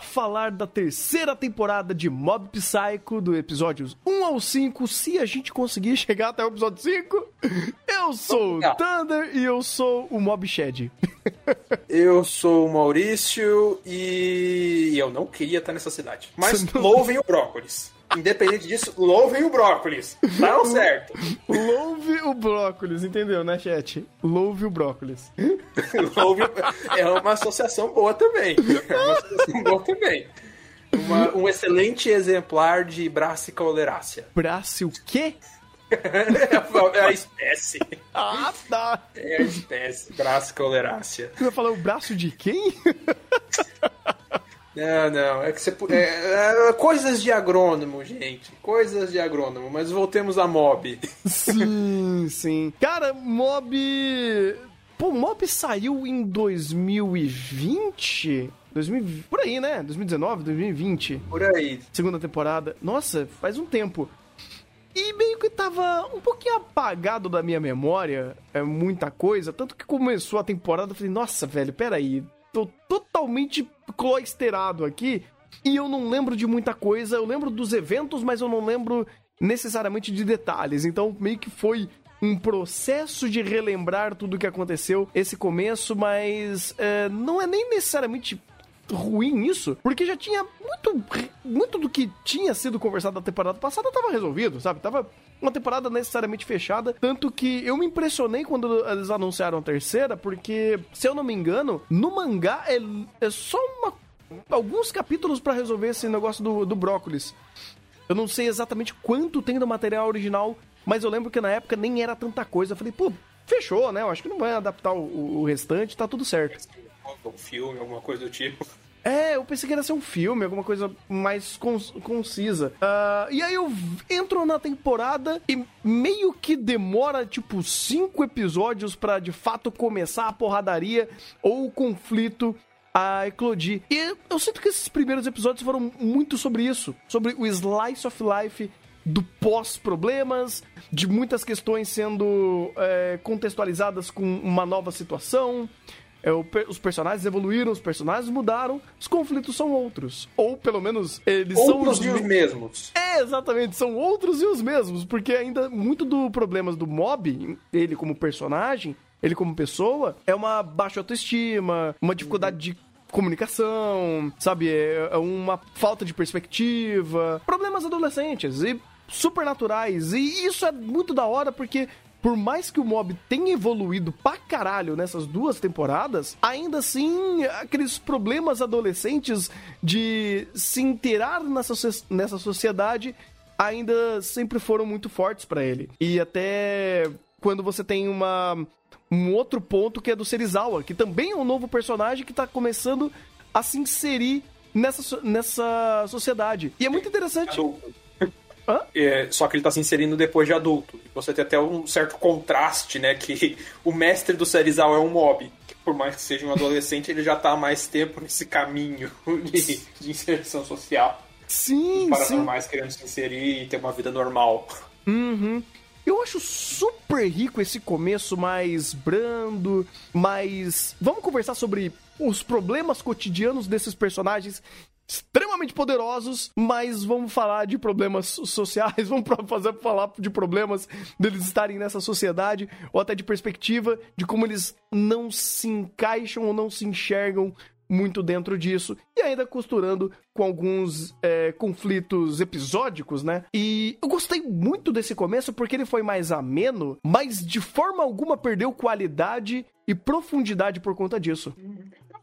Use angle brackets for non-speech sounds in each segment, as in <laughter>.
Falar da terceira temporada de Mob Psycho, do episódios 1 ao 5. Se a gente conseguir chegar até o episódio 5, eu sou o Thunder e eu sou o Mob Shed. <laughs> Eu sou o Maurício e eu não queria estar nessa cidade. Mas não- louvem o brócolis. Independente disso, louvem o brócolis. Tá certo. Louve o brócolis, entendeu, né, chat? Louve o brócolis. <laughs> Louve o- É uma associação boa também. É uma associação boa também. Uma- um excelente exemplar de Brassicaulerácea. Braço o quê? <laughs> É a espécie. Ah, tá. É a espécie. Brassicaulerácea. Você vai falar o braço de quem? <laughs> Não, não, é que você. pu- É, é, coisas de agrônomo, gente. Coisas de agrônomo, mas voltemos a mob. <laughs> Sim, sim. Cara, Mob. Pô, Mob saiu em 2020? 2000... Por aí, né? 2019, 2020. Por aí. Segunda temporada. Nossa, faz um tempo. E meio que tava um pouquinho apagado da minha memória, é muita coisa. Tanto que começou a temporada, eu falei, nossa, velho, peraí. Tô totalmente cloisterado aqui e eu não lembro de muita coisa. Eu lembro dos eventos, mas eu não lembro necessariamente de detalhes. Então, meio que foi um processo de relembrar tudo o que aconteceu esse começo, mas é, não é nem necessariamente ruim isso, porque já tinha muito, muito do que tinha sido conversado na temporada passada tava resolvido, sabe? Tava uma temporada necessariamente fechada, tanto que eu me impressionei quando eles anunciaram a terceira, porque, se eu não me engano, no mangá é, é só uma, alguns capítulos pra resolver esse negócio do, do brócolis. Eu não sei exatamente quanto tem do material original, mas eu lembro que na época nem era tanta coisa. Eu falei, pô, fechou, né? Eu acho que não vai adaptar o, o restante, tá tudo certo. Um filme, alguma coisa do tipo. É, eu pensei que ia ser um filme, alguma coisa mais concisa. Ah, e aí eu entro na temporada e meio que demora, tipo, cinco episódios pra de fato começar a porradaria ou o conflito a eclodir. E eu sinto que esses primeiros episódios foram muito sobre isso, sobre o slice of life do pós-problemas, de muitas questões sendo é, contextualizadas com uma nova situação. É, o os personagens evoluíram, os personagens mudaram, os conflitos são outros. Ou pelo menos eles Outros são e os me- mesmos. É, exatamente, são outros e os mesmos, porque ainda muito do problemas do mob, ele como personagem, ele como pessoa, é uma baixa autoestima, uma dificuldade de comunicação, sabe? É é uma falta de perspectiva, problemas adolescentes e supernaturais. E isso é muito da hora porque por mais que o mob tenha evoluído pra caralho nessas duas temporadas, ainda assim, aqueles problemas adolescentes de se inteirar nessa, nessa sociedade ainda sempre foram muito fortes pra ele. E até quando você tem uma um outro ponto que é do Serizawa, que também é um novo personagem que tá começando a se inserir nessa, nessa sociedade. E é muito interessante. Adulto. É, só que ele tá se inserindo depois de adulto. E Você tem até um certo contraste, né? Que <laughs> o mestre do Serizawa é um mob. Que por mais que seja um adolescente, ele já tá há mais tempo nesse caminho <laughs> de, de inserção social. Sim, Para sim. normais querendo se inserir e ter uma vida normal. Uhum. Eu acho super rico esse começo mais brando, mais. Vamos conversar sobre os problemas cotidianos desses personagens extremamente poderosos, mas vamos falar de problemas sociais, <laughs> vamos fazer falar de problemas deles estarem nessa sociedade, ou até de perspectiva de como eles não se encaixam ou não se enxergam muito dentro disso e ainda costurando com alguns é, conflitos episódicos, né? E eu gostei muito desse começo porque ele foi mais ameno, mas de forma alguma perdeu qualidade e profundidade por conta disso.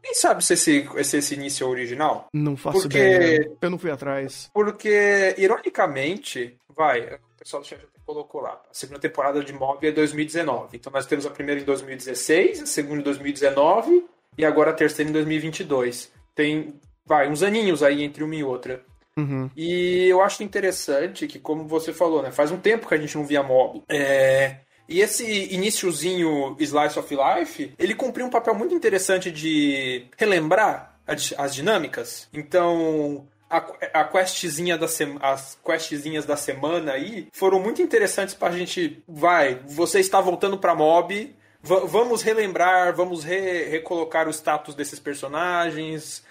Quem sabe se esse, se esse início é original? Não faço Porque- ideia. Eu não fui atrás. Porque, ironicamente, vai, o pessoal do chat até colocou lá, a segunda temporada de Mob é 2019. Então nós temos a primeira em 2016, a segunda em 2019 e agora a terceira em 2022. Tem, vai, uns aninhos aí entre uma e outra. Uhum. E eu acho interessante que, como você falou, né, faz um tempo que a gente não via Mob. É, E esse iniciozinho Slice of Life, ele cumpriu um papel muito interessante de relembrar as, as dinâmicas. Então, a, questzinha da sema- as questzinhas da semana aí foram muito interessantes pra gente. Vai, você está voltando pra mob. va- vamos relembrar, vamos re- recolocar o status desses personagens.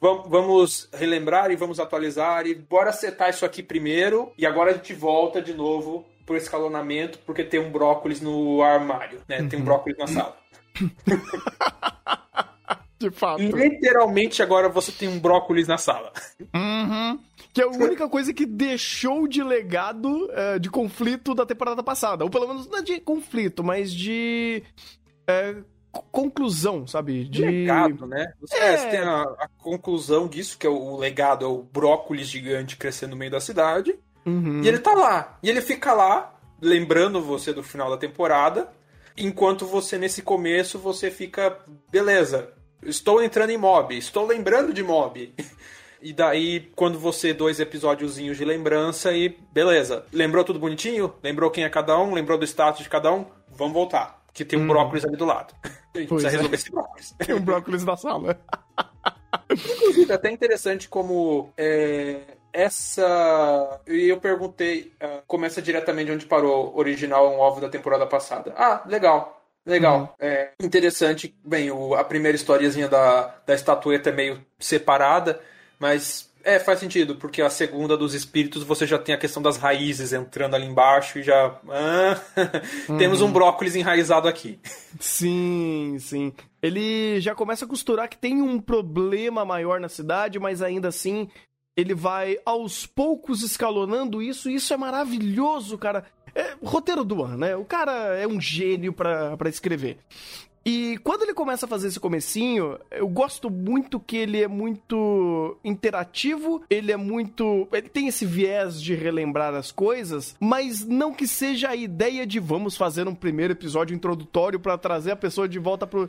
Vamos relembrar e vamos atualizar e bora acertar isso aqui primeiro. E agora a gente volta de novo pro escalonamento, porque tem um brócolis no armário, né? Tem um uhum. brócolis na sala. <laughs> de fato. Literalmente agora você tem um brócolis na sala. Uhum. Que é a única coisa que deixou de legado uh, de conflito da temporada passada. Ou pelo menos não é de conflito, mas de. Uh, conclusão, sabe? De legado, né? Você, é... você tem a, a, conclusão disso, que é o, o, legado, é o brócolis gigante crescendo no meio da cidade. Uhum. E ele tá lá. E ele fica lá, lembrando você do final da temporada. Enquanto você, nesse começo, você fica. Beleza, estou entrando em mob, estou lembrando de mob. <laughs> E daí, quando você, dois episódiozinhos de lembrança e beleza. Lembrou tudo bonitinho? Lembrou quem é cada um? Lembrou do status de cada um? Vamos voltar. Que tem um hum. brócolis ali do lado. <laughs> A gente pois precisa é. resolver esse brócolis. <laughs> Tem um brócolis na sala. Inclusive, é até interessante como é, essa. E eu perguntei. Uh, começa diretamente onde parou original um ovo da temporada passada. Ah, legal. Legal. Uhum. É interessante. Bem, o, a primeira historiazinha da, da estatueta é meio separada, mas é, faz sentido, porque a segunda dos espíritos você já tem a questão das raízes entrando ali embaixo e já. Ah, uhum. <laughs> Temos um brócolis enraizado aqui. Sim, sim. Ele já começa a costurar que tem um problema maior na cidade, mas ainda assim ele vai aos poucos escalonando isso, e isso é maravilhoso, cara. É, roteiro do ano, né? O cara é um gênio para escrever. E quando ele começa a fazer esse comecinho, eu gosto muito que ele é muito interativo, ele é muito. Ele tem esse viés de relembrar as coisas, mas não que seja a ideia de vamos fazer um primeiro episódio introdutório para trazer a pessoa de volta pro,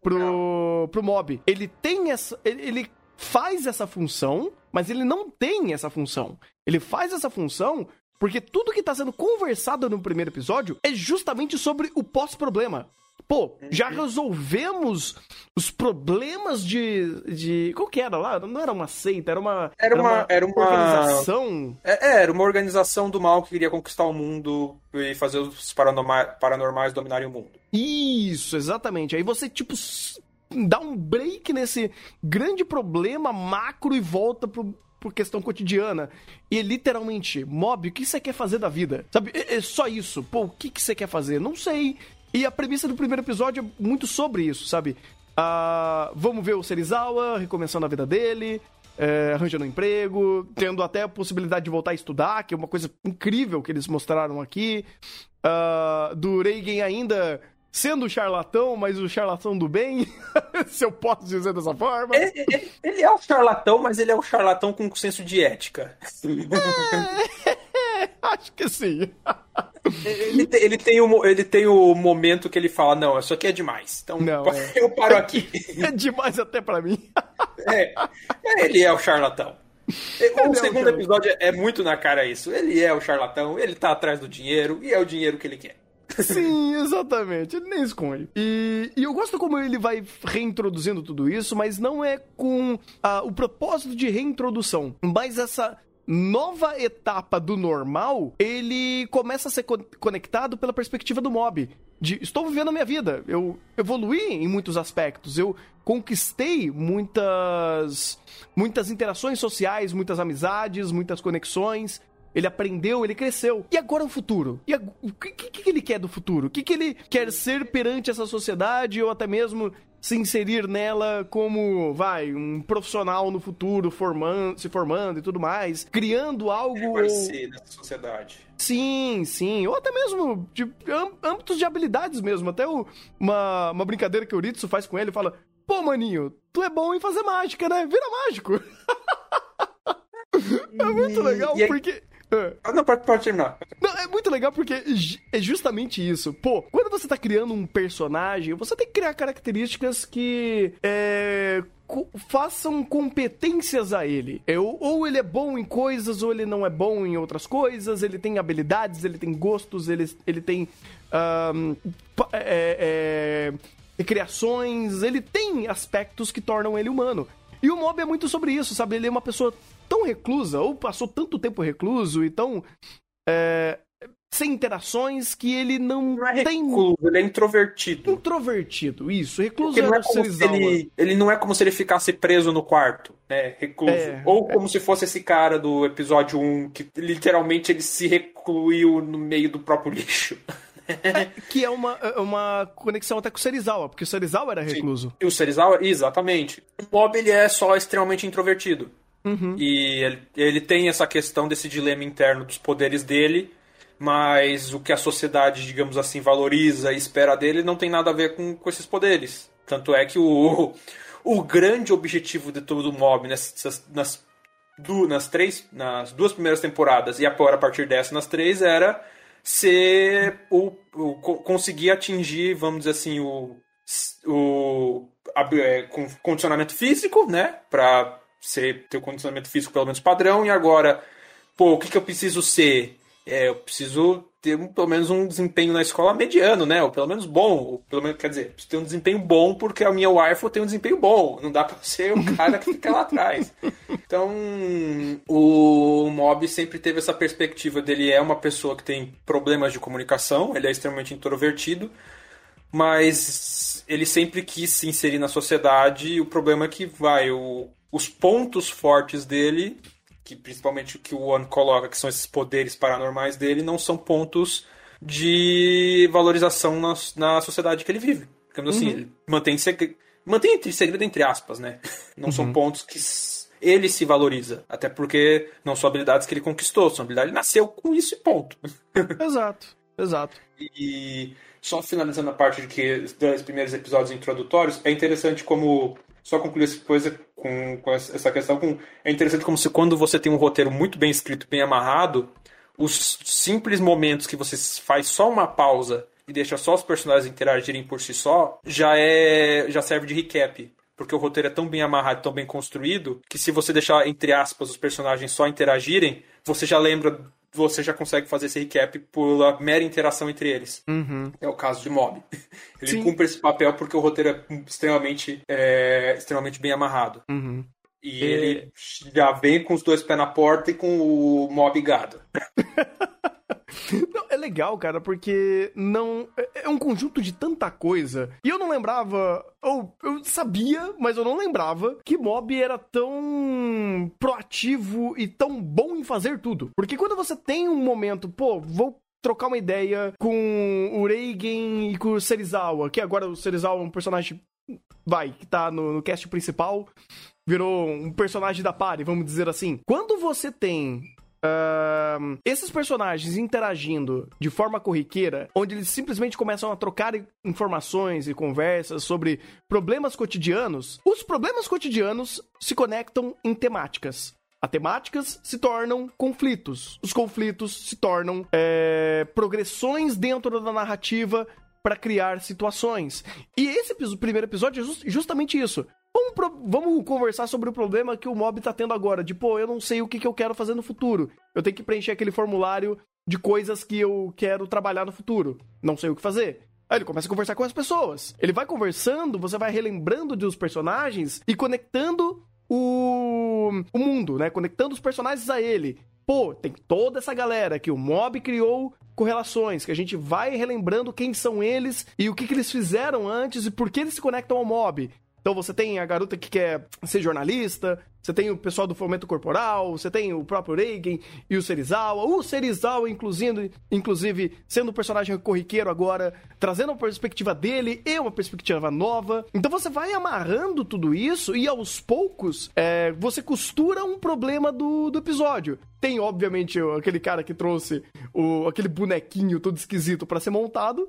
pro, pro mob. Ele tem essa. Ele faz essa função, mas ele não tem essa função. Ele faz essa função porque tudo que está sendo conversado no primeiro episódio é justamente sobre o pós-problema. Pô, já uhum. resolvemos os problemas de. de qual que era lá? Não era uma seita, era uma. Era, era uma, era uma organização. É, é, era uma organização do mal que queria conquistar o mundo e fazer os paranormais, paranormais dominarem o mundo. Isso, exatamente. Aí você, tipo, dá um break nesse grande problema macro e volta pro, por questão cotidiana. E é literalmente, mob, o que você quer fazer da vida? Sabe? É, é só isso. Pô, o que, você quer fazer? Não sei. E a premissa do primeiro episódio é muito sobre isso, sabe? Uh, vamos ver o Serizawa recomeçando a vida dele, é, arranjando um emprego, tendo até a possibilidade de voltar a estudar, que é uma coisa incrível que eles mostraram aqui. Uh, do Reigen ainda sendo charlatão, mas o charlatão do bem, <laughs> se eu posso dizer dessa forma. Ele, ele, ele, é o charlatão, mas ele é o charlatão com senso de ética. É, <laughs> acho que sim. Ele, tem, ele, tem o, ele tem o momento que ele fala: Não, isso aqui é demais. Então não, <laughs> é. eu paro aqui. É demais até para mim. É, ele é o charlatão. O segundo episódio é muito na cara isso. Ele é o charlatão, ele tá atrás do dinheiro e é o dinheiro que ele quer. <laughs> Sim, exatamente. Ele nem esconde. E, e, eu gosto como ele vai reintroduzindo tudo isso, mas não é com ah, o propósito de reintrodução, mas essa nova etapa do normal, ele começa a ser conectado pela perspectiva do mob. De estou vivendo a minha vida, eu evoluí em muitos aspectos, eu conquistei muitas muitas interações sociais, muitas amizades, muitas conexões ele aprendeu, ele cresceu. E agora o futuro? E o que, que, que, ele quer do futuro? O que, que ele quer ser perante essa sociedade ou até mesmo se inserir nela como, vai, um profissional no futuro, formando, se formando e tudo mais, criando algo. Ele vai ser nessa sociedade. Sim, sim. Ou até mesmo de âmbitos de habilidades mesmo. Até o, uma, uma brincadeira que o Ritsu faz com ele, fala: Pô, maninho, tu é bom em fazer mágica, né? Vira mágico. <laughs> é muito legal, e, porque. Ah, não, pode, pode terminar. Não, é muito legal porque é justamente isso. Pô, quando você tá criando um personagem, você tem que criar características que é, façam competências a ele. É, ou ele é bom em coisas, ou ele não é bom em outras coisas, ele tem habilidades, ele tem gostos, ele, ele tem. Um, é, é, criações, ele tem aspectos que tornam ele humano. E o mob é muito sobre isso, sabe? Ele é uma pessoa tão reclusa, ou passou tanto tempo recluso e tão. É, sem interações, que ele não, Não é tem recluso, ele é introvertido. introvertido. Isso, recluso não era é como se ele, ele não é como se ele ficasse preso no quarto, né? Recluso. É, Ou como se fosse esse cara do episódio 1, que literalmente ele se recluiu no meio do próprio lixo. <laughs> <laughs> Que é uma, é uma conexão até com o Serizawa, porque o Serizawa era recluso. E o Serizawa, exatamente. O Bob, ele é só extremamente introvertido. Uhum. E ele, ele tem essa questão desse dilema interno dos poderes dele, mas o que a sociedade, digamos assim, valoriza e espera dele não tem nada a ver com, com esses poderes. Tanto é que o, o grande objetivo de todo o mob nessas, nas, du- nas três, nas duas primeiras temporadas e agora a partir dessa nas três era ser o, o co- conseguir atingir, vamos dizer assim, o, o a- é, com condicionamento físico, né, para ser ter o condicionamento físico pelo menos padrão e agora, pô, o que, que eu preciso ser? É, eu preciso ter pelo menos um desempenho na escola mediano, né? Ou pelo menos bom. Ou pelo menos, quer dizer, preciso ter um desempenho bom porque a minha wife tem um desempenho bom. Não dá pra ser o cara que fica lá atrás. Então, o Mob sempre teve essa perspectiva dele é uma pessoa que tem problemas de comunicação, ele é extremamente introvertido, mas ele sempre quis se inserir na sociedade e o problema é que vai, o, os pontos fortes dele, que principalmente o que o One coloca, que são esses poderes paranormais dele, não são pontos de valorização na, na sociedade que ele vive. Digamos assim, ele mantém, segre... mantém entre segredo entre aspas, né? <laughs> Não são pontos que ele se valoriza. Até porque não são habilidades que ele conquistou, são habilidades ele nasceu com isso e ponto. <laughs> Exato, exato. E só finalizando a parte de que dos primeiros episódios introdutórios, é interessante como só concluir essa coisa com, com essa questão com é interessante como se quando você tem um roteiro muito bem escrito, bem amarrado, os simples momentos que você faz só uma pausa e deixa só os personagens interagirem por si só, já é já serve de recap. Porque o roteiro é tão bem amarrado, tão bem construído, que se você deixar, entre aspas, os personagens só interagirem, você já lembra, você já consegue fazer esse recap pela mera interação entre eles. Uhum. É o caso de Mob. <laughs> Ele Sim. cumpre esse papel porque o roteiro é extremamente, é, extremamente bem amarrado. Uhum. E ele já vem com os dois pés na porta e com o Mob gado. <laughs> Não, é legal, cara, porque não. É é um conjunto de tanta coisa. E eu não lembrava. Ou eu sabia, mas eu não lembrava que Mob era tão proativo e tão bom em fazer tudo. Porque quando você tem um momento, pô, vou trocar uma ideia com o Reigen e com o Serizawa, que agora o Serizawa é um personagem. Vai, que tá no, no cast principal, virou um personagem da party, vamos dizer assim. Quando você tem Esses personagens interagindo de forma corriqueira, onde eles simplesmente começam a trocar informações e conversas sobre problemas cotidianos, os problemas cotidianos se conectam em temáticas. As temáticas se tornam conflitos. Os conflitos se tornam é, progressões dentro da narrativa para criar situações. E esse primeiro episódio é jus- justamente isso. Vamos, pro- vamos conversar sobre o problema que o mob tá tendo agora. De, pô, eu não sei o que, que eu quero fazer no futuro. Eu tenho que preencher aquele formulário de coisas que eu quero trabalhar no futuro. Não sei o que fazer. Aí ele começa a conversar com as pessoas. Ele vai conversando, você vai relembrando dos personagens e conectando o, o mundo, né? Conectando os personagens a ele. Pô, tem toda essa galera que o mob criou correlações, que a gente vai relembrando quem são eles e o que, que eles fizeram antes e por que eles se conectam ao mob. Então você tem a garota que quer ser jornalista, você tem o pessoal do fomento corporal, você tem o próprio Reigen e o Serizawa, o Serizawa inclusive, inclusive sendo um personagem corriqueiro agora, trazendo uma perspectiva dele e uma perspectiva nova. Então você vai amarrando tudo isso e aos poucos é, você costura um problema do, do episódio. Tem, obviamente, aquele cara que trouxe o, aquele bonequinho todo esquisito pra ser montado.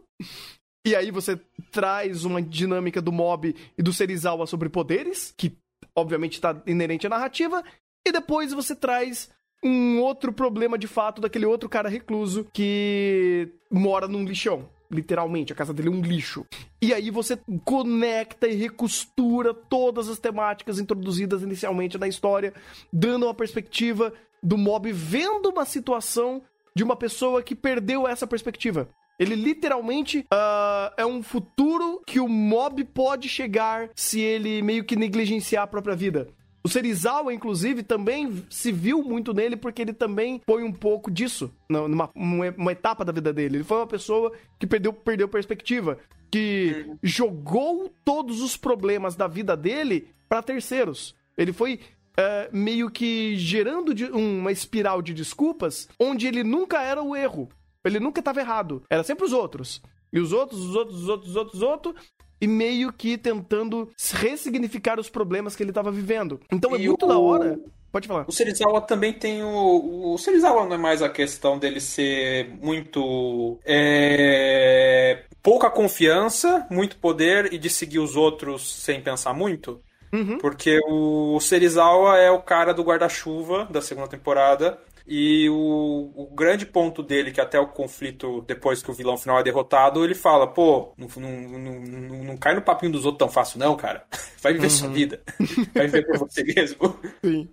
E aí você traz uma dinâmica do mob e do Serizawa sobre poderes, que obviamente está inerente à narrativa, e depois você traz um outro problema de fato daquele outro cara recluso que mora num lixão. Literalmente, a casa dele é um lixo. E aí você conecta e recostura todas as temáticas introduzidas inicialmente na história, dando uma perspectiva do mob vendo uma situação de uma pessoa que perdeu essa perspectiva. Ele literalmente ah, é um futuro que o mob pode chegar se ele meio que negligenciar a própria vida. O Serizawa, inclusive, também se viu muito nele porque ele também põe um pouco disso numa uma, uma etapa da vida dele. Ele foi uma pessoa que perdeu, perdeu perspectiva, que uhum. jogou todos os problemas da vida dele para terceiros. Ele foi Uh, meio que gerando uma espiral de desculpas onde ele nunca era o erro. Ele nunca estava errado. Era sempre os outros. E os outros, os outros, os outros, os outros, os outros. E meio que tentando ressignificar os problemas que ele estava vivendo. Então é e muito o... da hora. Pode falar. O Serizawa também tem o. O Serizawa não é mais a questão dele ser muito. É... Pouca confiança, muito poder e de seguir os outros sem pensar muito. Uhum. Porque o Serizawa é o cara do guarda-chuva da segunda temporada. E o, o, grande ponto dele, que até o conflito, depois que o vilão final é derrotado, ele fala: pô, não, não, não, não cai no papinho dos outros tão fácil, não, cara. <laughs> Vai viver uhum. sua vida. <laughs> Vai viver por você mesmo. Sim.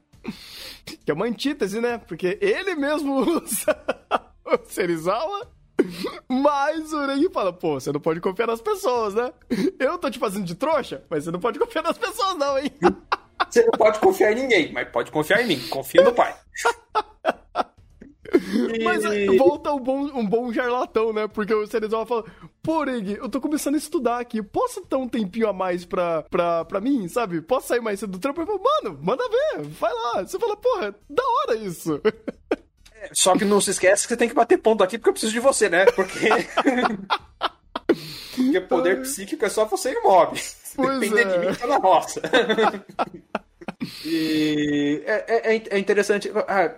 Que é uma antítese, né? Porque ele mesmo <laughs> usa o Serizawa mas o Ureng fala, pô, você não pode confiar nas pessoas, né? Eu tô te fazendo de trouxa, mas você não pode confiar nas pessoas, não, hein? Você não pode confiar em ninguém, mas pode confiar em mim. Confia no pai. Mas é, volta um bom, um bom jarlatão, né? Porque o Cerezola fala: Pô, Reg, eu tô começando a estudar aqui. Posso ter um tempinho a mais pra, pra, pra mim, sabe? Posso sair mais cedo do trampo? Eu falo, mano, manda ver, vai lá. Você fala, porra, da hora isso. Só que não se esquece que você tem que bater ponto aqui porque eu preciso de você, né? Porque. <laughs> porque poder psíquico é só você e o mob. Se pois depender é. de mim, tá na roça. <laughs> e é, é, é interessante. Ah,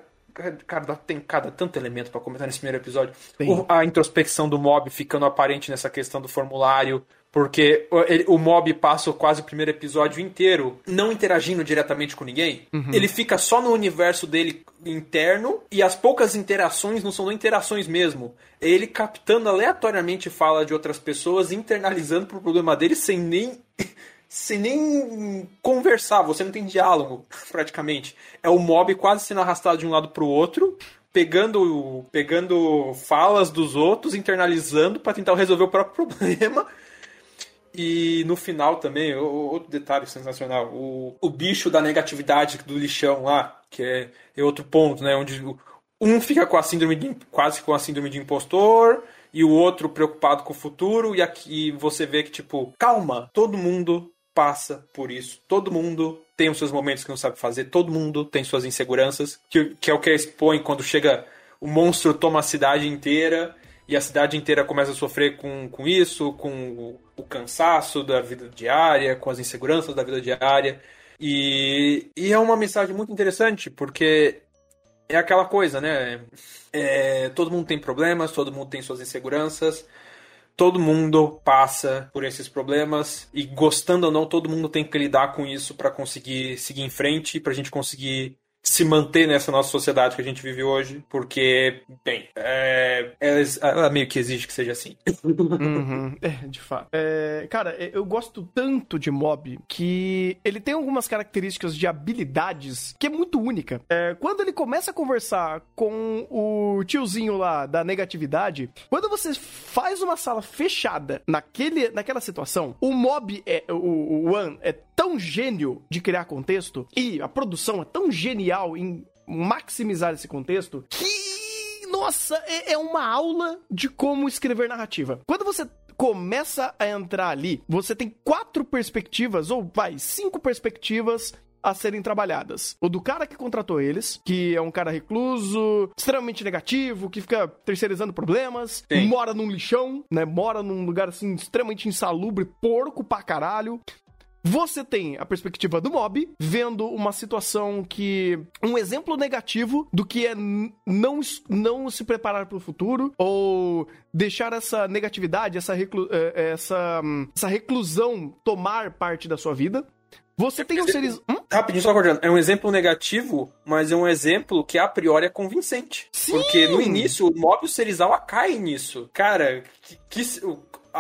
cara, tem cada tanto elemento para comentar nesse primeiro episódio. O, a introspecção do mob ficando aparente nessa questão do formulário. Porque ele, o mob passa quase o primeiro episódio inteiro não interagindo diretamente com ninguém. Uhum. Ele fica só no universo dele interno e as poucas interações não são nem interações mesmo. Ele captando aleatoriamente fala de outras pessoas, internalizando pro problema dele sem nem. Sem nem conversar, você não tem diálogo, <laughs> praticamente. É o mob quase sendo arrastado de um lado pro outro, pegando, pegando falas dos outros, internalizando para tentar resolver o próprio <laughs> problema e no final também, outro detalhe sensacional, o, o bicho da negatividade do lixão lá, que é, é outro ponto, né? Onde um fica com a síndrome de, quase com a síndrome de impostor e o outro preocupado com o futuro e aqui você vê que tipo, calma, todo mundo passa por isso. Todo mundo tem os seus momentos que não sabe fazer, todo mundo tem suas inseguranças, que, que é o que expõe quando chega o monstro toma a cidade inteira e a cidade inteira começa a sofrer com, com isso, com o, o cansaço da vida diária, com as inseguranças da vida diária. E, e é uma mensagem muito interessante, porque é aquela coisa, né? É, todo mundo tem problemas, todo mundo tem suas inseguranças, todo mundo passa por esses problemas e gostando ou não, todo mundo tem que lidar com isso para conseguir seguir em frente, para a gente conseguir se manter nessa nossa sociedade que a gente vive hoje, porque, bem, é, ela, ela, meio que exige que seja assim. Uhum, é, de fato. É, cara, é, eu gosto tanto de Mob que ele tem algumas características de habilidades que é muito única. É, quando ele começa a conversar com o tiozinho lá da negatividade, quando você faz uma sala fechada naquele, naquela situação, o Mob, é, o, o One, é tão gênio de criar contexto e a produção é tão genial em maximizar esse contexto que, nossa, é, é uma aula de como escrever narrativa. Quando você começa a entrar ali, você tem quatro perspectivas, ou vai, cinco perspectivas a serem trabalhadas. O do cara que contratou eles, que é um cara recluso, extremamente negativo, que fica terceirizando problemas, Sim. mora num lixão, né? Mora num lugar assim extremamente insalubre, porco pra caralho. Você tem a perspectiva do mob, vendo uma situação que. um exemplo negativo do que é não, não se preparar para o futuro, ou deixar essa negatividade, essa, reclu, é, essa, essa reclusão tomar parte da sua vida. Você tem um seres. Hum? Rapidinho, só acordando. É um exemplo negativo, mas é um exemplo que a priori é convincente. Sim. Porque no início o Mob e o Serizawa caem nisso. Cara, que, que,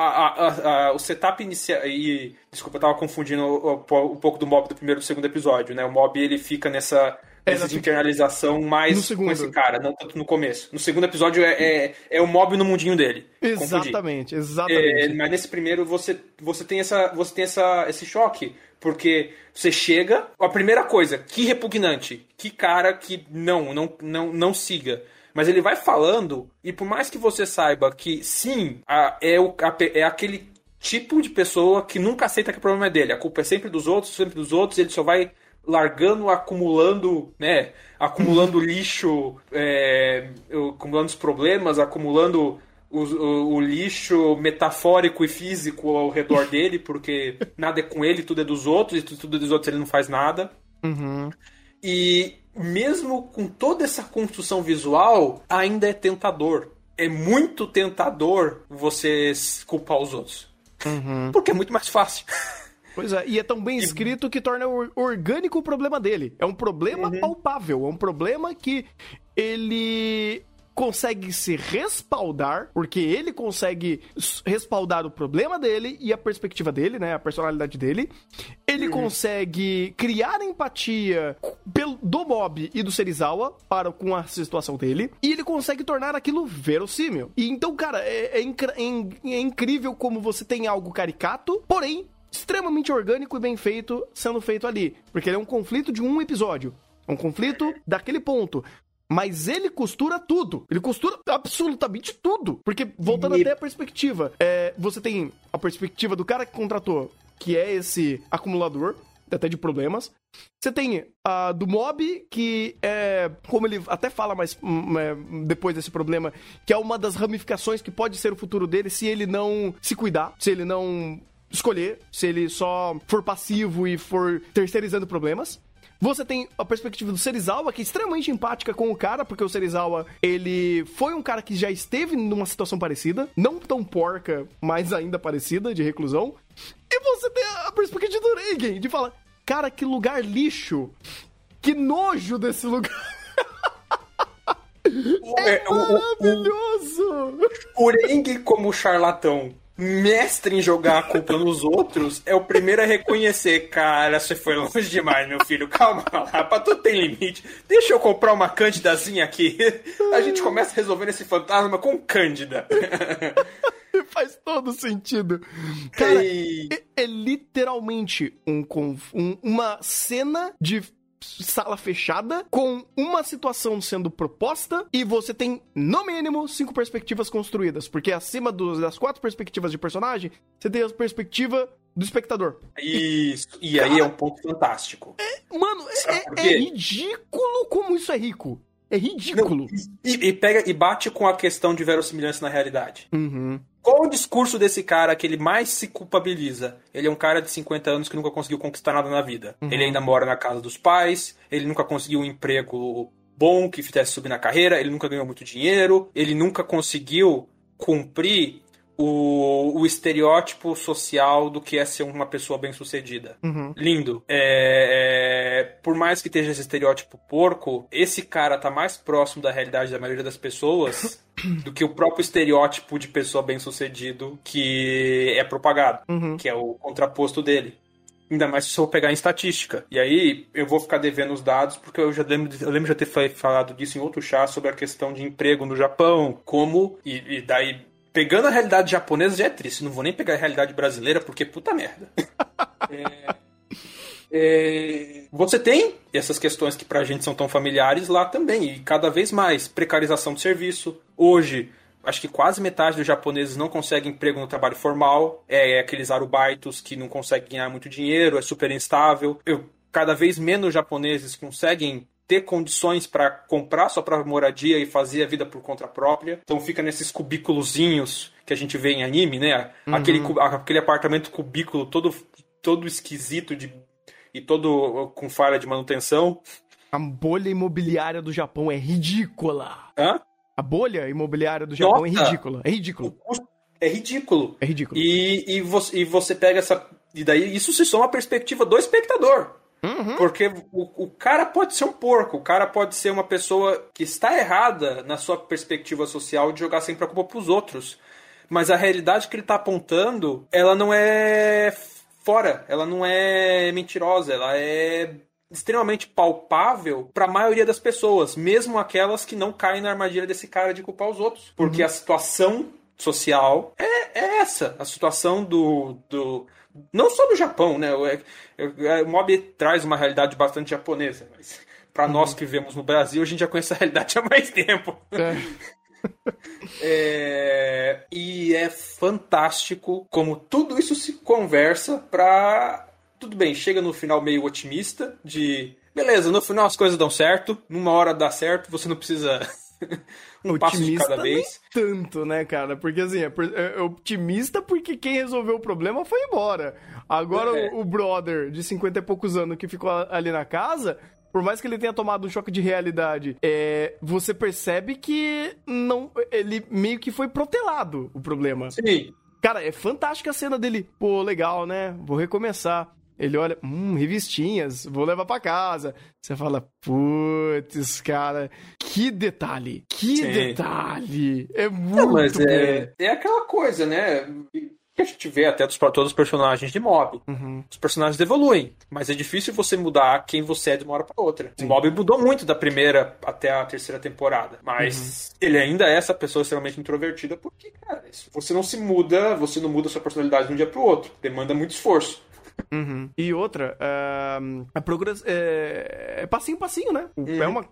a, a, o setup inicial. E, desculpa, eu tava confundindo um pouco do mob do primeiro e do segundo episódio, né? O mob ele fica nessa essa de internalização mais com esse cara, não tanto no começo. No segundo episódio é, é, é o mob no mundinho dele. Exatamente, confundi. exatamente. É, mas nesse primeiro você, você tem, essa, você tem essa, esse choque. Porque você chega, a primeira coisa, que repugnante, que cara que não, não, não, não siga. Mas ele vai falando, e por mais que você saiba que sim, a, é, o, a, é aquele tipo de pessoa que nunca aceita que o problema é dele. A culpa é sempre dos outros, sempre dos outros, ele só vai largando, acumulando, né? Acumulando <laughs> lixo, é, acumulando os problemas, acumulando o, o, o, lixo metafórico e físico ao redor <laughs> dele, porque nada é com ele, tudo é dos outros, e tudo é dos outros ele não faz nada. Uhum. E mesmo com toda essa construção visual, ainda é tentador. É muito tentador você culpar os outros. Uhum. Porque é muito mais fácil. <laughs> Pois é, e é tão bem escrito que torna orgânico o problema dele. É um problema uhum. palpável, é um problema que ele consegue se respaldar, porque ele consegue respaldar o problema dele e a perspectiva dele, né? A personalidade dele. Ele uhum. consegue criar empatia do Mob e do Serizawa para com a situação dele. E ele consegue tornar aquilo verossímil. E então, cara, é, é, é, é incrível como você tem algo caricato, porém extremamente orgânico e bem feito sendo feito ali. Porque ele é um conflito de um episódio. É um conflito daquele ponto. Mas ele costura tudo. Ele costura absolutamente tudo. Porque, voltando e... até a perspectiva, é, você tem a perspectiva do cara que contratou, que é esse acumulador, até de problemas. Você tem a do Mob, que é, como ele até fala mais hum, é, depois desse problema, que é uma das ramificações que pode ser o futuro dele se ele não se cuidar, se ele não escolher, se ele só for passivo e for terceirizando problemas. Você tem a perspectiva do Serizawa, que é extremamente empática com o cara, porque o Serizawa, ele foi um cara que já esteve numa situação parecida, não tão porca, mas ainda parecida, de reclusão. E você tem a perspectiva do Reigen, de falar, cara, que lugar lixo. Que nojo desse lugar. <laughs> é, é maravilhoso! O, o, o como charlatão mestre em jogar a culpa nos outros, é o primeiro a reconhecer, cara, você foi longe demais, meu filho. Calma lá, pra tudo tem limite. Deixa eu comprar uma cândidazinha aqui. A gente começa resolvendo esse fantasma com cândida. <laughs> Faz todo sentido. Cara, é, é, literalmente um, um, uma cena de sala fechada com uma situação sendo proposta e você tem, no mínimo, cinco perspectivas construídas. Porque acima dos, das quatro perspectivas de personagem, você tem a perspectiva do espectador. Isso. E, e aí é um ponto fantástico. É, mano, é, é, ridículo como isso é rico. É ridículo. Não, e, e, pega e bate com a questão de verossimilhança na realidade. Uhum. Qual o discurso desse cara que ele mais se culpabiliza? Ele é um cara de 50 anos que nunca conseguiu conquistar nada na vida. Uhum. Ele ainda mora na casa dos pais, ele nunca conseguiu um emprego bom que fizesse subir na carreira, ele nunca ganhou muito dinheiro, ele nunca conseguiu cumprir o, o estereótipo social do que é ser uma pessoa bem-sucedida. Uhum. Lindo. É, é, por mais que esteja esse estereótipo porco, esse cara tá mais próximo da realidade da maioria das pessoas <coughs> do que o próprio estereótipo de pessoa bem-sucedido que é propagado, uhum. que é o contraposto dele. Ainda mais se eu pegar em estatística. E aí eu vou ficar devendo os dados, porque eu já lembro, eu lembro de ter falado disso em outro chá sobre a questão de emprego no Japão. Como, e, e daí pegando a realidade japonesa já é triste. Não vou nem pegar a realidade brasileira porque puta merda. <laughs> é, é, você tem essas questões que pra gente são tão familiares lá também. E cada vez mais precarização do serviço. Hoje, acho que quase metade dos japoneses não conseguem emprego no trabalho formal. É, é aqueles arubaitos que não conseguem ganhar muito dinheiro, é super instável. Eu, cada vez menos japoneses conseguem ter condições para comprar sua própria moradia e fazer a vida por conta própria. Então fica nesses cubículozinhos que a gente vê em anime, né? Uhum. Aquele, aquele apartamento cubículo todo, todo esquisito de, e todo com falha de manutenção. A bolha imobiliária do Japão é ridícula. Hã? A bolha imobiliária do Japão é Nossa, é ridícula. É ridículo. É ridículo. É ridículo. E, e, você, e você pega essa. E daí isso se soma a perspectiva do espectador. Uhum. Porque o, o cara pode ser um porco, o cara pode ser uma pessoa que está errada na sua perspectiva social de jogar sempre a culpa para os outros. Mas a realidade que ele está apontando, ela não é fora, ela não é mentirosa, ela é extremamente palpável para a maioria das pessoas, mesmo aquelas que não caem na armadilha desse cara de culpar os outros. Porque uhum. a situação social é, é, essa. A situação do, do. Não só do Japão, né? O, é, é, o Mob traz uma realidade bastante japonesa, mas para uhum. nós que vivemos no Brasil, a gente já conhece a realidade há mais tempo. É. <laughs> é, e é fantástico como tudo isso se conversa pra. Tudo bem, chega no final meio otimista, de beleza, no final as coisas dão certo, numa hora dá certo, você não precisa <laughs> um otimista passo de cada vez. tanto, né, cara? Porque assim, é, é, otimista porque quem resolveu o problema foi embora. Agora é. o, o, brother de 50 e poucos anos que ficou ali na casa, por mais que ele tenha tomado um choque de realidade, é, você percebe que não, ele meio que foi protelado o problema. Sim. Cara, é fantástica a cena dele. Pô, legal, né? Vou recomeçar. Ele olha, hum, revistinhas, vou levar para casa. Você fala, putz, cara, que detalhe, que Sim. detalhe. É muito Não, mas é, é aquela coisa, né? que a gente vê até dos, todos os personagens de Mob. Uhum. Os personagens evoluem, mas é difícil você mudar quem você é de uma hora para outra. Sim. O Mob mudou muito da primeira até a terceira temporada, mas uhum. ele ainda é essa pessoa extremamente introvertida porque, cara, você não se muda, você não muda sua personalidade de um dia pro outro. Demanda muito esforço. Uhum. E outra, uh, a progress, é, é passinho passinho, né? Uhum. É, uma,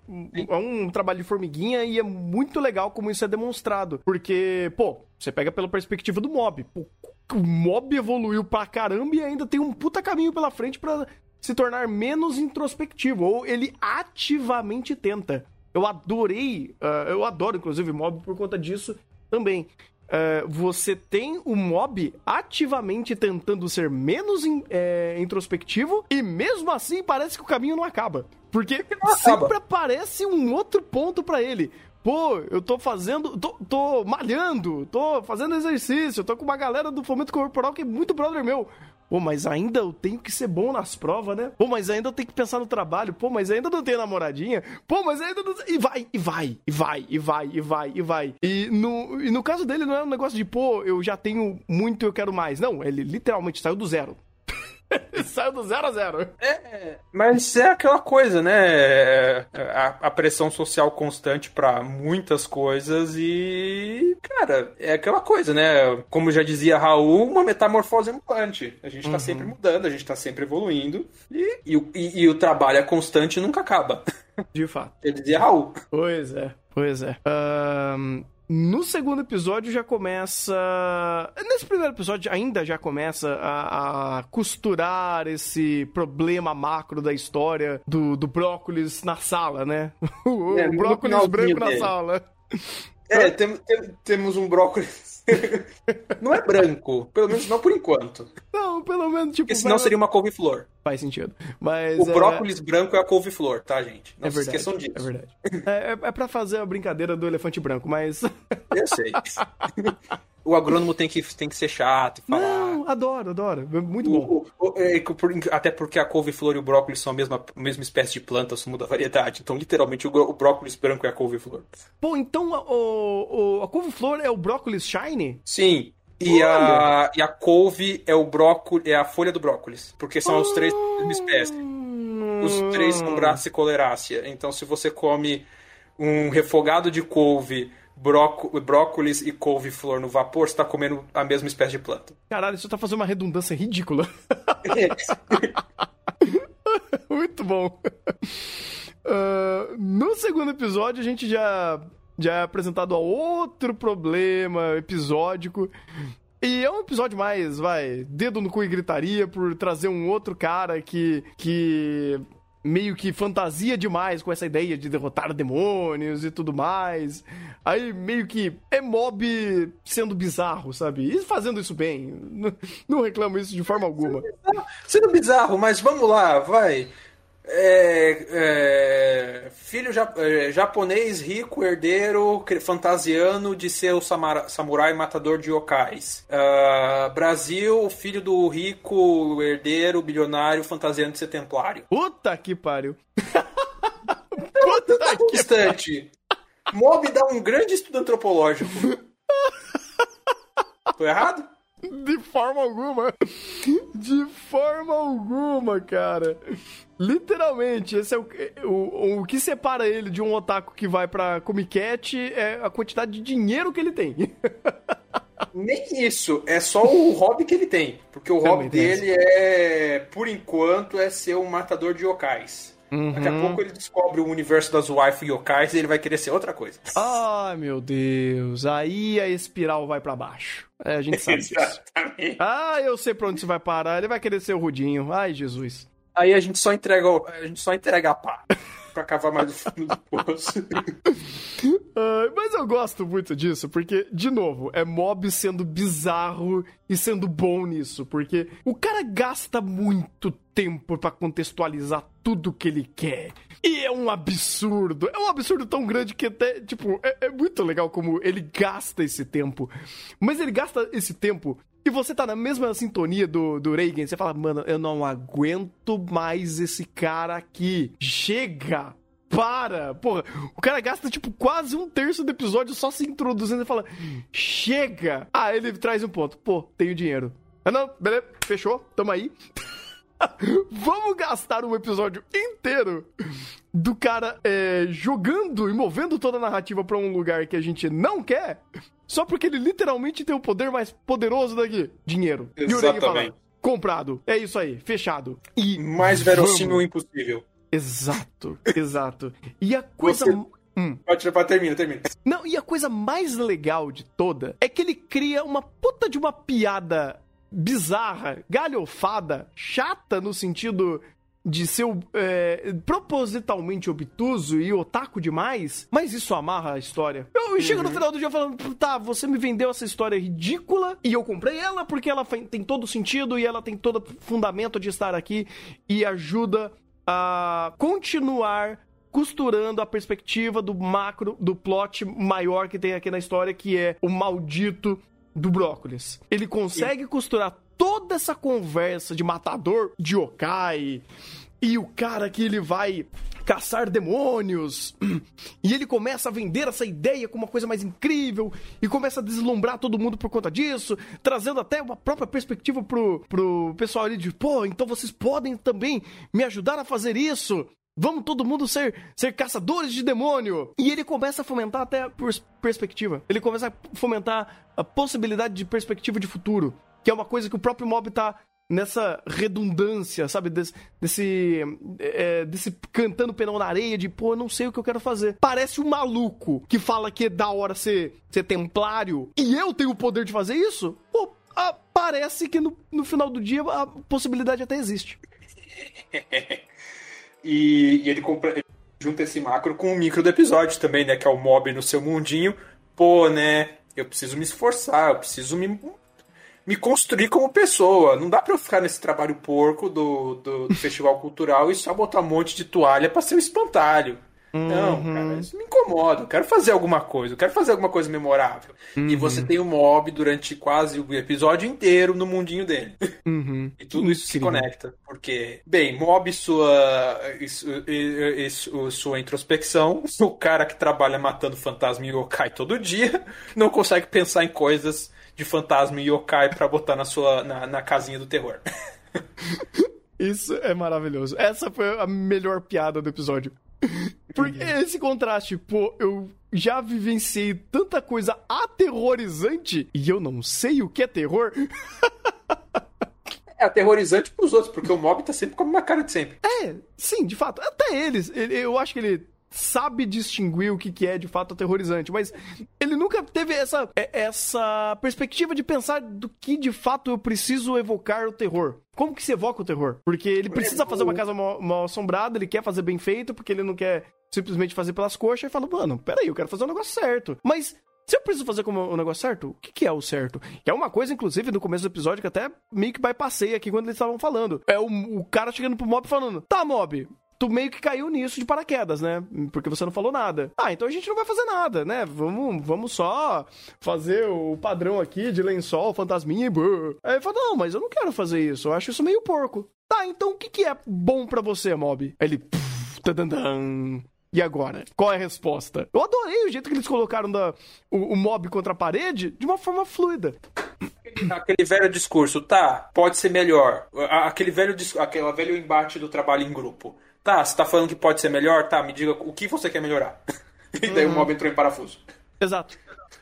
é um trabalho de formiguinha e é muito legal como isso é demonstrado. Porque, pô, você pega pela perspectiva do mob. Pô, o mob evoluiu pra caramba e ainda tem um puta caminho pela frente para se tornar menos introspectivo. Ou ele ativamente tenta. Eu adorei, uh, eu adoro, inclusive, mob por conta disso também. Uh, você tem o mob ativamente tentando ser menos in, é, introspectivo e mesmo assim parece que o caminho não acaba. Porque não sempre acaba. aparece um outro ponto para ele. Pô, eu tô fazendo. Tô, tô malhando, tô fazendo exercício, tô com uma galera do fomento corporal que é muito brother meu. Pô, mas ainda eu tenho que ser bom nas provas, né? Pô, mas ainda eu tenho que pensar no trabalho. Pô, mas ainda não tenho namoradinha. Pô, mas ainda não... E vai, e vai, e vai, e vai, e vai, e vai. E no, e no caso dele não é um negócio de, pô, eu já tenho muito, eu quero mais. Não, ele literalmente saiu do zero. <laughs> Saiu do zero a zero. É, mas é aquela coisa, né? A, a pressão social constante para muitas coisas e, cara, é aquela coisa, né? Como já dizia Raul, uma metamorfose ambulante. A gente tá uhum. sempre mudando, a gente tá sempre evoluindo e, e, e, e o trabalho é constante e nunca acaba. De fato. Ele dizia Raul. Pois é, pois é. Um, no segundo episódio já começa. Nesse primeiro episódio ainda já começa a, a costurar esse problema macro da história do, do brócolis na sala, né? <laughs> O, é, o brócolis branco na sala. É, tem, tem, temos um brócolis. <laughs> não é branco, pelo menos não por enquanto. Não, pelo menos tipo. Porque senão seria uma couve-flor. Faz sentido. Mas, o é... brócolis branco é a couve-flor, tá, gente? Não é se verdade, esqueçam disso. É verdade. É, é, é pra fazer a brincadeira do elefante branco, mas. Eu sei. <laughs> o agrônomo tem que, tem que ser chato e falar. Não, adoro, adoro. É muito bom. O, o, é, até porque a couve-flor e o brócolis são a mesma, mesma espécie de planta, só muda a variedade. Então, literalmente, o, o brócolis branco é a couve-flor. Pô, então o, a couve-flor é o brócolis shiny? Sim. E a, e a couve é o brócolis, é a folha do brócolis. Porque são os três mesma espécie. Os três são braça e colerácea. Então, se você come um refogado de couve brócolis e couve-flor no vapor, você tá comendo a mesma espécie de planta. Caralho, isso tá fazendo uma redundância ridícula. <laughs> Muito bom. Uh, no segundo episódio, a gente já, já é apresentado a outro problema episódico. E é um episódio mais, vai, dedo no cu e gritaria por trazer um outro cara que, que meio que fantasia demais com essa ideia de derrotar demônios e tudo mais. Aí meio que é mob sendo bizarro, sabe? E fazendo isso bem. <laughs> Não, reclamo isso de forma alguma. Sendo bizarro, mas vamos lá, vai. É, é, filho é, japonês rico, herdeiro, fantasiano de ser o samurai matador de yokais. Uh, Brasil, filho do rico, herdeiro, bilionário, fantasiano de ser templário. Puta que pariu. <laughs> Puta tá que distante. Mob dá um grande estudo antropológico. Tô errado? De forma alguma. De forma alguma, cara. Literalmente, esse é o, o, o que separa ele de um otaku que vai pra Comic Cat é a quantidade de dinheiro que ele tem. <laughs> Nem isso, é só o hobby que ele tem. Porque o hobby dele é, por enquanto, é ser um matador de yokais. Uhum. Daqui a uhum. pouco ele descobre o universo das wife yokais e ele vai querer ser outra coisa. Ai, meu Deus. Aí a espiral vai para baixo. É, a gente sabe <laughs> Exatamente. disso. Ah, eu sei pra onde você vai parar. Ele vai querer ser o Rudinho. Ai, Jesus. Aí a gente só entrega, a gente só entrega a pá <laughs> pra cavar mais no fundo do <laughs> poço. uh, mas eu gosto muito disso, porque, de novo, é mob sendo bizarro e sendo bom nisso, porque o cara gasta muito tempo para contextualizar tudo que ele quer. E é um absurdo. É um absurdo tão grande que até, tipo, é, é muito legal como ele gasta esse tempo. Mas ele gasta esse tempo e você tá na mesma sintonia do, do Reagan, você fala, mano, eu não aguento mais esse cara aqui. Chega! Para! Porra, o cara gasta, tipo, quase um terço do episódio só se introduzindo e fala, chega! Ah, ele traz um ponto. Pô, tenho dinheiro. Ah, não, beleza, fechou, tamo aí. <laughs> Vamos gastar um episódio inteiro do cara é, jogando e movendo toda a narrativa para um lugar que a gente não quer só porque ele literalmente tem o poder mais poderoso daqui: dinheiro. Exatamente. Comprado. É isso aí, fechado. E mais verossímil impossível. Exato, <laughs> exato. E a coisa. Você... Hum. Pode, pode, termina, termina. Não, e a coisa mais legal de toda é que ele cria uma puta de uma piada bizarra, galhofada, chata no sentido de ser é, propositalmente obtuso e otaku demais, mas isso amarra a história. Eu uhum. chego no final do dia falando, tá, você me vendeu essa história ridícula e eu comprei ela porque ela tem todo sentido e ela tem todo fundamento de estar aqui e ajuda a continuar costurando a perspectiva do macro, do plot maior que tem aqui na história, que é o maldito do brócolis. Ele consegue costurar toda essa conversa de matador de yokai e o cara que ele vai caçar demônios. <clears throat> E ele começa a vender essa ideia como uma coisa mais incrível e começa a deslumbrar todo mundo por conta disso, trazendo até uma própria perspectiva pro, pro pessoal ali de, pô, então vocês podem também me ajudar a fazer isso. Vamos todo mundo ser, ser caçadores de demônio. E ele começa a fomentar até a perspectiva. Ele começa a fomentar a possibilidade de perspectiva de futuro que é uma coisa que o próprio mob tá nessa redundância, sabe? Desse, desse, é, desse cantando penão na areia de, pô, eu não sei o que eu quero fazer. Parece um maluco que fala que é da hora ser, ser templário e eu tenho o poder de fazer isso? Pô, parece que no, no final do dia a possibilidade até existe. <laughs> e, e, ele compra, junta esse macro com o micro do episódio também, né? Que é o mob no seu mundinho. Pô, né? Eu preciso me esforçar, eu preciso me me construir como pessoa. Não dá pra eu ficar nesse trabalho porco do, do, do <laughs> festival cultural e só botar um monte de toalha pra ser um espantalho. Uhum. Não, cara, isso me incomoda. Eu quero fazer alguma coisa, eu quero fazer alguma coisa memorável. Uhum. E você tem o mob durante quase o episódio inteiro no mundinho dele. Uhum. E tudo isso se conecta. Porque, bem, mob sua, isso, isso, sua introspecção, <laughs> o cara que trabalha matando fantasma e yokai todo dia, não consegue pensar em coisas de fantasma e yokai pra botar na sua na, na casinha do terror. <laughs> Isso é maravilhoso. Essa foi a melhor piada do episódio. Porque esse contraste, pô, eu já vivenciei tanta coisa aterrorizante e eu não sei o que é terror. É aterrorizante pros outros, porque o mob tá sempre com uma cara de sempre. É, sim, de fato. Até eles. Eu acho que ele sabe distinguir o que, que é de fato aterrorizante, mas ele nunca teve essa, é, essa perspectiva de pensar do que de fato eu preciso evocar o terror. Como que se evoca o terror? Porque ele precisa fazer uma casa mal, mal assombrada, ele quer fazer bem feito, porque ele não quer simplesmente fazer pelas coxas e fala, mano, peraí, eu quero fazer o um negócio certo. Mas se eu preciso fazer como o negócio certo, o que, que, é o certo? Que é uma coisa, inclusive, no começo do episódio que até meio que bypassei aqui quando eles estavam falando. É o, o cara chegando pro mob falando: Tá, mob, tu meio que caiu nisso de paraquedas, né? Porque você não falou nada. Ah, então a gente não vai fazer nada, né? Vamos, vamos só fazer o padrão aqui de lençol, fantasminha e brrr. Aí ele falou, não, mas eu não quero fazer isso, eu acho isso meio porco. Tá, então o que, que é bom para você, Mob? Aí ele... Tadandam. E agora? Qual é a resposta? Eu adorei o jeito que eles colocaram da, o, o mob contra a parede de uma forma fluida. aquele velho discurso, tá, pode ser melhor. Aquele velho, aquele velho embate do trabalho em grupo. Tá, você tá falando que pode ser melhor? Tá, me diga o que você quer melhorar. <laughs> e daí uhum. o mob entrou em parafuso. Exato.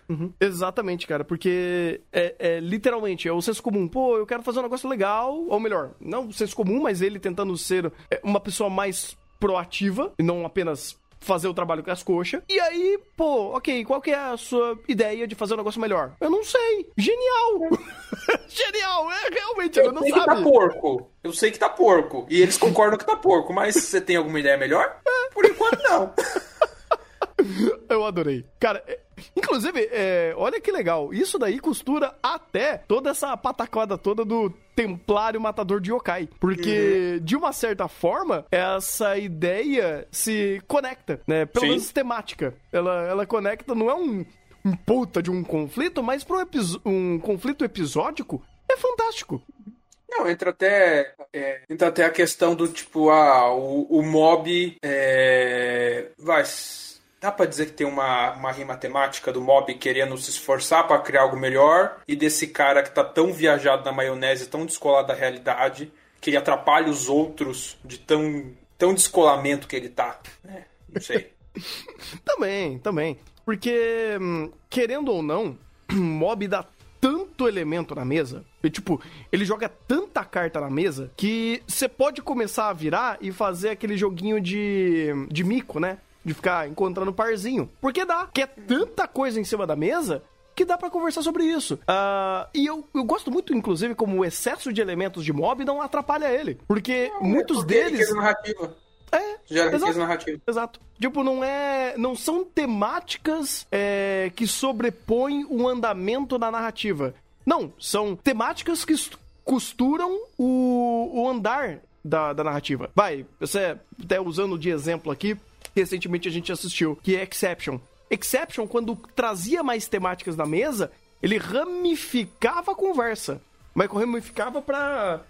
Uhum. Exatamente, cara, porque é, é, literalmente é o senso comum. Pô, eu quero fazer um negócio legal, ou melhor, não o senso comum, mas ele tentando ser uma pessoa mais proativa e não apenas fazer o trabalho com as coxas. E aí, pô, ok, qual que é a sua ideia de fazer um negócio melhor? Eu não sei. Genial! <laughs> Genial! É, realmente, eu, eu não sei sabe. que tá porco. Eu sei que tá porco. E eles concordam que tá porco, mas você tem alguma ideia melhor? É. Por enquanto, não. <laughs> Eu adorei. Cara, inclusive, é, olha que legal. Isso daí costura até toda essa pataquada toda do Templário Matador de Yokai. Porque, uhum. de uma certa forma, essa ideia se conecta, né? Pelo menos temática. Ela, ela conecta, não é um, um puta de um conflito, mas para um, um conflito episódico, é fantástico. Não, entra até, é, entra até a questão do tipo, ah, o, o mob é, vai Dá pra dizer que tem uma, uma rima temática do mob querendo se esforçar para criar algo melhor e desse cara que tá tão viajado na maionese, tão descolado da realidade, que ele atrapalha os outros de tão, tão descolamento que ele tá. né? não sei. <laughs> também, também. Porque, hum, querendo ou não, <clears throat> mob dá tanto elemento na mesa. E, tipo, ele joga tanta carta na mesa que você pode começar a virar e fazer aquele joguinho de, de mico, né? De ficar encontrando parzinho. Porque dá, que é tanta coisa em cima da mesa que dá para conversar sobre isso. Uh, e eu, eu gosto muito, inclusive, como o excesso de elementos de mob não atrapalha ele. Porque não, muitos é porque deles. narrativa. É, Gera exato, narrativa. Exato. Tipo, não é. Não são temáticas é, que sobrepõem o andamento da narrativa. Não, são temáticas que costuram o, o andar da, da narrativa. Vai, você até usando de exemplo aqui, recentemente a gente assistiu, que é Exception. Exception, quando trazia mais temáticas na mesa, ele ramificava a conversa. Mas ramificava para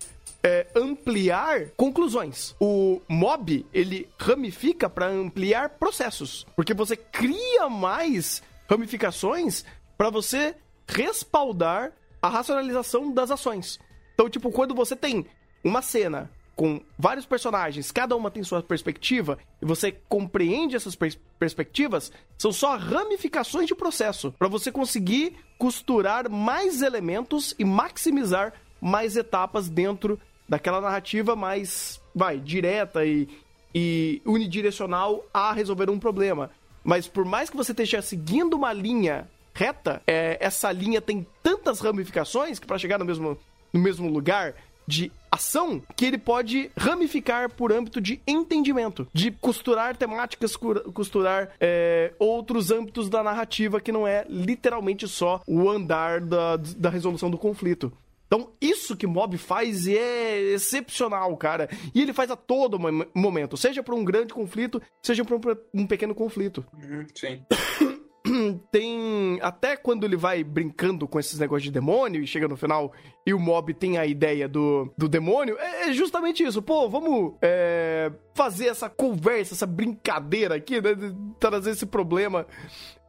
é, ampliar conclusões. O mob, ele ramifica para ampliar processos. Porque você cria mais ramificações para você respaldar a racionalização das ações. Então, tipo, quando você tem uma cena com vários personagens, cada uma tem sua perspectiva, e você compreende essas pers perspectivas, são só ramificações de processo para você conseguir costurar mais elementos e maximizar mais etapas dentro daquela narrativa mais, vai, direta e, e unidirecional a resolver um problema. Mas por mais que você esteja seguindo uma linha reta, é, essa linha tem tantas ramificações que para chegar no mesmo, no mesmo lugar de ação que ele pode ramificar por âmbito de entendimento, de costurar temáticas, costurar é, outros âmbitos da narrativa que não é literalmente só o andar da, da resolução do conflito. Então, isso que Mob faz é excepcional, cara. E ele faz a todo momento, seja para um grande conflito, seja para um, um, pequeno conflito. Uhum, sim. <coughs> <clears throat> tem. Até quando ele vai brincando com esses negócios de demônio e chega no final e o mob tem a ideia do, do demônio, é, é justamente isso. Pô, vamos é, fazer essa conversa, essa brincadeira aqui, né? Trazer esse problema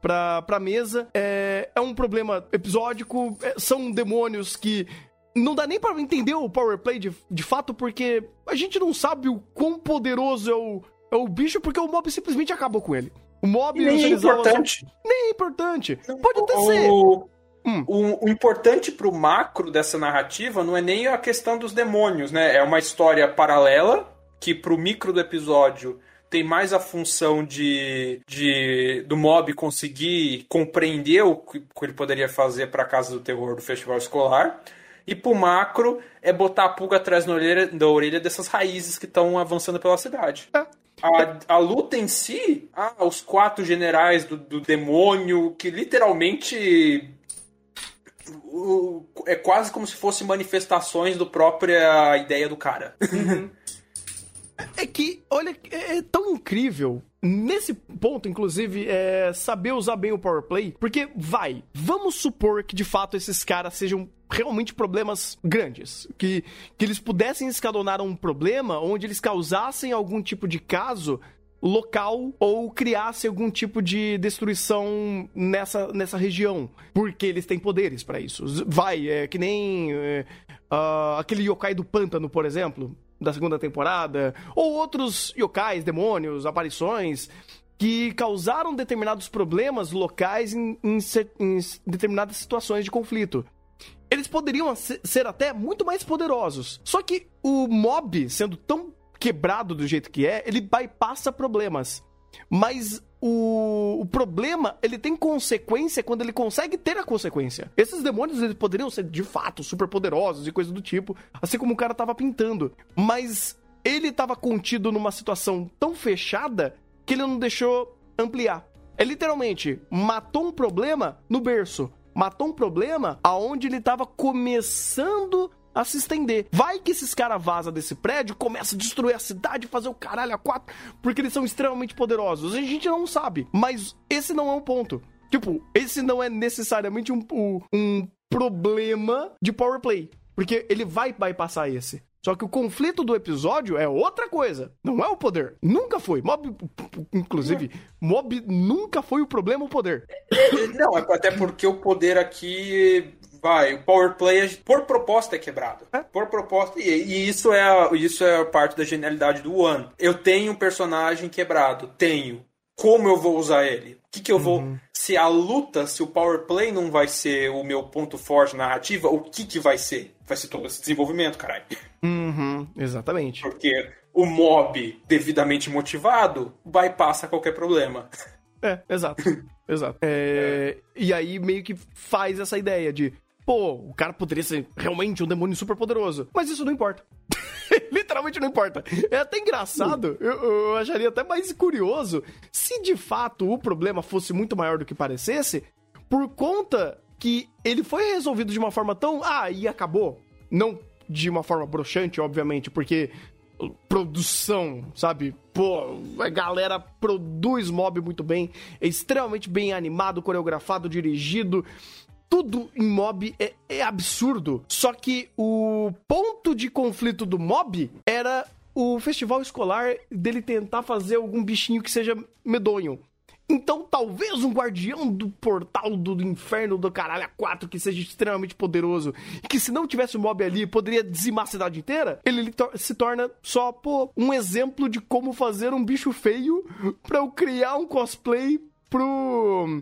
pra, pra mesa. É, é um problema episódico, é, são demônios que não dá nem para entender o power play de, de fato, porque a gente não sabe o quão poderoso é o, é o bicho, porque o mob simplesmente acabou com ele. O mob nem é importante. Nem é importante. Pode até o, ser. Hum. O, o, importante pro macro dessa narrativa não é nem a questão dos demônios, né? É uma história paralela que pro micro do episódio tem mais a função de, de do mob conseguir compreender o que, o que ele poderia fazer para a casa do terror do festival escolar. E pro macro é botar a pulga atrás da orelha, da orelha dessas raízes que estão avançando pela cidade. É a, a luta em si, ah, os quatro generais do, do demônio, que literalmente é quase como se fossem manifestações do própria ideia do cara. É que, olha, é, é tão incrível nesse ponto, inclusive, é saber usar bem o power play, porque vai, vamos supor que de fato esses caras sejam realmente problemas grandes, que, que eles pudessem escalonar um problema onde eles causassem algum tipo de caso local ou criasse algum tipo de destruição nessa, nessa região, porque eles têm poderes para isso. Vai, é que nem é, uh, aquele yokai do pântano, por exemplo, da segunda temporada, ou outros yokais, demônios, aparições que causaram determinados problemas locais em, em, em determinadas situações de conflito eles poderiam ser até muito mais poderosos. Só que o mob, sendo tão quebrado do jeito que é, ele bypassa problemas. Mas o, o, problema, ele tem consequência quando ele consegue ter a consequência. Esses demônios, eles poderiam ser, de fato, super poderosos e coisa do tipo, assim como o cara tava pintando. Mas ele tava contido numa situação tão fechada que ele não deixou ampliar. É literalmente, matou um problema no berço. Matou um problema aonde ele tava começando a se estender. Vai que esses caras vazam desse prédio, começa a destruir a cidade, fazer o caralho a quatro, porque eles são extremamente poderosos. A gente não sabe, mas esse não é um ponto. Tipo, esse não é necessariamente um, um problema de power play. Porque ele vai bypassar esse. Só que o conflito do episódio é outra coisa. Não é o poder. Nunca foi. Mob, inclusive, Mob nunca foi o problema o poder. Não, é até porque o poder aqui vai, o power play por proposta é quebrado. É? Por proposta. E, e, isso, é a, isso é a parte da genialidade do One. Eu tenho um personagem quebrado. Tenho. Como eu vou usar ele? O que, que eu vou. Uhum. Se a luta, se o power play não vai ser o meu ponto forte narrativa, o que, que vai ser? Vai ser todo esse desenvolvimento, caralho. Uhum, exatamente. Porque o mob devidamente motivado bypassa qualquer problema. É, exato. <laughs> exato. É, é. E aí meio que faz essa ideia de pô, o cara poderia ser realmente um demônio super poderoso. Mas isso não importa. <laughs> Literalmente não importa. É até engraçado, eu, eu, acharia até mais curioso se de fato o problema fosse muito maior do que parecesse, por conta que ele foi resolvido de uma forma tão. Ah, e acabou. Não de uma forma broxante, obviamente, porque produção, sabe? Pô, a galera produz mob muito bem, é extremamente bem animado, coreografado, dirigido tudo em mob é, é absurdo. Só que o ponto de conflito do mob era o festival escolar dele tentar fazer algum bichinho que seja medonho. Então, talvez um guardião do portal do, inferno do caralho a 4 que seja extremamente poderoso e que se não tivesse o mob ali poderia dizimar a cidade inteira, ele se torna só, pô, um exemplo de como fazer um bicho feio para eu criar um cosplay pro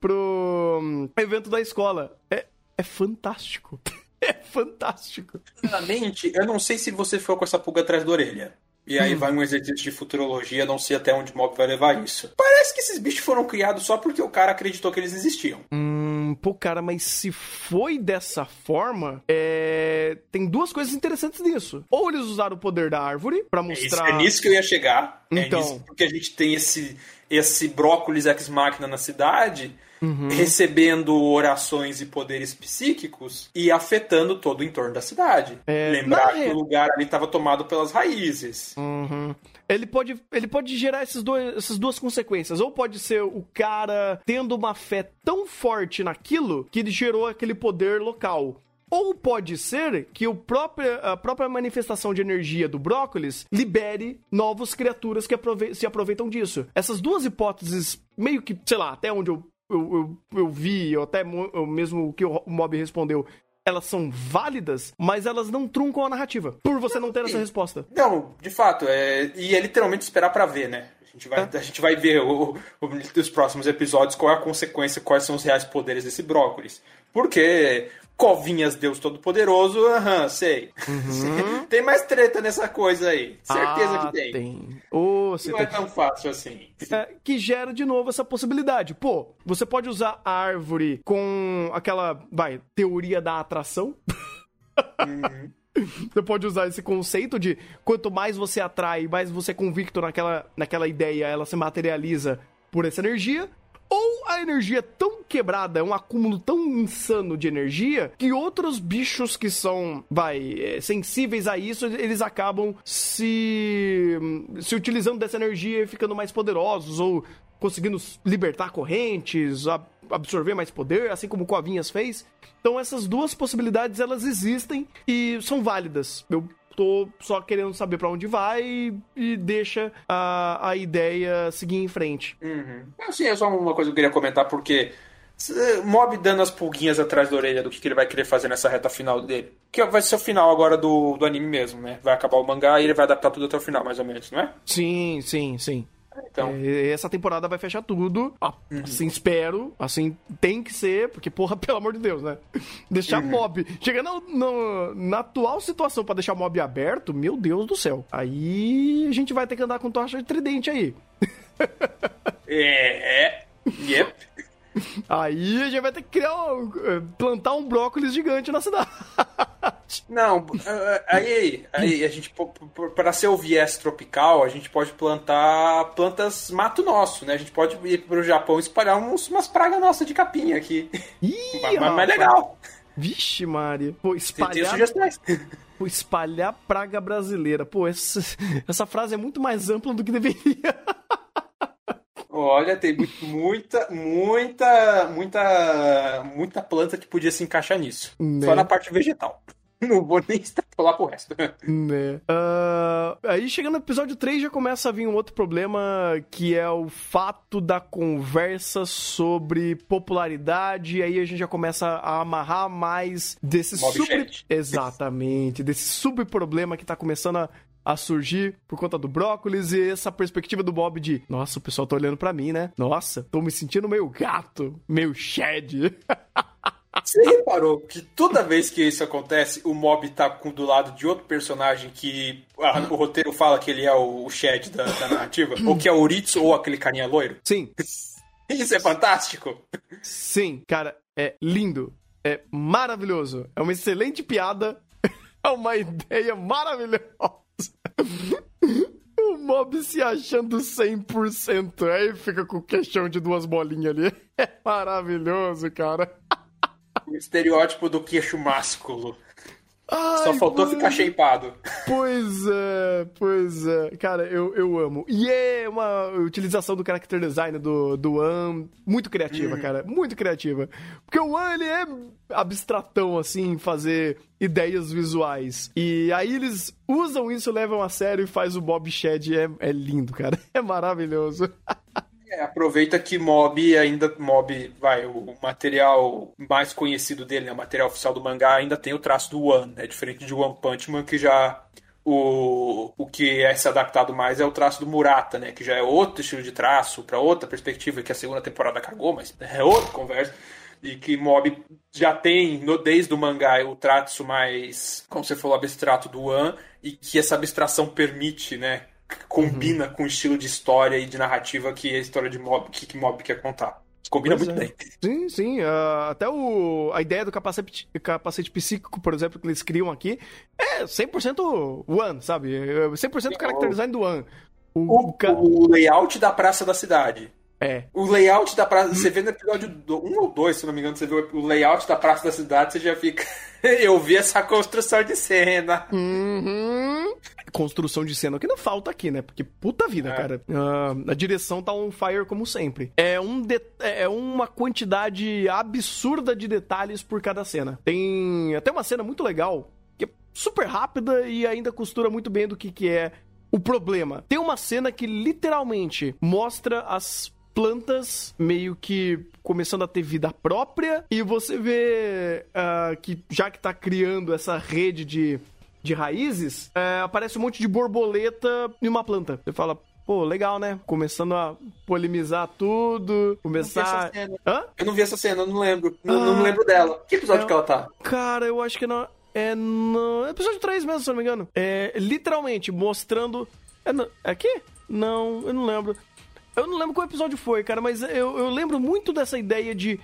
pro evento da escola. É, é fantástico. <laughs> É fantástico. Sinceramente, eu não sei se você foi com essa pulga atrás da orelha. E aí hum. vai um exercício de futurologia, não sei até onde o mob vai levar isso. Parece que esses bichos foram criados só porque o cara acreditou que eles existiam. Hum, pô, cara, mas se foi dessa forma, é... tem duas coisas interessantes nisso. Ou eles usaram o poder da árvore para mostrar. É, isso, é nisso que eu ia chegar. É então. É nisso porque a gente tem esse, esse brócolis ex-máquina na cidade uhum. recebendo orações e poderes psíquicos e afetando todo o entorno da cidade. É, Lembrar que o lugar ali estava tomado pelas raízes. Uhum. Ele pode, ele pode gerar esses dois, essas duas consequências. Ou pode ser o cara tendo uma fé tão forte naquilo que ele gerou aquele poder local. Ou pode ser que o próprio, a própria manifestação de energia do brócolis libere novas criaturas que aprove se aproveitam disso. Essas duas hipóteses, meio que, sei lá, até onde eu eu, eu, eu vi, ou até eu mesmo o que o Mob respondeu, elas são válidas, mas elas não truncam a narrativa, por você não, ter essa resposta. Não, de fato, é, e é literalmente esperar para ver, né? A gente vai, é. a gente vai ver o, o, os próximos episódios qual é a consequência, quais são os reais poderes desse brócolis. Porque Covinhas, Deus Todo-Poderoso, aham, sei. Uhum. <laughs> tem mais treta nessa coisa aí. Certeza ah, que tem. tem. Oh, não é tão fácil assim. É, que gera de novo essa possibilidade. Pô, você pode usar a árvore com aquela, vai, teoria da atração. Uhum. <laughs> Você pode usar esse conceito de quanto mais você atrai, mais você é convicto naquela, naquela ideia, ela se materializa por essa energia. Ou a energia é tão quebrada, é um acúmulo tão insano de energia, que outros bichos que são, vai, é, sensíveis a isso, eles acabam se, se utilizando dessa energia e ficando mais poderosos, ou conseguindo libertar correntes, absorver mais poder, assim como o Covinhas fez. Então essas duas possibilidades elas existem e são válidas. Eu tô só querendo saber para onde vai e, e deixa a, a ideia seguir em frente. Uhum. Assim, é só uma coisa que eu queria comentar, porque Mob dando as pulguinhas atrás da orelha do que, que ele vai querer fazer nessa reta final dele. Que vai ser o final agora do, do anime mesmo, né? Vai acabar o mangá e ele vai adaptar tudo até o final, mais ou menos, não é? Sim, sim, sim. Então. É, essa temporada vai fechar tudo. Uhum. Assim, espero. Assim, tem que ser, porque, porra, <laughs> pelo amor de Deus, né? Deixar uhum. mob. Chegando no, na atual situação para deixar mob aberto, meu Deus do céu. Aí a gente vai ter que andar com tocha de tridente aí. <laughs> é. é. Yep. Aí a gente vai ter que criar um, eh, plantar um brócolis gigante na cidade. <laughs> Não, eh, aí, aí a gente para ser o viés tropical, a gente pode plantar plantas mato nosso, né? A gente pode ir pro Japão e espalhar uns, umas pragas nossas de capinha aqui. Ih, <laughs> mas, mais legal. Vixe, Mari. Pô, espalhar. <laughs> Pô, espalhar praga brasileira. Pô, essa, essa frase é muito mais ampla do que deveria. Olha, tem muita, muita, muita, muita planta que podia se encaixar nisso. Né? Só na parte vegetal. <laughs> Não vou nem extrapolar pro resto. Né. Uh, aí chegando no episódio 3 já começa a vir um outro problema que é o fato da conversa sobre popularidade. Aí a gente já começa a amarrar mais desse sub... Exatamente, desse subproblema que tá começando a a surgir por conta do brócolis e essa perspectiva do Bob de, nossa, o pessoal tá olhando para mim, né? Nossa, tô me sentindo meio gato, meio shed. <laughs> Você reparou que toda vez que isso acontece, o Mob tá do lado de outro personagem que a, o roteiro fala que ele é o, Shed da, da narrativa? ou que é o Uritsu ou aquele carinha loiro? Sim. <laughs> Isso é fantástico? Sim, cara, é lindo. É maravilhoso. É uma excelente piada. <laughs> É uma ideia maravilhosa. <laughs> O mob se achando 100%. Aí fica com o queixão de duas bolinhas ali. <laughs> É maravilhoso, cara. O estereótipo do queixo másculo. Ai, Só faltou mano. ficar shapeado. Pois é, pois é. Cara, eu, eu amo. E é uma utilização do character design do, do One muito criativa, hum. cara. Muito criativa. Porque o One, ele é abstratão, assim, fazer ideias visuais. E aí eles usam isso, levam a sério e faz o Bob Shed. É, é lindo, cara. <laughs> É maravilhoso. <laughs> É, aproveita que Mob ainda. Mob, vai, o material mais conhecido dele, né, o material oficial do mangá, ainda tem o traço do One, né? Diferente de One Punch Man, que já. O, o que é se adaptado mais é o traço do Murata, né? Que já é outro estilo de traço, para outra perspectiva, que a segunda temporada cagou, mas é outra conversa. E que Mob já tem, no, desde o mangá, o traço mais, como você falou, abstrato do One, e que essa abstração permite, né? Combina uhum. com o estilo de história e de narrativa que a história de Mob, que, que Mob quer contar. Combina pois muito é. bem. Sim, sim. Uh, até o, a ideia do capacete, capacete psíquico, por exemplo, que eles criam aqui, é 100% One, sabe? 100% character design do One. O, o, o, layout da praça da cidade. É. O layout da praça. Você vê no episódio 1 ou 2, se não me engano, você vê o layout da praça da cidade, você já fica. <laughs> Eu vi essa construção de cena. Uhum. Construção de cena que não falta aqui, né? Porque puta vida, é. cara. Uh, a direção tá on fire como sempre. É, um de... é uma quantidade absurda de detalhes por cada cena. Tem até uma cena muito legal que é super rápida e ainda costura muito bem do que, que é o problema. Tem uma cena que literalmente mostra as plantas meio que começando a ter vida própria e você vê uh, que já que tá criando essa rede de, de raízes, uh, aparece um monte de borboleta em uma planta. Você fala, Pô, legal, né? Começando a polemizar tudo, começar. Hã? Eu não vi essa cena, eu não lembro. Não, ah, não me lembro dela. Que episódio é... que ela tá? Cara, eu acho que não. É no episódio 3 mesmo, se não me engano. É literalmente mostrando. É, no... é aqui? Não, eu não lembro. Eu não lembro qual episódio foi, cara, mas eu, eu lembro muito dessa ideia de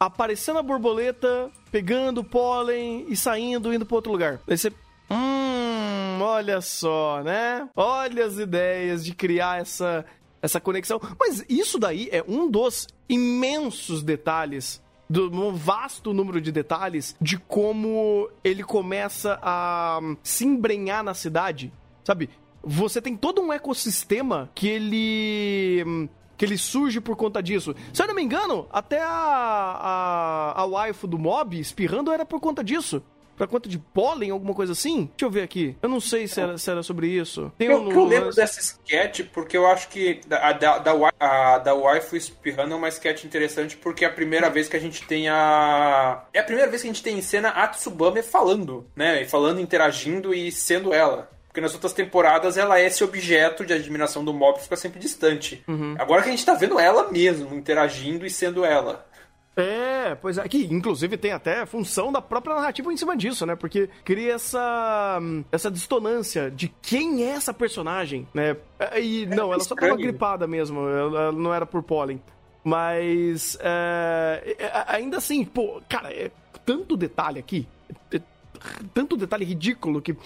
aparecendo a borboleta, pegando pólen e saindo, indo para outro lugar. Aí você. Hum, olha só, né? Olha as ideias de criar essa, essa conexão. Mas isso daí é um dos imensos detalhes do um vasto número de detalhes de como ele começa a se embrenhar na cidade. Sabe? Você tem todo um ecossistema que ele que ele surge por conta disso. Se eu não me engano, até a, a, a waifu do mob espirrando era por conta disso. pra quanto de pólen, alguma coisa assim? Deixa eu ver aqui. Eu não sei se era, se era sobre isso. Tem eu, um, eu lembro dessa sketch porque eu acho que a da, da, a, da waifu espirrando é uma sketch interessante porque é a primeira vez que a gente tem a... É a primeira vez que a gente tem em cena a Tsubame falando, né? Falando, interagindo e sendo ela. Porque nas outras temporadas ela é esse objeto de admiração do mob que fica sempre distante. Uhum. Agora que a gente tá vendo ela mesmo, interagindo e sendo ela. É, pois é, que inclusive tem até função da própria narrativa em cima disso, né? Porque cria essa essa distonância de quem é essa personagem, né? E é não, ela só tava gripada mesmo, ela não era por pólen. Mas é, é, ainda assim, pô, cara, é tanto detalhe aqui, é, tanto detalhe ridículo que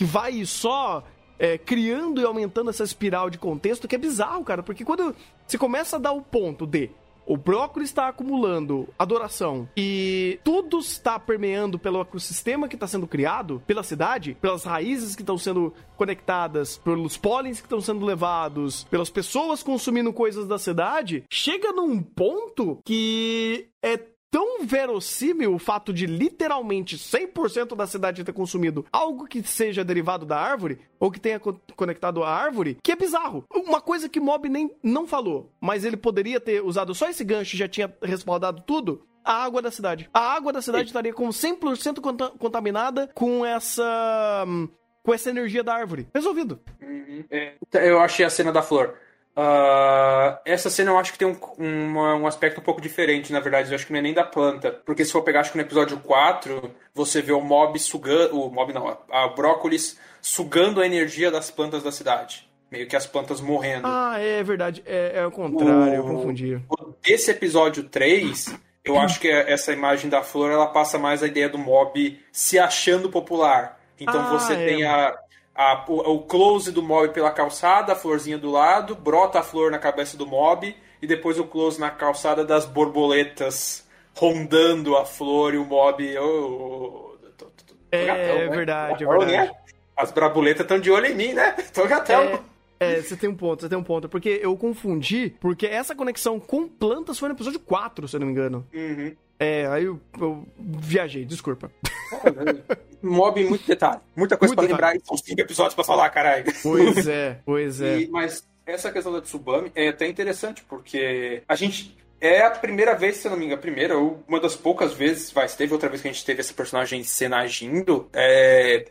que vai só é, criando e aumentando essa espiral de contexto que é bizarro, cara. Porque quando você começa a dar o ponto de o brócolis está acumulando adoração e tudo está permeando pelo ecossistema que está sendo criado, pela cidade, pelas raízes que estão sendo conectadas, pelos pólens que estão sendo levados, pelas pessoas consumindo coisas da cidade, chega num ponto que é tão verossímil o fato de literalmente 100% da cidade ter consumido algo que seja derivado da árvore ou que tenha co conectado à árvore, que é bizarro. Uma coisa que Mob nem não falou, mas ele poderia ter usado só esse gancho e já tinha respaldado tudo, a água da cidade. A água da cidade estaria com 100% contaminada com essa hum, com essa energia da árvore. Resolvido. Uhum. É, eu achei a cena da flor. Uh, essa cena eu acho que tem um, um, um, aspecto um pouco diferente, na verdade. Eu acho que não é nem da planta. Porque se for pegar, acho que no episódio 4, você vê o mob sugando. O mob não, a, a brócolis sugando a energia das plantas da cidade. Meio que as plantas morrendo. Ah, é verdade. É, é o contrário, o, eu confundi. Esse episódio 3, eu acho que essa imagem da flor ela passa mais a ideia do mob se achando popular. Então ah, você é. tem a, a, o, o, close do mob pela calçada, a florzinha do lado, brota a flor na cabeça do mob e depois o close na calçada das borboletas rondando a flor e o mob. Oh, tô, tô, tô, é, gatão, né? verdade, é verdade. Né? As brabuletas estão de olho em mim, né? <laughs> Tô gatão. É. É, você tem um ponto, você tem um ponto. Porque eu confundi, porque essa conexão com plantas foi no episódio 4, se eu não me engano. Uhum. É, aí eu, eu viajei, desculpa. <laughs> Mob muito detalhe. Muita coisa muito pra detalhe. lembrar e são cinco episódios pra falar, caralho. Pois é, <laughs> pois é. E, mas essa questão da Tsubame é até interessante, porque a gente é a primeira vez, se eu não me engano, a primeira, ou uma das poucas vezes, vai, teve outra vez que a gente teve essa personagem cena agindo, é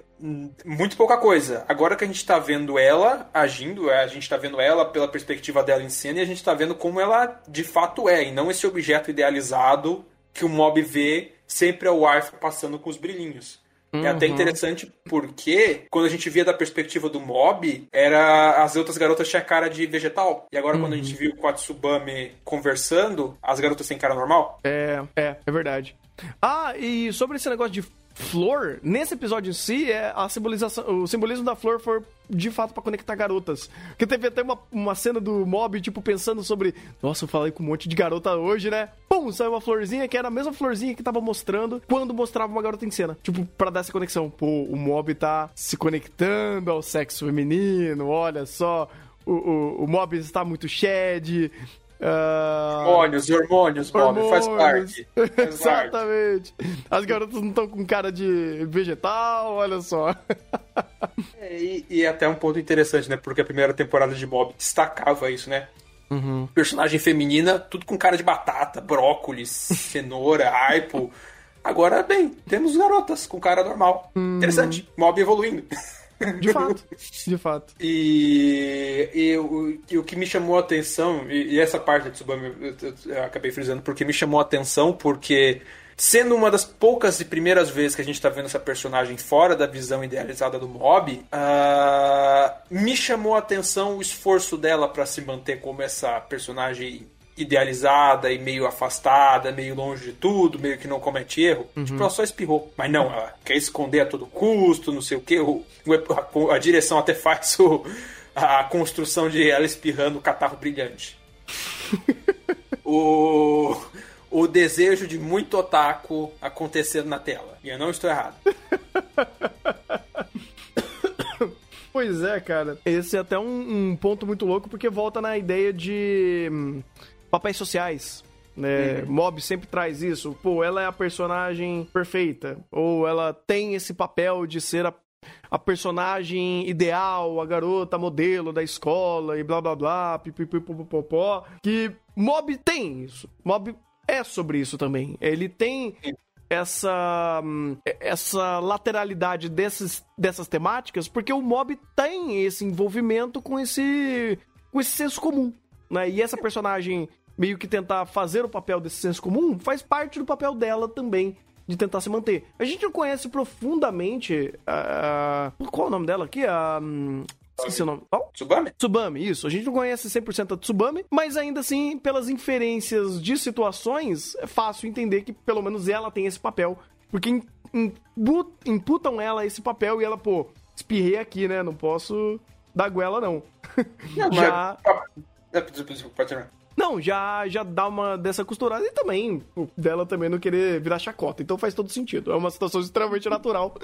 muito pouca coisa. Agora que a gente tá vendo ela agindo, é, a gente tá vendo ela pela perspectiva dela em cena e a gente tá vendo como ela de fato é, e não esse objeto idealizado que o mob vê sempre é o Arthur passando com os brilhinhos. Uhum. É até uhum. interessante porque quando a gente via da perspectiva do mob, era as outras garotas tinham cara de vegetal. E agora uhum. quando a gente uhum. viu com a Tsubame conversando, as garotas têm cara normal. É, é, é verdade. Ah, e sobre esse negócio de flor, nesse episódio em si, é a simbolização, o simbolismo da flor foi de fato para conectar garotas. Porque teve até uma, uma cena do mob, tipo, pensando sobre. Nossa, eu falei com um monte de garota hoje, né? Pum, saiu uma florzinha que era a mesma florzinha que tava mostrando quando mostrava uma garota em cena. Tipo, pra dar essa conexão. Pô, o mob tá se conectando ao sexo feminino, olha só. O, o, o mob está muito shed, Uh... Hormônios, hormônios, Bob, faz parte. Faz <laughs> Exatamente. Parte. As garotas não estão com cara de vegetal, olha só. É, e, e até um ponto interessante, né? Porque a primeira temporada de Bob destacava isso, né? Uhum. Personagem feminina, tudo com cara de batata, brócolis, <laughs> cenoura, aipo. Agora, bem, temos garotas com cara normal. Uhum. Interessante. Mob evoluindo. <laughs> De fato, de fato. E, e, o, e o que me chamou a atenção, e, e essa parte de Tsubame eu, eu, eu, acabei frisando, porque me chamou a atenção, porque sendo uma das poucas e primeiras vezes que a gente está vendo essa personagem fora da visão idealizada do mob, uh, me chamou a atenção o esforço dela para se manter como essa personagem idealizada e meio afastada, meio longe de tudo, meio que não comete erro. Uhum. Tipo, ela só espirrou. Mas não, ela quer esconder a todo custo, não sei o que. A, a, direção até faz o, a construção de ela espirrando o catarro brilhante. <laughs> o, o desejo de muito otaku acontecendo na tela. E eu não estou errado. <coughs> Pois é, cara. Esse é até um, um, ponto muito louco, porque volta na ideia de hum, papéis sociais. Né? Uhum. Mob sempre traz isso. Pô, ela é a personagem perfeita. Ou ela tem esse papel de ser a, a personagem ideal, a garota modelo da escola e blá blá blá, pipipipopopó. Que Mob tem isso. Mob é sobre isso também. Ele tem essa essa lateralidade desses, dessas temáticas porque o mob tem esse envolvimento com esse com esse senso comum né e essa personagem meio que tentar fazer o papel desse senso comum, faz parte do papel dela também de tentar se manter. A gente não conhece profundamente. Uh, qual é o nome dela aqui? A. Uh, Esqueci o nome. Oh? Tsubame? Tsubame, isso. A gente não conhece 100% a Tsubame, mas ainda assim, pelas inferências de situações, é fácil entender que pelo menos ela tem esse papel. Porque imputam ela esse papel e ela, pô, espirrei aqui, né? Não posso dar goela, não. não Já. Pode Não, já, já dá uma dessa costurada e também dela também não querer virar chacota. Então faz todo sentido. É uma situação extremamente <laughs> natural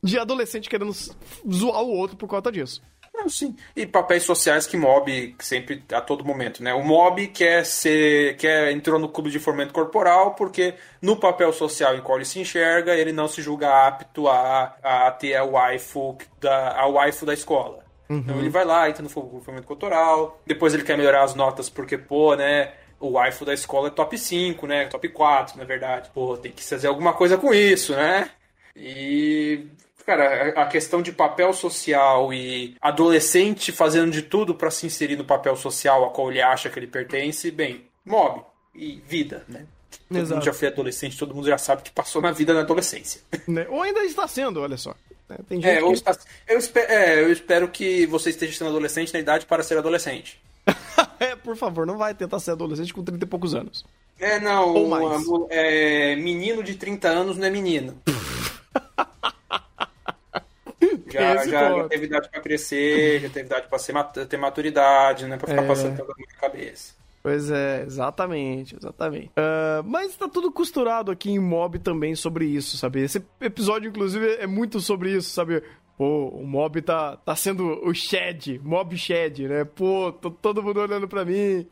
de adolescente querendo zoar o outro por conta disso. Não, sim. E papéis sociais que mob sempre a todo momento, né? O mob quer ser, quer entrou no clube de fomento corporal porque no papel social em qual ele se enxerga, ele não se julga apto a, a ter a waifu da a waifu da escola. Uhum. Então ele vai lá, entra no movimento cultural, depois ele quer melhorar as notas porque, pô, né, o waifu da escola é top 5, né, top 4, na verdade. Pô, tem que fazer alguma coisa com isso, né? E Cara, a questão de papel social e adolescente fazendo de tudo para se inserir no papel social a qual ele acha que ele pertence, bem, mob e vida, né? Todo Exato. mundo já foi adolescente, todo mundo já sabe que passou na vida na adolescência. Né? Ou ainda está sendo, olha só. Né? Tem gente é, que... está... eu, espero, é, eu espero que você esteja sendo adolescente na idade para ser adolescente. <laughs> é, por favor, não vai tentar ser adolescente com 30 e poucos anos. É, não. Ou mais. é, menino de 30 anos não é menino. <laughs> já, já, já, teve idade para crescer, já teve idade para ter maturidade, né? Pra ficar é... passando pela minha cabeça. Pois é, exatamente, exatamente. Uh, mas tá tudo costurado aqui em Mob também sobre isso, sabe? Esse episódio, inclusive, é muito sobre isso, sabe? Pô, o mob tá, tá sendo o Shed, mob Shed, né? Pô, tô todo mundo olhando pra mim.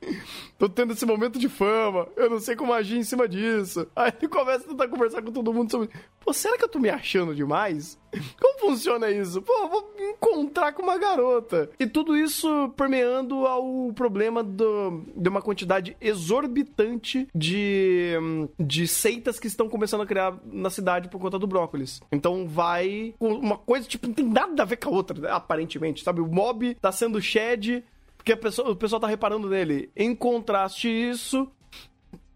Tô tendo esse momento de fama. Eu não sei como agir em cima disso. Aí ele começa a tentar conversar com todo mundo sobre. Pô, será que eu tô me achando demais? Como funciona isso? Pô, vou me encontrar com uma garota. E tudo isso permeando ao problema do, de uma quantidade exorbitante de, de seitas que estão começando a criar na cidade por conta do brócolis. Então vai. Uma coisa, tipo, não tem nada a ver com a outra, aparentemente, sabe? O mob tá sendo shed porque pessoa, o pessoal tá reparando nele. Em contraste isso,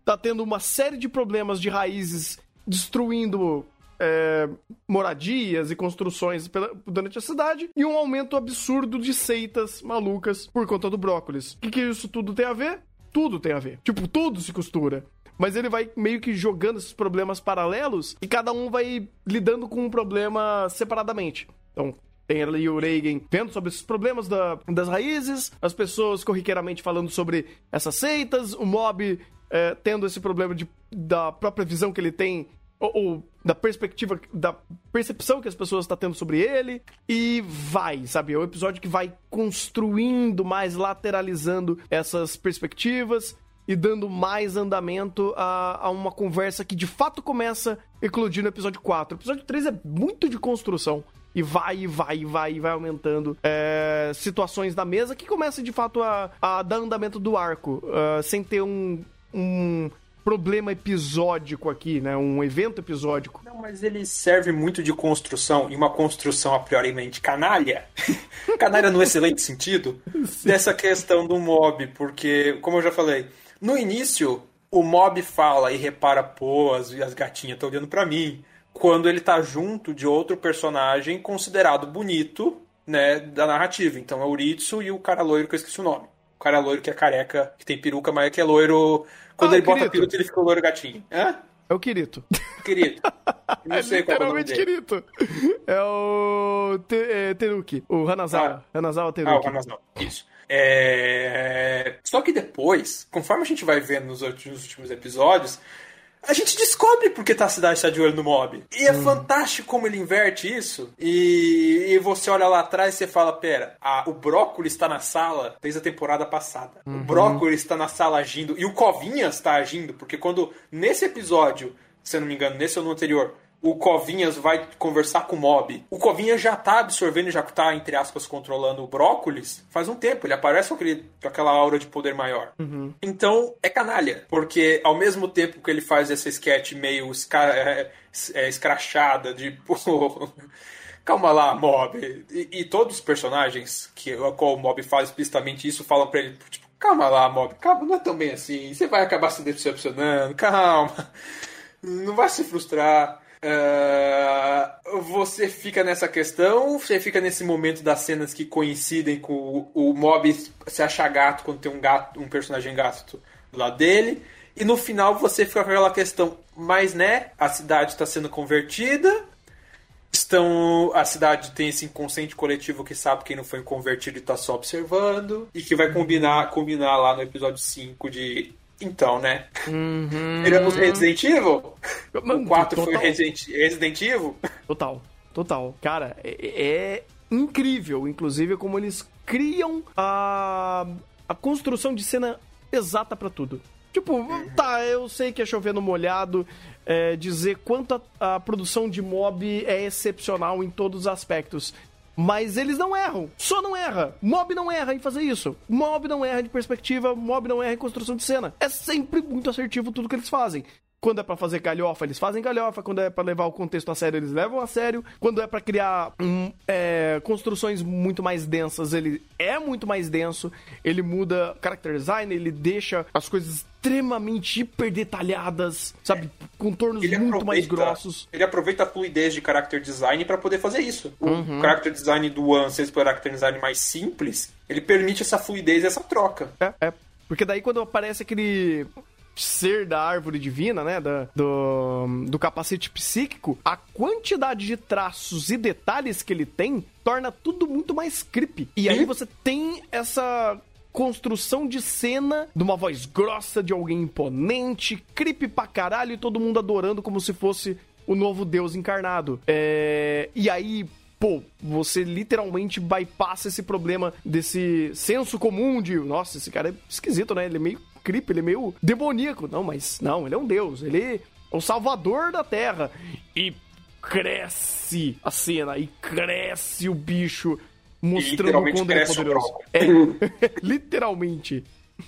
tá tendo uma série de problemas de raízes destruindo é, moradias e construções durante a cidade e um aumento absurdo de seitas malucas por conta do brócolis. O que, que isso tudo tem a ver? Tudo tem a ver. Tipo, tudo se costura. Mas ele vai meio que jogando esses problemas paralelos e cada um vai lidando com um problema separadamente. Então, tem ali o Reagan vendo sobre esses problemas da, das raízes, as pessoas corriqueiramente falando sobre essas seitas, o mob é, tendo esse problema de, da própria visão que ele tem ou, ou, da perspectiva, da percepção que as pessoas estão tendo sobre ele, e vai, sabe? É um episódio que vai construindo mais, lateralizando essas perspectivas e dando mais andamento a, a uma conversa que de fato começa a eclodir no episódio 4. O episódio 3 é muito de construção. E vai, e vai, e vai, e vai aumentando é, situações da mesa que começam de fato a, a dar andamento do arco, uh, sem ter um, um problema episódico aqui, né? Um evento episódico. Não, mas ele serve muito de construção, e uma construção a priorimente canalha. <laughs> canalha no excelente sentido, Sim. dessa questão do mob, porque, como eu já falei, no início, o mob fala e repara, pô, as, as gatinhas estão olhando para mim. Quando ele tá junto de outro personagem considerado bonito, né, da narrativa. Então é o Uritsu e o cara loiro que eu esqueci o nome. O cara loiro que é careca, que tem peruca, mas é que é loiro quando ah, ele bota Kirito. ele fica loiro gatinho. Hã? É o Kirito. Kirito. <laughs> Não é sei qual é o nome dele. Kirito. É o te, é, Teruki. O Hanazawa. Ah. Hanazawa Teruki. Ah, o Hanazawa. Isso. É... Só que depois, conforme a gente vai vendo nos últimos episódios, a gente descobre porque tá a cidade está de olho no mob. E é hum. fantástico como ele inverte isso. E, e, você olha lá atrás e você fala: pera, a, o brócolis está na sala desde a temporada passada. Uhum. O brócolis está na sala agindo. E o Covinhas está agindo, porque quando nesse episódio, se eu não me engano, nesse ou no anterior, o Covinhas vai conversar com o Mob. O Covinhas já tá absorvendo, já tá, entre aspas, controlando o brócolis faz um tempo. Ele aparece com, aquele, com aquela aura de poder maior. Uhum. Então, é canalha. Porque ao mesmo tempo que ele faz essa sketch meio esca é, é, escrachada, de. Pô, <laughs> calma lá, Mob. E, e, todos os personagens que a qual o Mob faz explicitamente isso falam pra ele, tipo, calma lá, Mob, calma, não é tão bem assim. Você vai acabar se decepcionando, calma. Não vai se frustrar. Uh, você fica nessa questão, você fica nesse momento das cenas que coincidem com o, o mob se achar gato quando tem um gato, um personagem gato lá dele. E no final você fica com aquela questão, mas né, a cidade está sendo convertida, estão a cidade tem esse inconsciente coletivo que sabe quem não foi convertido e está só observando e que vai combinar combinar lá no episódio 5 de então, né? Uhum. Viramos Resident Evil? o 4 total. foi Resident, Resident Evil? Total, total. Cara, é, é incrível, inclusive, como eles criam a, a construção de cena exata para tudo. Tipo, tá, eu sei que é chover no molhado, é, dizer quanto a, a, produção de mob é excepcional em todos os aspectos. Mas eles não erram. Só não erra. Mob não erra em fazer isso. Mob não erra de perspectiva. Mob não erra em construção de cena. É sempre muito assertivo tudo que eles fazem. Quando é para fazer galhofa, eles fazem galhofa. Quando é para levar o contexto a sério, eles levam a sério. Quando é para criar um, é, construções muito mais densas, ele é muito mais denso. Ele muda character design, ele deixa as coisas extremamente hiper detalhadas, sabe? Contornos muito mais grossos. Ele aproveita a fluidez de character design para poder fazer isso. O uhum. character design do One, se character design mais simples, ele permite essa fluidez e essa troca. É, é. Porque daí quando aparece aquele ser da árvore divina, né? Da, do, do capacete psíquico, a quantidade de traços e detalhes que ele tem torna tudo muito mais creepy. E aí você tem essa construção de cena de uma voz grossa de alguém imponente, creepy pra caralho e todo mundo adorando como se fosse o novo Deus encarnado. É... E aí, pô, você literalmente bypassa esse problema desse senso comum de, nossa, esse cara é esquisito, né? Ele é meio creepy, ele é meio demoníaco. Não, mas não, ele é um deus, ele é o salvador da Terra. E cresce a cena, e cresce o bicho, mostrando quando ele é poderoso. É, <laughs> literalmente.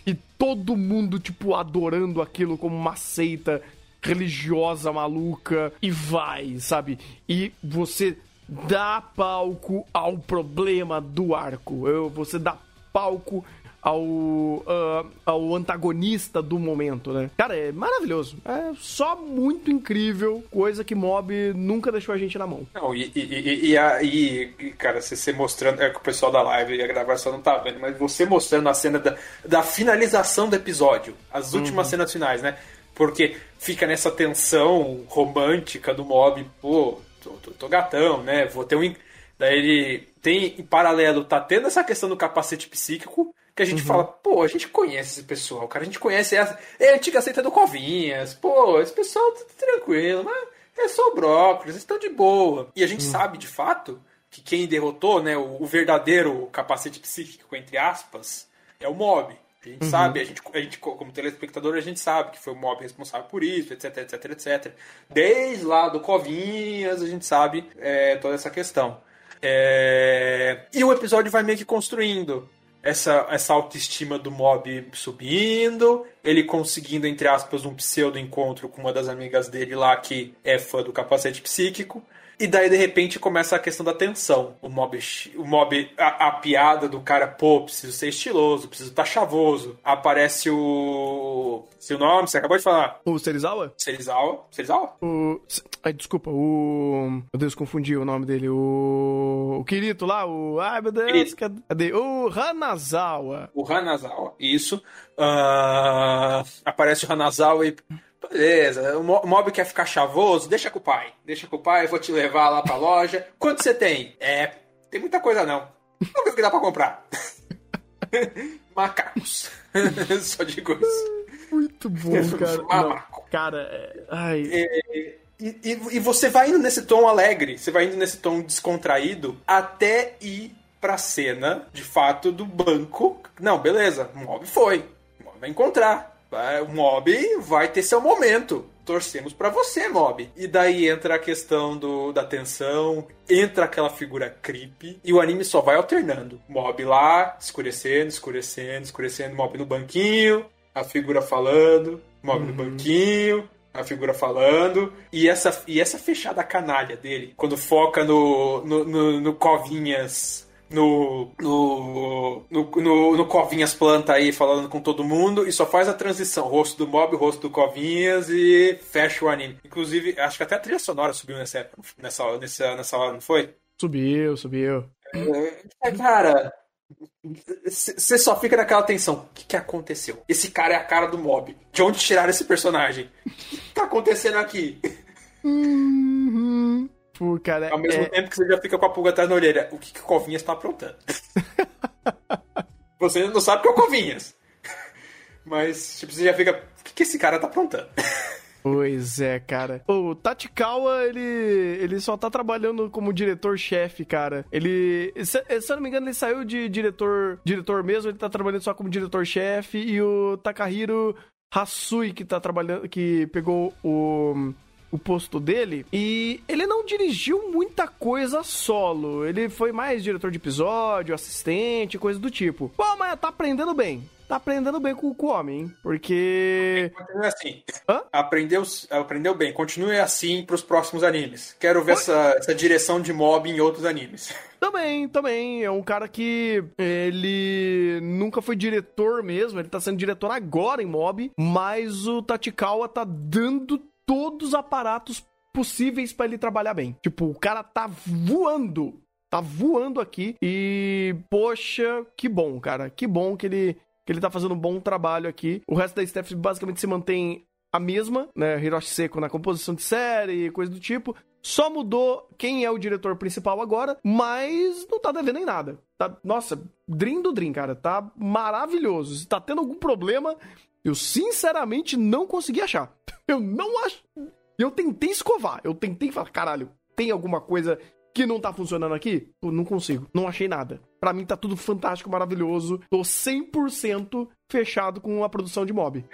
E todo mundo, tipo, adorando aquilo como uma seita religiosa maluca. E vai, sabe? E você dá palco ao problema do arco. Eu, você dá palco ao, uh, ao antagonista do momento, né? Cara, é maravilhoso. É só muito incrível, coisa que Mob nunca deixou a gente na mão. Não, e, e, e, e, a, e cara, você mostrando, é que o pessoal da live e a gravação não tá vendo, mas você mostrando a cena da, da finalização do episódio, as últimas uhum. cenas finais, né? Porque fica nessa tensão romântica do Mob, pô, tô, tô, tô gatão, né? Vou ter um. Daí ele tem, em paralelo, tá tendo essa questão do capacete psíquico, que a gente uhum. fala, pô, a gente conhece esse pessoal, cara, a gente conhece a, é a antiga seita do Covinhas, pô, esse pessoal tá tranquilo, mas é só brócolis, eles estão de boa. E a gente uhum. sabe, de fato, que quem derrotou, né, o, o, verdadeiro capacete psíquico, entre aspas, é o Mob. A gente uhum. sabe, a gente, a gente, como telespectador, a gente sabe que foi o Mob responsável por isso, etc, etc, etc. Desde lá do Covinhas, a gente sabe é, toda essa questão. É... E o episódio vai meio que construindo essa, essa autoestima do mob subindo, ele conseguindo, entre aspas, um pseudo encontro com uma das amigas dele lá que é fã do capacete psíquico. E daí, de repente, começa a questão da tensão. O mob, o mob a, a piada do cara, pô, preciso ser estiloso, preciso estar tá chavoso. Aparece o. Seu nome, você acabou de falar. O Serizawa? Serizawa? Serizawa? O. Ai, desculpa, o. Meu Deus, confundi o nome dele. O. O Kirito lá, o. Ai, meu Deus, Kirito. cadê? O Hanazawa. O Hanazawa, isso. Uh... Aparece o Hanazawa e. Beleza, o mob quer ficar chavoso, deixa com o pai. Deixa com o pai, vou te levar lá pra loja. Quanto você tem? É, tem muita coisa não. Não o que dá pra comprar. <laughs> Macacos. <laughs> Só digo isso. Muito bom, cara. Mamaco. Cara, é... ai. É, e, e, e, você vai indo nesse tom alegre, você vai indo nesse tom descontraído até ir pra cena, de fato, do banco. Não, beleza, o mob foi. O mob vai encontrar. O mob vai ter seu momento. Torcemos para você, mob. E daí entra a questão do, da tensão, entra aquela figura creepy e o anime só vai alternando. Mob lá, escurecendo, escurecendo, escurecendo, mob no banquinho, a figura falando, mob uhum. no banquinho, a figura falando, e essa, e essa fechada canalha dele, quando foca no, no, no, no Covinhas no, no, no, no, no Covinhas Planta aí falando com todo mundo e só faz a transição, rosto do Mob, rosto do Covinhas e fecha o anime. Inclusive, acho que até a trilha sonora subiu nessa época, nessa, nessa, nessa hora, não foi? Subiu, subiu. É, cara, você só fica naquela tensão. O que, que aconteceu? Esse cara é a cara do mob. De onde tiraram esse personagem? O que tá acontecendo aqui? Uhum. Pô, cara, Ao mesmo é... tempo que você já fica com a pulga atrás da orelha. O que, que o Covinhas tá aprontando? <laughs> você não sabe que é o Covinhas. Mas, tipo, você já fica. O que, que esse cara tá aprontando? <laughs> Pois é, cara. O Tatikawa, ele, ele só tá trabalhando como diretor-chefe, cara. Ele, se, se, eu não me engano, ele saiu de diretor, diretor mesmo, ele tá trabalhando só como diretor-chefe e o Takahiro Hasui que tá trabalhando, que pegou o o posto dele e ele não dirigiu muita coisa solo. Ele foi mais diretor de episódio, assistente, coisa do tipo. Pô, mas tá aprendendo bem tá aprendendo bem com, o homem, hein? Porque. Continue assim. Hã? Aprendeu, aprendeu bem. Continue assim pros próximos animes. Quero ver essa, essa direção de mob em outros animes. <laughs> Também, também. É um cara que ele nunca foi diretor mesmo. Ele tá sendo diretor agora em mob. Mas o Tatikawa tá dando todos os aparatos possíveis para ele trabalhar bem. Tipo, o cara tá voando. Tá voando aqui. E, poxa, que bom, cara. Que bom que ele que ele tá fazendo um bom trabalho aqui. O resto da staff basicamente se mantém a mesma, né? Hiroshi Seko na composição de série, coisa do tipo. Só mudou quem é o diretor principal agora, mas não tá devendo em nada. Tá, nossa, Dream do Dream, cara, tá maravilhoso. Se tá tendo algum problema, eu sinceramente não consegui achar. <laughs> Eu não acho. Eu tentei escovar, eu tentei falar, caralho, tem alguma coisa que não tá funcionando aqui? Eu não consigo, não achei nada. Para mim tá tudo fantástico, maravilhoso. Tô 100% fechado com a produção de Mob.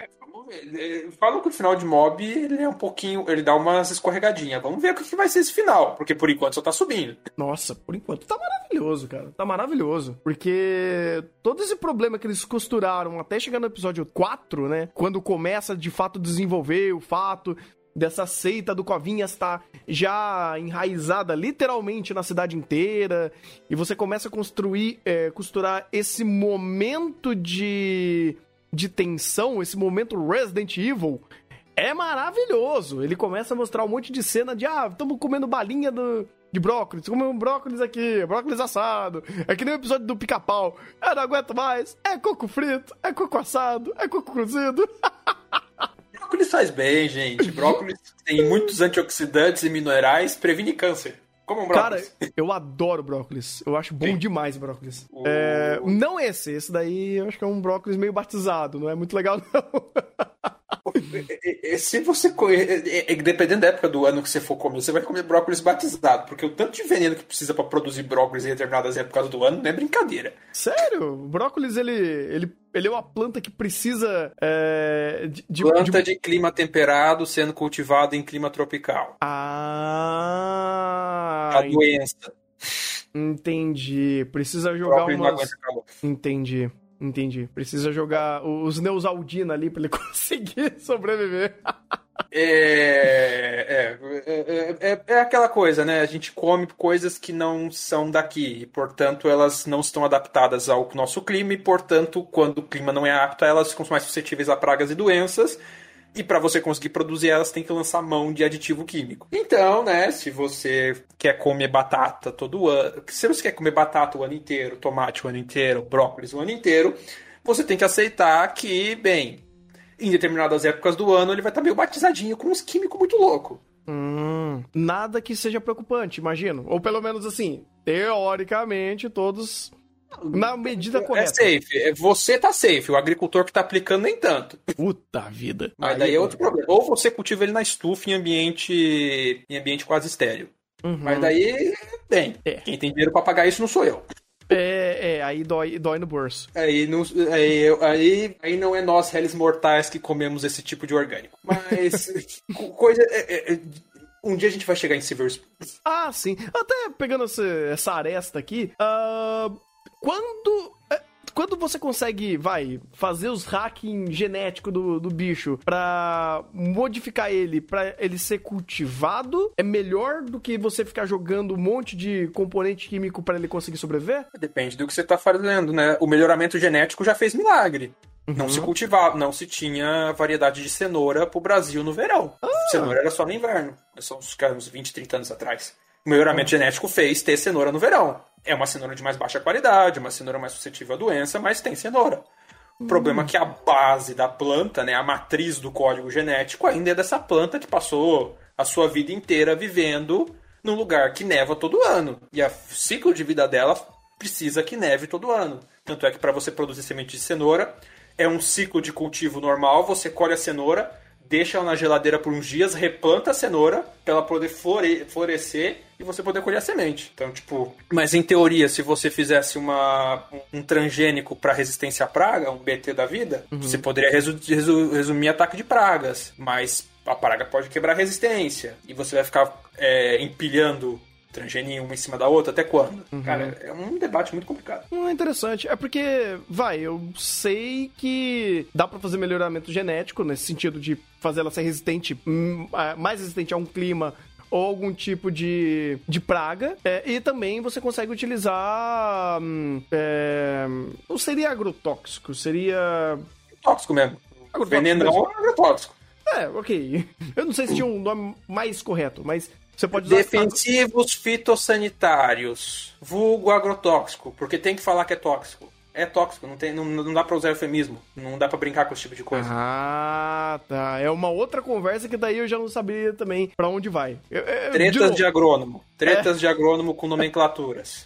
Ver. Falam que o final de Mob ele é um pouquinho, ele dá umas escorregadinhas. Vamos ver o que vai ser esse final, porque por enquanto só tá subindo. Nossa, por enquanto tá maravilhoso, cara. Tá maravilhoso. Porque todo esse problema que eles costuraram até chegar no episódio 4, né? Quando começa de fato desenvolver o fato dessa seita do Covinhas está já enraizada literalmente na cidade inteira e você começa a construir, é, costurar esse momento de, de tensão, esse momento Resident Evil é maravilhoso. Ele começa a mostrar um monte de cena de ah, estamos comendo balinha do, de brócolis, comendo brócolis aqui, brócolis assado. É que nem o episódio do pica-pau. Eu não aguento mais. É coco frito, é coco assado, é coco cozido. <laughs> Brócolis faz bem, gente. Brócolis tem muitos antioxidantes e minerais, previne câncer. Brócolis. Cara, <laughs> eu adoro brócolis. Eu acho bom Sim. demais brócolis. O... É, não esse. Esse daí eu acho que é um brócolis meio batizado. Não é muito legal, <laughs> não. Se você. Dependendo da época do ano que você for comer, você vai comer brócolis batizado. Porque o tanto de veneno que precisa para produzir brócolis em determinadas épocas do ano não é brincadeira. Sério? O brócolis, ele, ele, ele é uma planta que precisa. É, de, de, planta de... de clima temperado sendo cultivada em clima tropical. Ah. A doença. Entendi. Precisa jogar umas... Entendi. Entendi. Precisa jogar os Neusaldina ali pra ele <laughs> conseguir sobreviver. É, é, é, é, aquela coisa, né? A gente come coisas que não são daqui, e, portanto, elas não estão adaptadas ao nosso clima, e, portanto, quando o clima não é apto, elas ficam mais suscetíveis a pragas e doenças. E para você conseguir produzir elas, tem que lançar mão de aditivo químico. Então, né, se você quer comer batata todo ano, se você quer comer batata o ano inteiro, tomate o ano inteiro, brócolis o ano inteiro, você tem que aceitar que, bem, em determinadas épocas do ano ele vai estar tá meio batizadinho com uns químicos muito louco. Hum, nada que seja preocupante, imagino. Ou pelo menos assim, teoricamente, todos Na medida É correta. safe. É, Você tá safe, o agricultor que tá aplicando nem tanto. Puta vida. Mas Aí daí é outro problema. Ou você cultiva ele na estufa em ambiente, em ambiente quase estéreo. Uhum. Mas daí, bem, É. quem tem dinheiro pra pagar isso não sou eu. É, é, aí dói, dói no bolso. Aí não, aí, aí, aí não é nós, réis mortais, que comemos esse tipo de orgânico. Mas, <laughs> co- coisa. é- é- é- um dia a gente vai chegar em Silver Spoon. Ah, sim. Até pegando essa, essa aresta aqui, ah, quando. é, Quando você consegue, vai, fazer os hacking genético do, do bicho pra modificar ele, pra ele ser cultivado, é melhor do que você ficar jogando um monte de componente químico pra ele conseguir sobreviver? Depende do que você tá fazendo, né? O melhoramento genético já fez milagre. Não se cultivava, não se tinha variedade de cenoura pro Brasil no verão. Cenoura era só no inverno. São uns, uns 20, 30 anos atrás. O melhoramento genético fez ter cenoura no verão. É uma cenoura de mais baixa qualidade, uma cenoura mais suscetível à doença, mas tem cenoura. O problema é que a base da planta, né, a matriz do código genético, ainda é dessa planta que passou a sua vida inteira vivendo num lugar que neva todo ano. E o ciclo de vida dela precisa que neve todo ano. Tanto é que para você produzir semente de cenoura, é um ciclo de cultivo normal, você colhe a cenoura, deixa ela na geladeira por uns dias, replanta a cenoura para ela poder flore- florescer e você poder colher a semente. Então, tipo, mas em teoria, se você fizesse uma, um transgênico para resistência à praga, um BT da vida, você poderia resu- resu- resumir ataque de pragas, mas a praga pode quebrar a resistência e você vai ficar é, empilhando transgeninho uma em cima da outra até quando? Cara, é um debate muito complicado. Hum, interessante. É porque, vai, eu sei que dá pra fazer melhoramento genético, nesse sentido de fazer ela ser resistente, hum, mais resistente a um clima ou algum tipo de, de praga. É, e também você consegue utilizar. hum, é, não seria agrotóxico, seria. Tóxico mesmo. Agrotóxico Venenão mesmo. é agrotóxico. É, ok. <laughs> Eu não sei se tinha um nome mais correto, mas você pode usar. Defensivos fitossanitários. Vulgo agrotóxico. Porque tem que falar que é tóxico. É tóxico, não, tem, não, não dá pra usar eufemismo. Não dá pra brincar com esse tipo de coisa. Ah, tá. É uma outra conversa que daí eu já não sabia também pra onde vai. Eu- eu- de Tretas novo, de agrônomo. Tretas de agrônomo com nomenclaturas.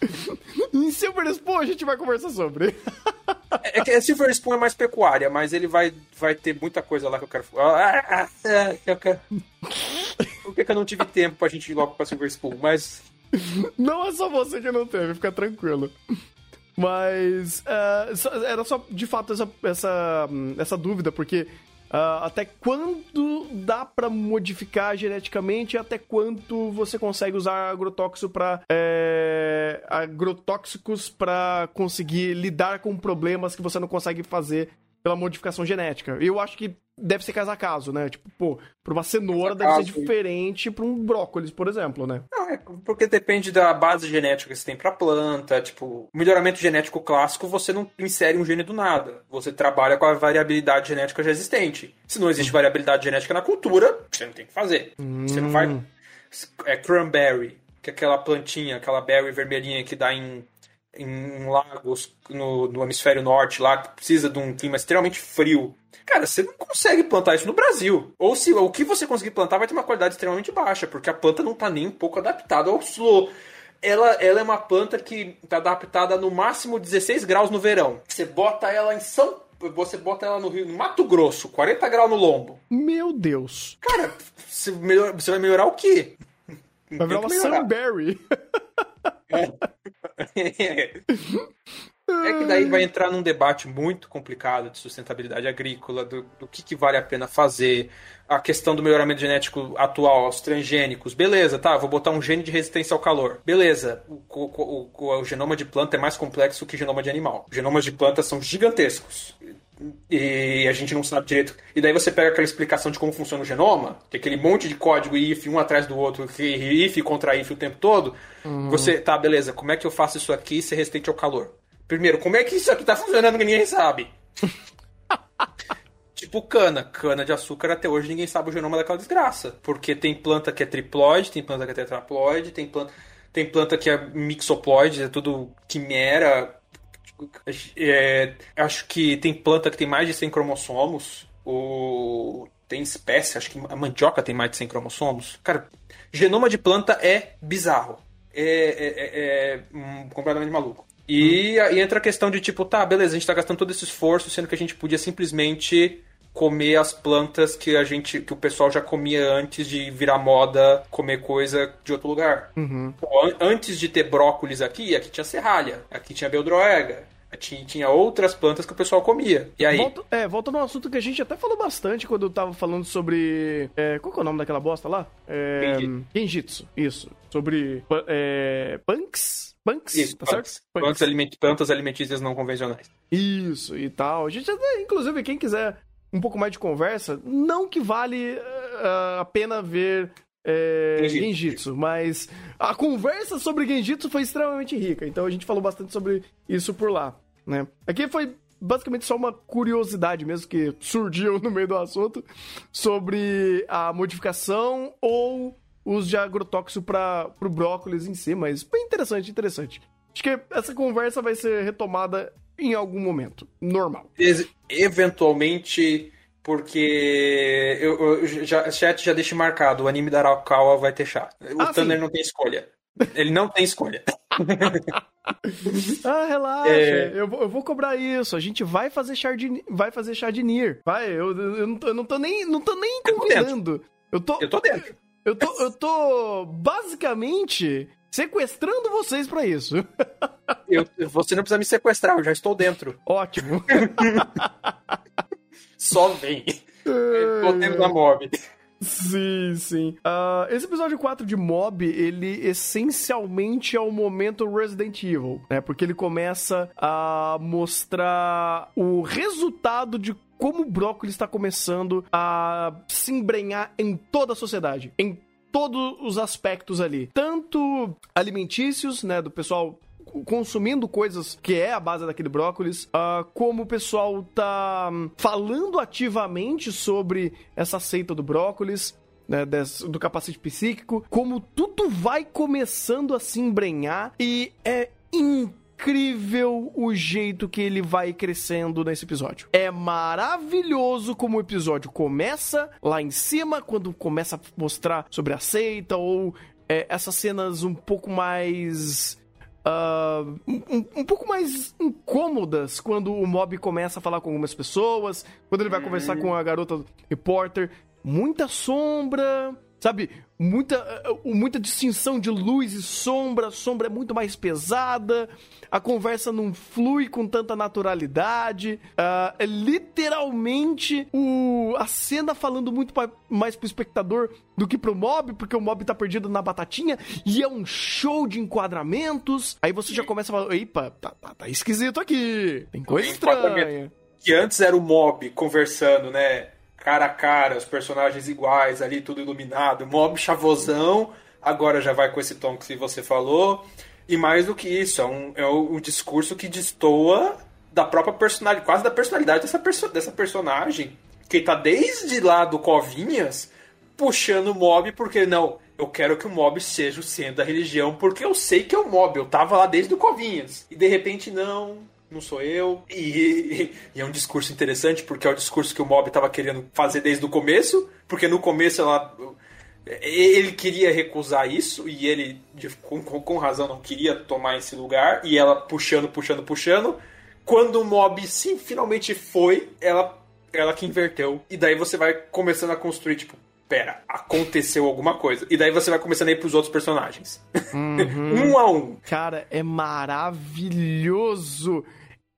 Em Silver Spoon a gente vai conversar sobre. <laughs> É que a Silver Spoon é mais pecuária, mas ele vai, vai ter muita coisa lá que eu quero. Ah, ah, ah, eu quero... Por que, que eu não tive <laughs> tempo pra gente ir logo pra Silver Spoon? Mas Não é só você que não teve, fica tranquilo. Mas só- era só de fato essa, essa, essa dúvida, porque ah, até quando dá pra modificar geneticamente e até quanto você consegue usar agrotóxico para agrotóxicos para conseguir lidar com problemas que você não consegue fazer pela modificação genética. Eu acho que deve ser caso a caso, né? Tipo, pô, pra uma cenoura deve ser diferente pra um brócolis, por exemplo, né? Não, é porque depende da base genética que você tem pra planta. Tipo, o melhoramento genético clássico, você não insere um gene do nada. Você trabalha com a variabilidade genética já existente. Se não existe variabilidade genética na cultura, você não tem o que fazer. Você não vai. É cranberry, que é aquela plantinha, aquela berry vermelhinha que dá em, em lagos no, no hemisfério norte lá, que precisa de um clima extremamente frio. Cara, você não consegue plantar isso no Brasil. Ou se o que você conseguir plantar vai ter uma qualidade extremamente baixa, porque a planta não está nem um pouco adaptada ao slow. Ela, ela é uma planta que está adaptada no máximo 16 graus no verão. Você bota ela em São. Você bota ela no Rio, no Mato Grosso, 40 graus no lombo. Meu Deus. Cara, você, melhor- você vai melhorar o quê? Vai virar uma. Sunberry. <laughs> É que daí vai entrar num debate muito complicado de sustentabilidade agrícola, do, do que, que vale a pena fazer, a questão do melhoramento genético atual, aos transgênicos. Beleza, tá, vou botar um gene de resistência ao calor. Beleza, o, o- o- o genoma de planta é mais complexo que o genoma de animal. Genomas de planta são gigantescos. E a gente não sabe direito. E daí você pega aquela explicação de como funciona o genoma, que é aquele monte de código if um atrás do outro, que if contra if o tempo todo. Você, tá, beleza, como é que eu faço isso aqui ser resistente ao calor? Primeiro, como é que isso aqui tá funcionando que ninguém sabe? <laughs> tipo cana. Cana de açúcar até hoje ninguém sabe o genoma daquela desgraça. Porque tem planta que é triploide, tem planta que é tetraploide, tem planta, tem planta que é mixoploide, é tudo quimera. É, acho que tem planta que tem mais de 100 cromossomos. O... Tem espécie, acho que a mandioca tem mais de 100 cromossomos. Cara, genoma de planta é bizarro. É, é- é- é, hum, completamente maluco. E aí entra a questão de tipo, tá, beleza, a gente tá gastando todo esse esforço, sendo que a gente podia simplesmente comer as plantas que a gente que o pessoal já comia antes de virar moda comer coisa de outro lugar. Uhum. Pô, an- antes de ter brócolis aqui, aqui tinha serralha, aqui tinha beldroega, tinha, tinha outras plantas que o pessoal comia. E aí, Volta, é, volta num assunto que a gente até falou bastante quando eu tava falando sobre. é, qual que é o nome daquela bosta lá? É, Genji. Genjitsu, isso. Sobre. É, punks? Punks? isso, tá plantas, certo? plantas, aliment, plantas alimentícias não convencionais. Isso e tal. A gente até, inclusive, quem quiser um pouco mais de conversa, não que vale ah, a pena ver é, Genjitsu. Genjitsu, mas a conversa sobre Genjitsu foi extremamente rica, então a gente falou bastante sobre isso por lá, né? Aqui foi basicamente só uma curiosidade mesmo que surgiu <laughs> no meio do assunto sobre a modificação ou uso de agrotóxico para o brócolis em si, mas bem interessante, interessante. Acho que essa conversa vai ser retomada em algum momento. Normal. Eventualmente, porque eu, eu já, chat já deixa marcado, o anime da Arakawa vai ter chá. O Ah, Thunder sim. não tem escolha. Ele não tem escolha. <laughs> Ah, relaxa. É. Eu, vou, eu vou cobrar isso. A gente vai fazer chá de, vai fazer chá de Nier. Vai, eu, eu, não, tô, eu não tô nem, não tô nem Eu tô convidando. Eu tô, Eu tô dentro. eu tô, eu tô basicamente sequestrando vocês pra isso. <laughs> Eu, você não precisa me sequestrar, eu já estou dentro. Ótimo. <laughs> Só vem. Tô dentro da mob. Sim, sim. Ah, esse episódio 4 de Mob, ele essencialmente é o momento Resident Evil, né? Porque ele começa a mostrar o resultado de como o brócolis está começando a se embrenhar em toda a sociedade, em todos os aspectos ali, tanto alimentícios, né, do pessoal consumindo coisas que é a base daquele brócolis, ah, como o pessoal tá hum, falando ativamente sobre essa seita do brócolis, né, des- do capacete psíquico, como tudo vai começando a se embrenhar e é incrível o jeito que ele vai crescendo nesse episódio. É maravilhoso como o episódio começa lá em cima, quando começa a mostrar sobre a seita ou é, essas cenas um pouco mais ah, um, um- um pouco mais incômodas quando o mob começa a falar com algumas pessoas, quando ele vai conversar com a garota repórter. Muita sombra, sabe? Muita, ah, muita distinção de luz e sombra. A sombra é muito mais pesada. A conversa não flui com tanta naturalidade. Ah, é literalmente o, a cena falando muito pa- mais pro espectador do que pro mob, porque o mob tá perdido na batatinha. E é um show de enquadramentos. Aí você já começa a falar: Epa, tá, tá, tá esquisito aqui. Tem coisa estranha. Que antes era o mob conversando, né? Cara a cara, os personagens iguais ali, tudo iluminado. Mob chavosão, agora já vai com esse tom que você falou. E mais do que isso, é um, é um discurso que destoa da própria personalidade, quase da personalidade dessa, perso dessa personagem. Que tá desde lá do Covinhas puxando o mob, porque não, eu quero que o mob seja o centro da religião, porque eu sei que é o mob, eu tava lá desde o Covinhas. E de repente, não, não sou eu. E, e é um discurso interessante, porque é o discurso que o mob tava querendo fazer desde o começo, porque no começo ela. Ele queria recusar isso e ele, com, com razão, não queria tomar esse lugar. E ela puxando, puxando, puxando. Quando o mob sim finalmente foi, ela, ela que inverteu. E daí você vai começando a construir, tipo, pera, aconteceu alguma coisa. E daí você vai começando a ir pros outros personagens. <laughs> um a um. Cara, é maravilhoso.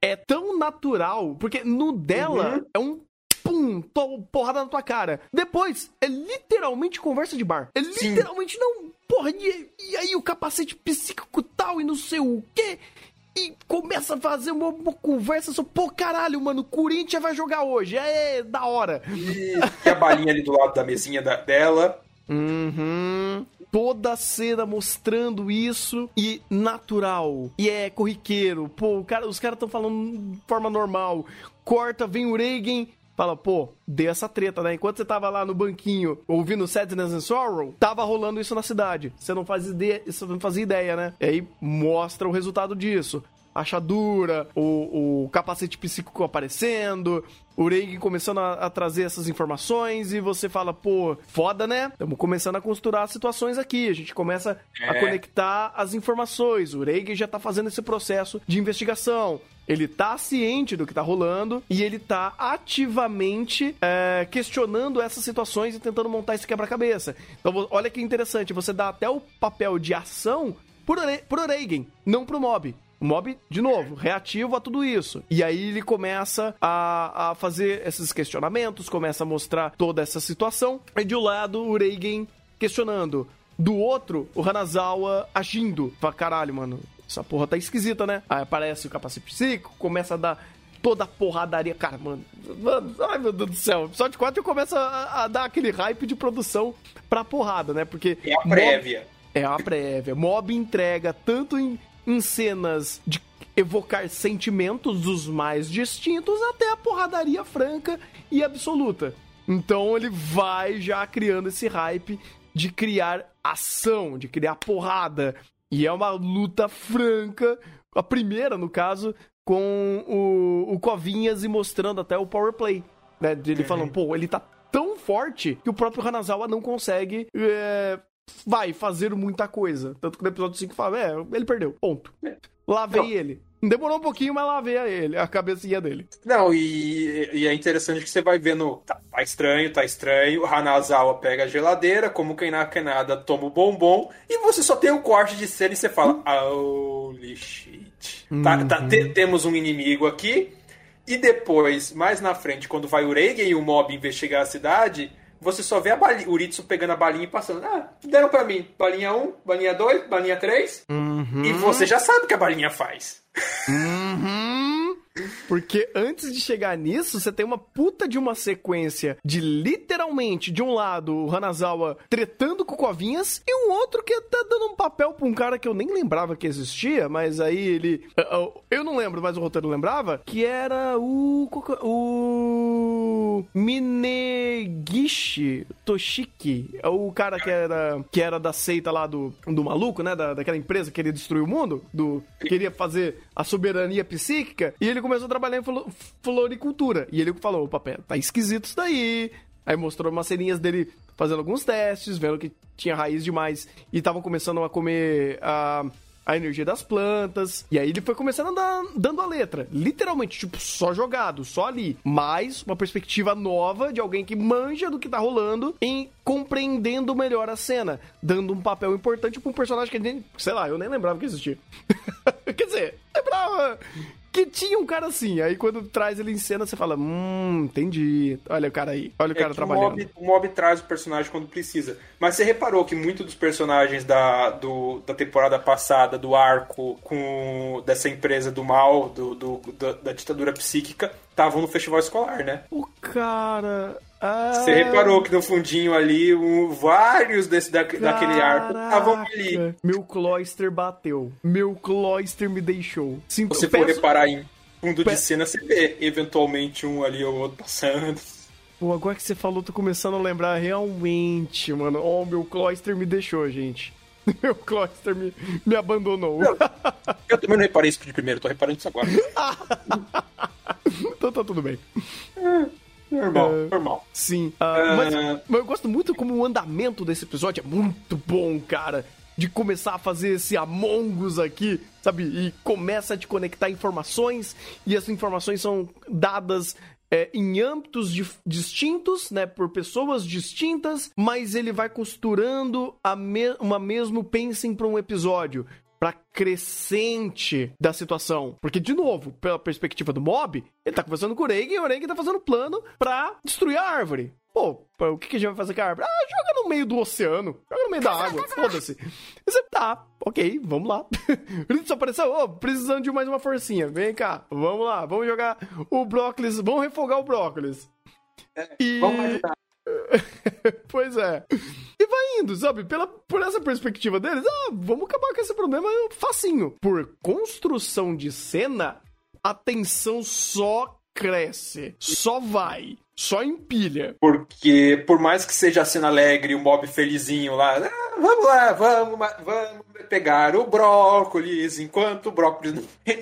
É tão natural, porque no dela Uhum. é um pum, to- porrada na tua cara. Depois, é literalmente conversa de bar. É Sim. literalmente não, porra, e, e aí o capacete psíquico tal e não sei o quê. E começa a fazer uma, uma conversa sobre, pô, caralho, mano, o Corinthians vai jogar hoje. É, da hora. E, e a balinha ali do lado da mesinha da- dela. Uhum. Toda a cena mostrando isso e natural. E é corriqueiro. Pô, cara, os caras estão falando de forma normal. Corta, vem o Reagan. Fala, pô, deu essa treta, né? Enquanto você tava lá no banquinho ouvindo Sadness and Sorrow, tava rolando isso na cidade. Você não faz ideia, você não fazia ideia, né? E aí mostra o resultado disso. Achadura, o, o capacete psíquico aparecendo, o Reagan começando a, a, trazer essas informações e você fala, pô, foda, né? Estamos começando a costurar as situações aqui. A gente começa é. a conectar as informações. O Reagan já tá fazendo esse processo de investigação. Ele tá ciente do que tá rolando e ele tá ativamente é, questionando essas situações e tentando montar esse quebra-cabeça. Então, olha que interessante, você dá até o papel de ação pro, pro Reagan, não pro mob. O mob, de novo, reativo a tudo isso. E aí ele começa a, a fazer esses questionamentos, começa a mostrar toda essa situação. E de um lado, o Reigen questionando. Do outro, o Hanazawa agindo. Fala, caralho, mano, essa porra tá esquisita, né? Aí aparece o capacete psíquico, começa a dar toda a porradaria. Cara, mano, mano, ai meu Deus do céu. Episódio 4 começa a, a, dar aquele hype de produção pra porrada, né? Porque. É a prévia. Mob, é a prévia. Mob entrega tanto em em cenas de evocar sentimentos dos mais distintos até a porradaria franca e absoluta. Então ele vai já criando esse hype de criar ação, de criar porrada. E é uma luta franca, a primeira, no caso, com o, o Covinhas e mostrando até o power play. Né? Ele uhum. falando, pô, ele tá tão forte que o próprio Hanazawa não consegue é, vai fazer muita coisa. Tanto que no episódio 5 fala, é, ele perdeu, ponto. É. Lavei Não. ele. Demorou um pouquinho, mas lavei a ele, a cabecinha dele. Não, e, e, é interessante que você vai vendo, tá, tá estranho, tá estranho, Hanazawa pega a geladeira, como quem não quer nada, toma o bombom, e você só tem um corte de cena e você fala, holy shit. Uhum. Tá, tá, te, uhum. temos um inimigo aqui, e depois, mais na frente, quando vai o Reigen e o Mob investigar a cidade, você só vê a balinha, o Ritsu pegando a balinha e passando. Ah, deram pra mim. Balinha 1, balinha 2, balinha 3. Uhum. E você já sabe o que a balinha faz. Uhum. Porque antes de chegar nisso, você tem uma puta de uma sequência de literalmente, de um lado, o Hanazawa tretando com covinhas e um outro que tá dando um papel pra um cara que eu nem lembrava que existia, mas aí ele. Eu não lembro, mas o roteiro lembrava, que era o. O. Minegishi Toshiki. É o cara que era, que era da seita lá do, do maluco, né? Da, daquela empresa que queria destruir o mundo, do queria fazer a soberania psíquica, e ele começou a trabalhar em floricultura. E ele falou: opa, pera, tá esquisito isso daí. Aí mostrou umas serinhas dele fazendo alguns testes, vendo que tinha raiz demais e estavam começando a comer a, a energia das plantas. E aí ele foi começando a dar, dando a letra. Literalmente, tipo, só jogado, só ali. Mais uma perspectiva nova de alguém que manja do que tá rolando em compreendendo melhor a cena. Dando um papel importante pra um personagem que nem, sei lá, eu nem lembrava que existia. <laughs> Quer dizer, lembrava que tinha um cara assim. Aí quando traz ele em cena, você fala, hum, entendi. Olha o cara aí, olha o é cara trabalhando. O mob, o mob, traz o personagem quando precisa. Mas você reparou que muitos dos personagens da, do, da temporada passada, do arco, com dessa empresa do mal, do, do da, da ditadura psíquica, estavam no festival escolar, né? O cara. Ah... Você reparou que no fundinho ali, um, vários desse, da, daquele arco estavam ali. Meu cloister bateu. Meu cloister me deixou. Sinto, você for reparar em fundo de cena, você vê eventualmente um ali ou outro passando. Pô, agora que você falou, tô começando a lembrar realmente, mano. Oh, meu cloister me deixou, gente. <laughs> Meu cloister me, me abandonou. Não, eu também não reparei isso de primeiro, tô reparando isso agora. <laughs> então tá tudo bem. É. Normal, uh, normal. Sim. Uh. Mas, mas, eu gosto muito como o andamento desse episódio é muito bom, cara. De começar a fazer esse Among Us aqui, sabe? E começa a te conectar informações, e as informações são dadas é, em âmbitos distintos, né, por pessoas distintas, mas ele vai costurando a me uma mesmo pensem para um episódio pra crescente da situação. Porque, de novo, pela perspectiva do mob, ele tá conversando com o Reagan e o Reagan tá fazendo plano pra destruir a árvore. Pô, o que, que a gente vai fazer com a árvore? Ah, joga no meio do oceano. Joga no meio da água. <laughs> Foda-se. Você tá, ok, vamos lá. <laughs> Ele só apareceu, ô, oh, precisando de mais uma forcinha. Vem cá, vamos lá, vamos jogar o brócolis, vamos refogar o brócolis. É, e... Vamos ajudar. <laughs> pois é. Indo, sabe? Pela, por essa perspectiva deles, ah, vamos acabar com esse problema facinho. Por construção de cena, a tensão só cresce, só vai. só empilha. Porque, por mais que seja a cena alegre, o mob felizinho lá, ah, vamos lá, vamos, vamos pegar o brócolis, enquanto o brócolis não vem.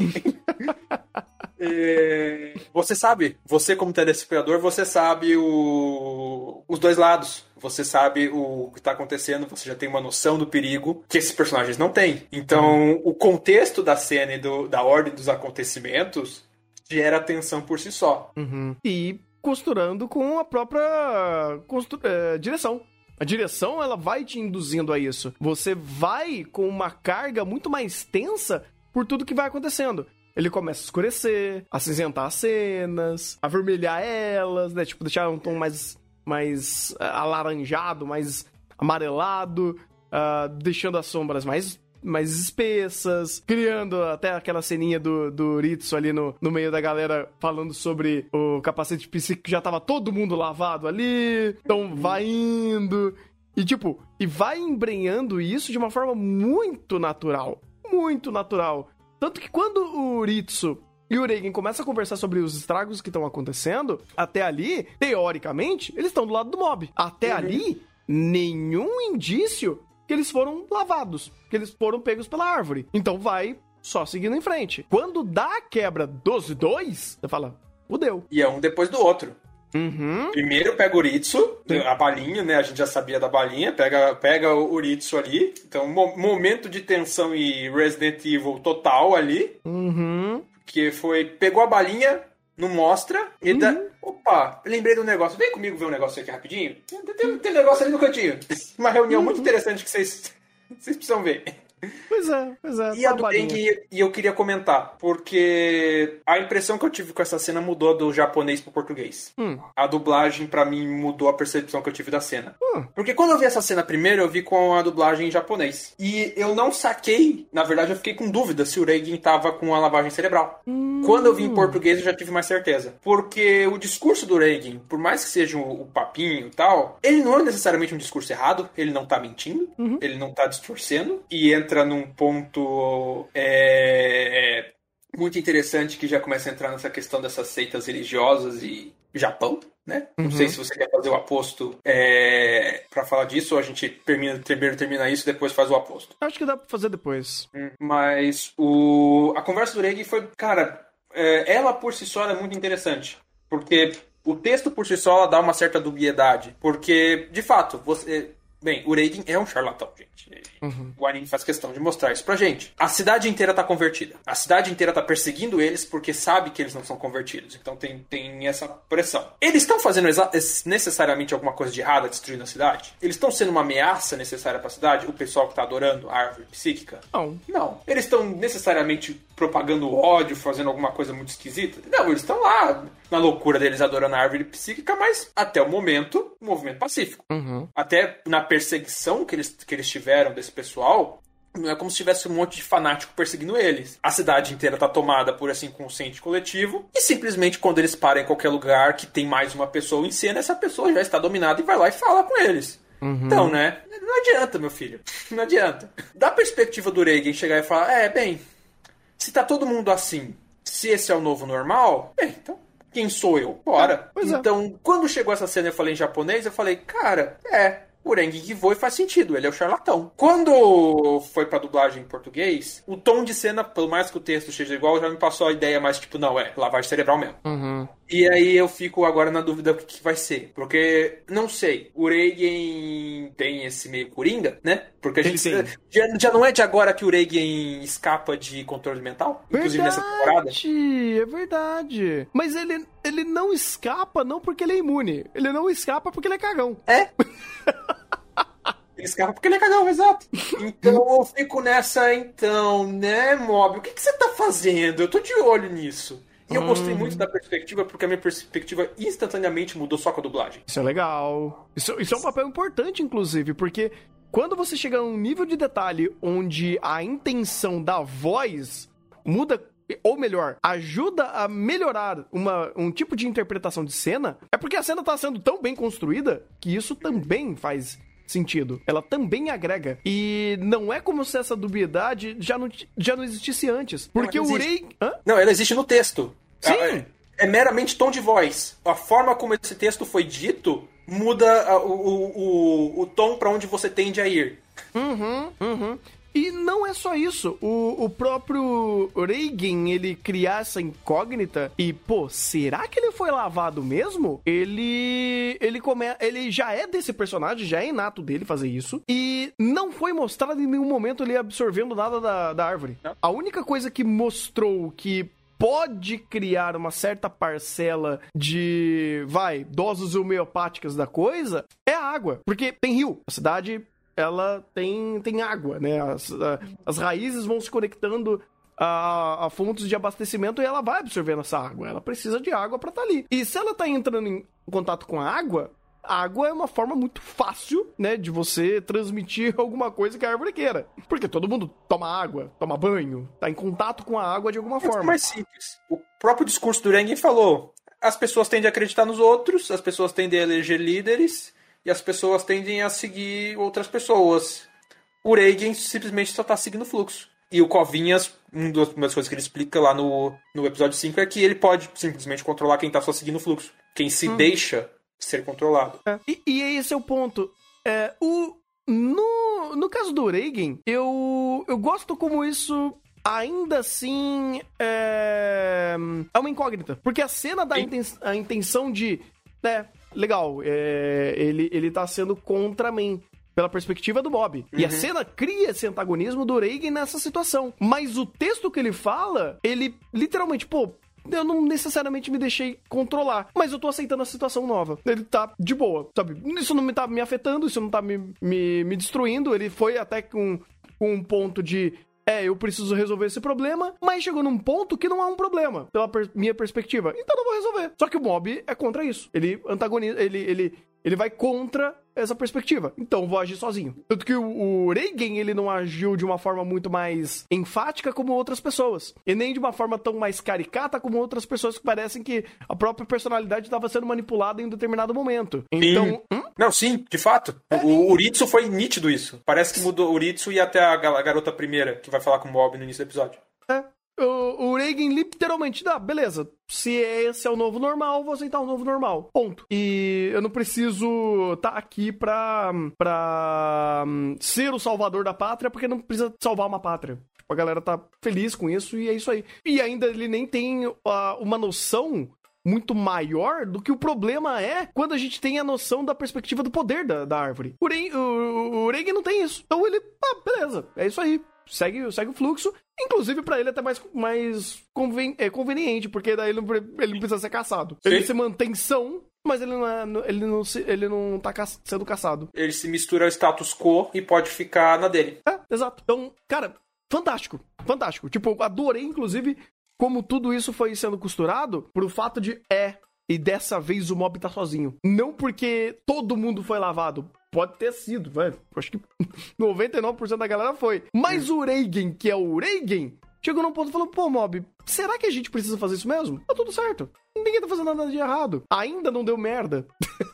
<laughs> é, você sabe, você como telespectador, você sabe o, os dois lados. Você sabe o que está acontecendo, você já tem uma noção do perigo que esses personagens não têm. Então, o contexto da cena e do, da ordem dos acontecimentos gera tensão por si só. Uhum. E costurando com a própria é, direção. A direção, ela vai te induzindo a isso. Você vai com uma carga muito mais tensa por tudo que vai acontecendo. Ele começa a escurecer, a cinzentar as cenas, a vermelhar elas, né? Tipo, deixar um tom mais, mais uh, alaranjado, mais amarelado, uh, deixando as sombras mais mais espessas, criando até aquela ceninha do, do Ritsu ali no, no meio da galera falando sobre o capacete psíquico que já tava todo mundo lavado ali. Então vai indo. E tipo, e vai embrenhando isso de uma forma muito natural. Muito natural. Tanto que quando o Ritsu e o Reigen começa a conversar sobre os estragos que estão acontecendo, até ali, teoricamente, eles estão do lado do mob. Até uhum. ali, nenhum indício que eles foram lavados, que eles foram pegos pela árvore. Então vai só seguindo em frente. Quando dá a quebra dos dois, você fala, fudeu. E é um depois do outro. Uhum. Primeiro pega o Ritsu, a balinha, né? A gente já sabia da balinha, pega, pega o Ritsu ali. Então, momento de tensão e Resident Evil total ali. Uhum. Que foi, pegou a balinha, não mostra, e uhum. dá, Opa, lembrei do negócio. Vem comigo ver um negócio aqui rapidinho. Tem, tem, tem um negócio ali no cantinho. Uma reunião uhum. muito interessante que vocês, <laughs> vocês precisam ver. Pois é, pois é. E a do e eu queria comentar, porque a impressão que eu tive com essa cena mudou do japonês pro português. Hum. A dublagem, para mim, mudou a percepção que eu tive da cena. Hum. Porque quando eu vi essa cena primeiro, eu vi com a dublagem em japonês. E eu não saquei, na verdade, eu fiquei com dúvida se o Reagan tava com a lavagem cerebral. Hum. Quando eu vi em português, eu já tive mais certeza. Porque o discurso do Reagan, por mais que seja o, o papinho e tal, ele não é necessariamente um discurso errado, ele não tá mentindo, uhum. ele não tá distorcendo, e entra num ponto é, muito interessante que já começa a entrar nessa questão dessas seitas religiosas e Japão, né? Não sei uhum. se você quer fazer o aposto é, para falar disso ou a gente termina, primeiro termina isso e depois faz o aposto. Acho que dá pra fazer depois. Hum, mas o, a conversa do Reg foi, cara, é, ela por si só é muito interessante. Porque o texto por si só dá uma certa dubiedade. Porque, de fato, você Bem, o Reagan é um charlatão, gente. Uhum. O anime faz questão de mostrar isso pra gente. A cidade inteira tá convertida. A cidade inteira tá perseguindo eles porque sabe que eles não são convertidos. Então tem, tem essa pressão. Eles estão fazendo necessariamente alguma coisa de errada destruindo a cidade? Eles estão sendo uma ameaça necessária pra cidade? O pessoal que tá adorando a árvore psíquica? Não. Não. Eles estão necessariamente propagando ódio, fazendo alguma coisa muito esquisita? Não, eles estão lá na loucura deles adorando a árvore psíquica, mas até o momento, um movimento pacífico. Uhum. Até na perseguição que eles, que eles tiveram desse pessoal, não é como se tivesse um monte de fanático perseguindo eles. A cidade inteira tá tomada por esse inconsciente coletivo e simplesmente quando eles param em qualquer lugar que tem mais uma pessoa em cena, essa pessoa já está dominada e vai lá e fala com eles. Uhum. Então, né? Não adianta, meu filho. <laughs> Não adianta. Da perspectiva do Reagan chegar e falar: é, bem, se tá todo mundo assim, se esse é o novo normal, bem, então quem sou eu? Bora. É, então, é. quando chegou essa cena e eu falei em japonês, eu falei, cara, é, o Rengi Givoi faz sentido, ele é o charlatão. Quando foi pra dublagem em português, o tom de cena, pelo mais que o texto seja igual, já me passou a ideia mais tipo, não, é lavagem cerebral mesmo. Uhum. E aí eu fico agora na dúvida do que, vai ser. Porque, não sei, o Reigen tem esse meio coringa, né? Porque a gente. Sim. Já, já não é de agora que o Reigen escapa de controle mental? Inclusive verdade, nessa temporada? É verdade. Mas ele, ele não escapa não porque ele é imune. Ele não escapa porque ele é cagão. É? <laughs> Ele escapa porque ele é cagão, exato. Então eu fico nessa, então, né, Mob? O que, que você tá fazendo? Eu tô de olho nisso. E eu gostei Hum. muito da perspectiva, porque a minha perspectiva instantaneamente mudou só com a dublagem. Isso é legal. Isso, isso é um papel importante, inclusive, porque quando você chega a um nível de detalhe onde a intenção da voz muda, ou melhor, ajuda a melhorar uma, um tipo de interpretação de cena, é porque a cena tá sendo tão bem construída que isso também faz sentido. Ela também agrega. E não é como se essa dubiedade já não, já não existisse antes. Porque Não, o existe. Rei. Hã? Não, ela existe no texto. Sim. É. é meramente tom de voz. A forma como esse texto foi dito muda o, o, o, o tom para onde você tende a ir. Uhum, uhum. E não é só isso. O, o próprio Reagan, ele criar essa incógnita e, pô, será que ele foi lavado mesmo? Ele. Ele come, ele já é desse personagem, já é inato dele fazer isso. E não foi mostrado em nenhum momento ele absorvendo nada da, da árvore. A única coisa que mostrou que pode criar uma certa parcela de, vai, doses homeopáticas da coisa é a água. Porque tem rio. A cidade ela tem, tem água, né? As, a, as raízes vão se conectando a, a, fontes de abastecimento e ela vai absorvendo essa água. Ela precisa de água para estar tá ali. E se ela tá entrando em contato com a água, a água é uma forma muito fácil, né, de você transmitir <laughs> alguma coisa que a árvore queira. Porque todo mundo toma água, toma banho, tá em contato com a água de alguma forma. É mais simples. O próprio discurso do Rengen falou: as pessoas tendem a acreditar nos outros, as pessoas tendem a eleger líderes, e as pessoas tendem a seguir outras pessoas. O Reagan simplesmente só está seguindo o fluxo. E o Covinhas, uma das coisas que ele explica lá no, no episódio 5 é que ele pode simplesmente controlar quem está só seguindo o fluxo. Quem se hum. deixa ser controlado. É. E, e, esse é o ponto. É, o, no, no caso do Reagan, eu, eu gosto como isso ainda assim é, é uma incógnita. Porque a cena da inten, a intenção de. Né, legal, é, ele, ele tá sendo contra mim pela perspectiva do Bob. Uhum. E a uhum. cena cria esse antagonismo do Reagan nessa situação. Mas o texto que ele fala, ele literalmente, pô, eu não necessariamente me deixei controlar, mas eu tô aceitando a situação nova. Ele tá de boa, sabe? Isso não me tá me afetando, isso não tá me, me, me destruindo. Ele foi até com, com um ponto de é, eu preciso resolver esse problema, mas chegou num ponto que não é um problema, pela per minha perspectiva. Então não vou resolver. Só que o mob é contra isso. Ele antagoniza, ele, ele, ele vai contra essa perspectiva. Então vou agir sozinho. Tanto que o, o Reagan, ele não agiu de uma forma muito mais enfática como outras pessoas. E nem de uma forma tão mais caricata como outras pessoas que parecem que a própria personalidade estava sendo manipulada em um determinado momento. Então. Hum? Não, sim, de fato. É, o Uritsu foi nítido isso. Parece que mudou o Uritsu e até a garota primeira, que vai falar com o Bob no início do episódio. O, o Reagan literalmente dá, beleza. Se esse é o novo normal, vou aceitar o novo normal. Ponto. E eu não preciso estar tá aqui pra, pra um, ser o salvador da pátria, porque não precisa salvar uma pátria. Tipo, a galera tá feliz com isso e é isso aí. E ainda ele nem tem uh, uma noção muito maior do que o problema é quando a gente tem a noção da perspectiva do poder da, da árvore. O, o, o Reagan não tem isso. Então ele, ah, beleza, é isso aí segue, segue o fluxo. Inclusive, para ele é até mais, mais conven é conveniente, porque daí ele não, ele não precisa ser caçado. Sim. Ele se mantém são, mas ele não, é, ele não, se, ele não tá ca sendo caçado. Ele se mistura ao status quo e pode ficar na dele. É, exato. Então, cara, fantástico. Fantástico. Tipo, adorei, inclusive, como tudo isso foi sendo costurado pro fato de, é, e dessa vez o mob tá sozinho. Não porque todo mundo foi lavado. Pode ter sido, velho. Acho que <laughs> 99% da galera foi. Mas o Reagan, que é o Reagan, chegou num ponto e falou: pô, Mob, será que a gente precisa fazer isso mesmo? Tá tudo certo. Ninguém tá fazendo nada de errado. Ainda não deu merda.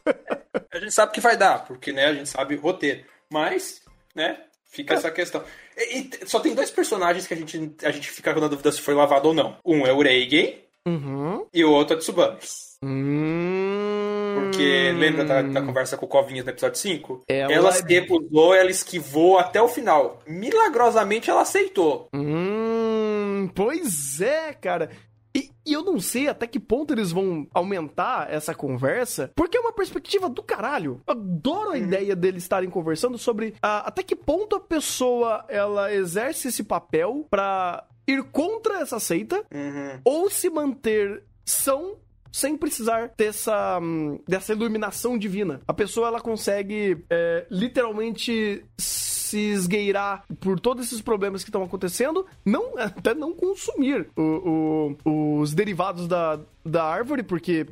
<laughs> a gente sabe que vai dar, porque, né, a gente sabe roteiro. Mas, né, fica é. essa questão. E, e, só tem dois personagens que a gente, a gente fica na dúvida se foi lavado ou não. Um é o Reagan uhum. e o outro é Tsubame. Hum... Porque lembra da, da, conversa com o Covinhas no episódio 5? Ela, ela se recusou, ela esquivou até o final. Milagrosamente ela aceitou. Hum, pois é, cara. E, e, eu não sei até que ponto eles vão aumentar essa conversa, porque é uma perspectiva do caralho. Eu adoro a uhum. ideia deles estarem conversando sobre a, até que ponto a pessoa ela exerce esse papel para ir contra essa seita uhum. ou se manter são sem precisar ter essa, hum, dessa iluminação divina. A pessoa ela consegue é, literalmente se esgueirar por todos esses problemas que estão acontecendo, não <laughs> até não consumir o, o, os derivados da, da árvore, porque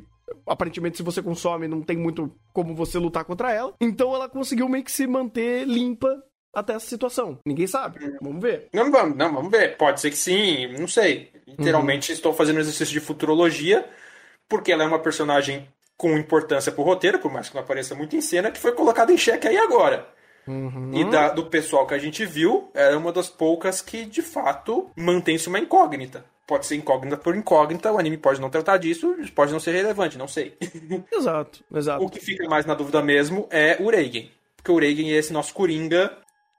aparentemente se você consome não tem muito como você lutar contra ela. Então ela conseguiu meio que se manter limpa até essa situação. Ninguém sabe. Vamos ver. Não vamos, não, vamos ver. Pode ser que sim, não sei. Literalmente uhum. estou fazendo um exercício de futurologia porque ela é uma personagem com importância pro roteiro, por mais que não apareça muito em cena, que foi colocada em xeque aí agora. Uhum. E da- do pessoal que a gente viu, era uma das poucas que, de fato, mantém-se uma incógnita. Pode ser incógnita por incógnita, o anime pode não tratar disso, pode não ser relevante, não sei. <laughs> Exato, exato. o que fica mais na dúvida mesmo é o Reigen. Porque o Reigen é esse nosso Coringa,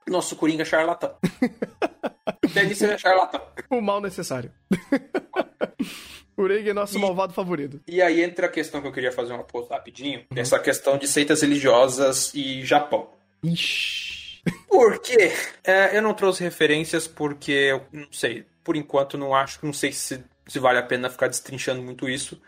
nosso Coringa charlatão. <laughs> Ele é charlatão. O mal necessário. <laughs> o Reagan é nosso E- malvado favorito. E aí entra a questão que eu queria fazer uma pose rapidinho, essa questão de seitas religiosas e Japão. Ixi. Por quê? É, eu não trouxe referências porque eu não sei. Por enquanto não acho, não sei se, se vale a pena ficar destrinchando muito isso.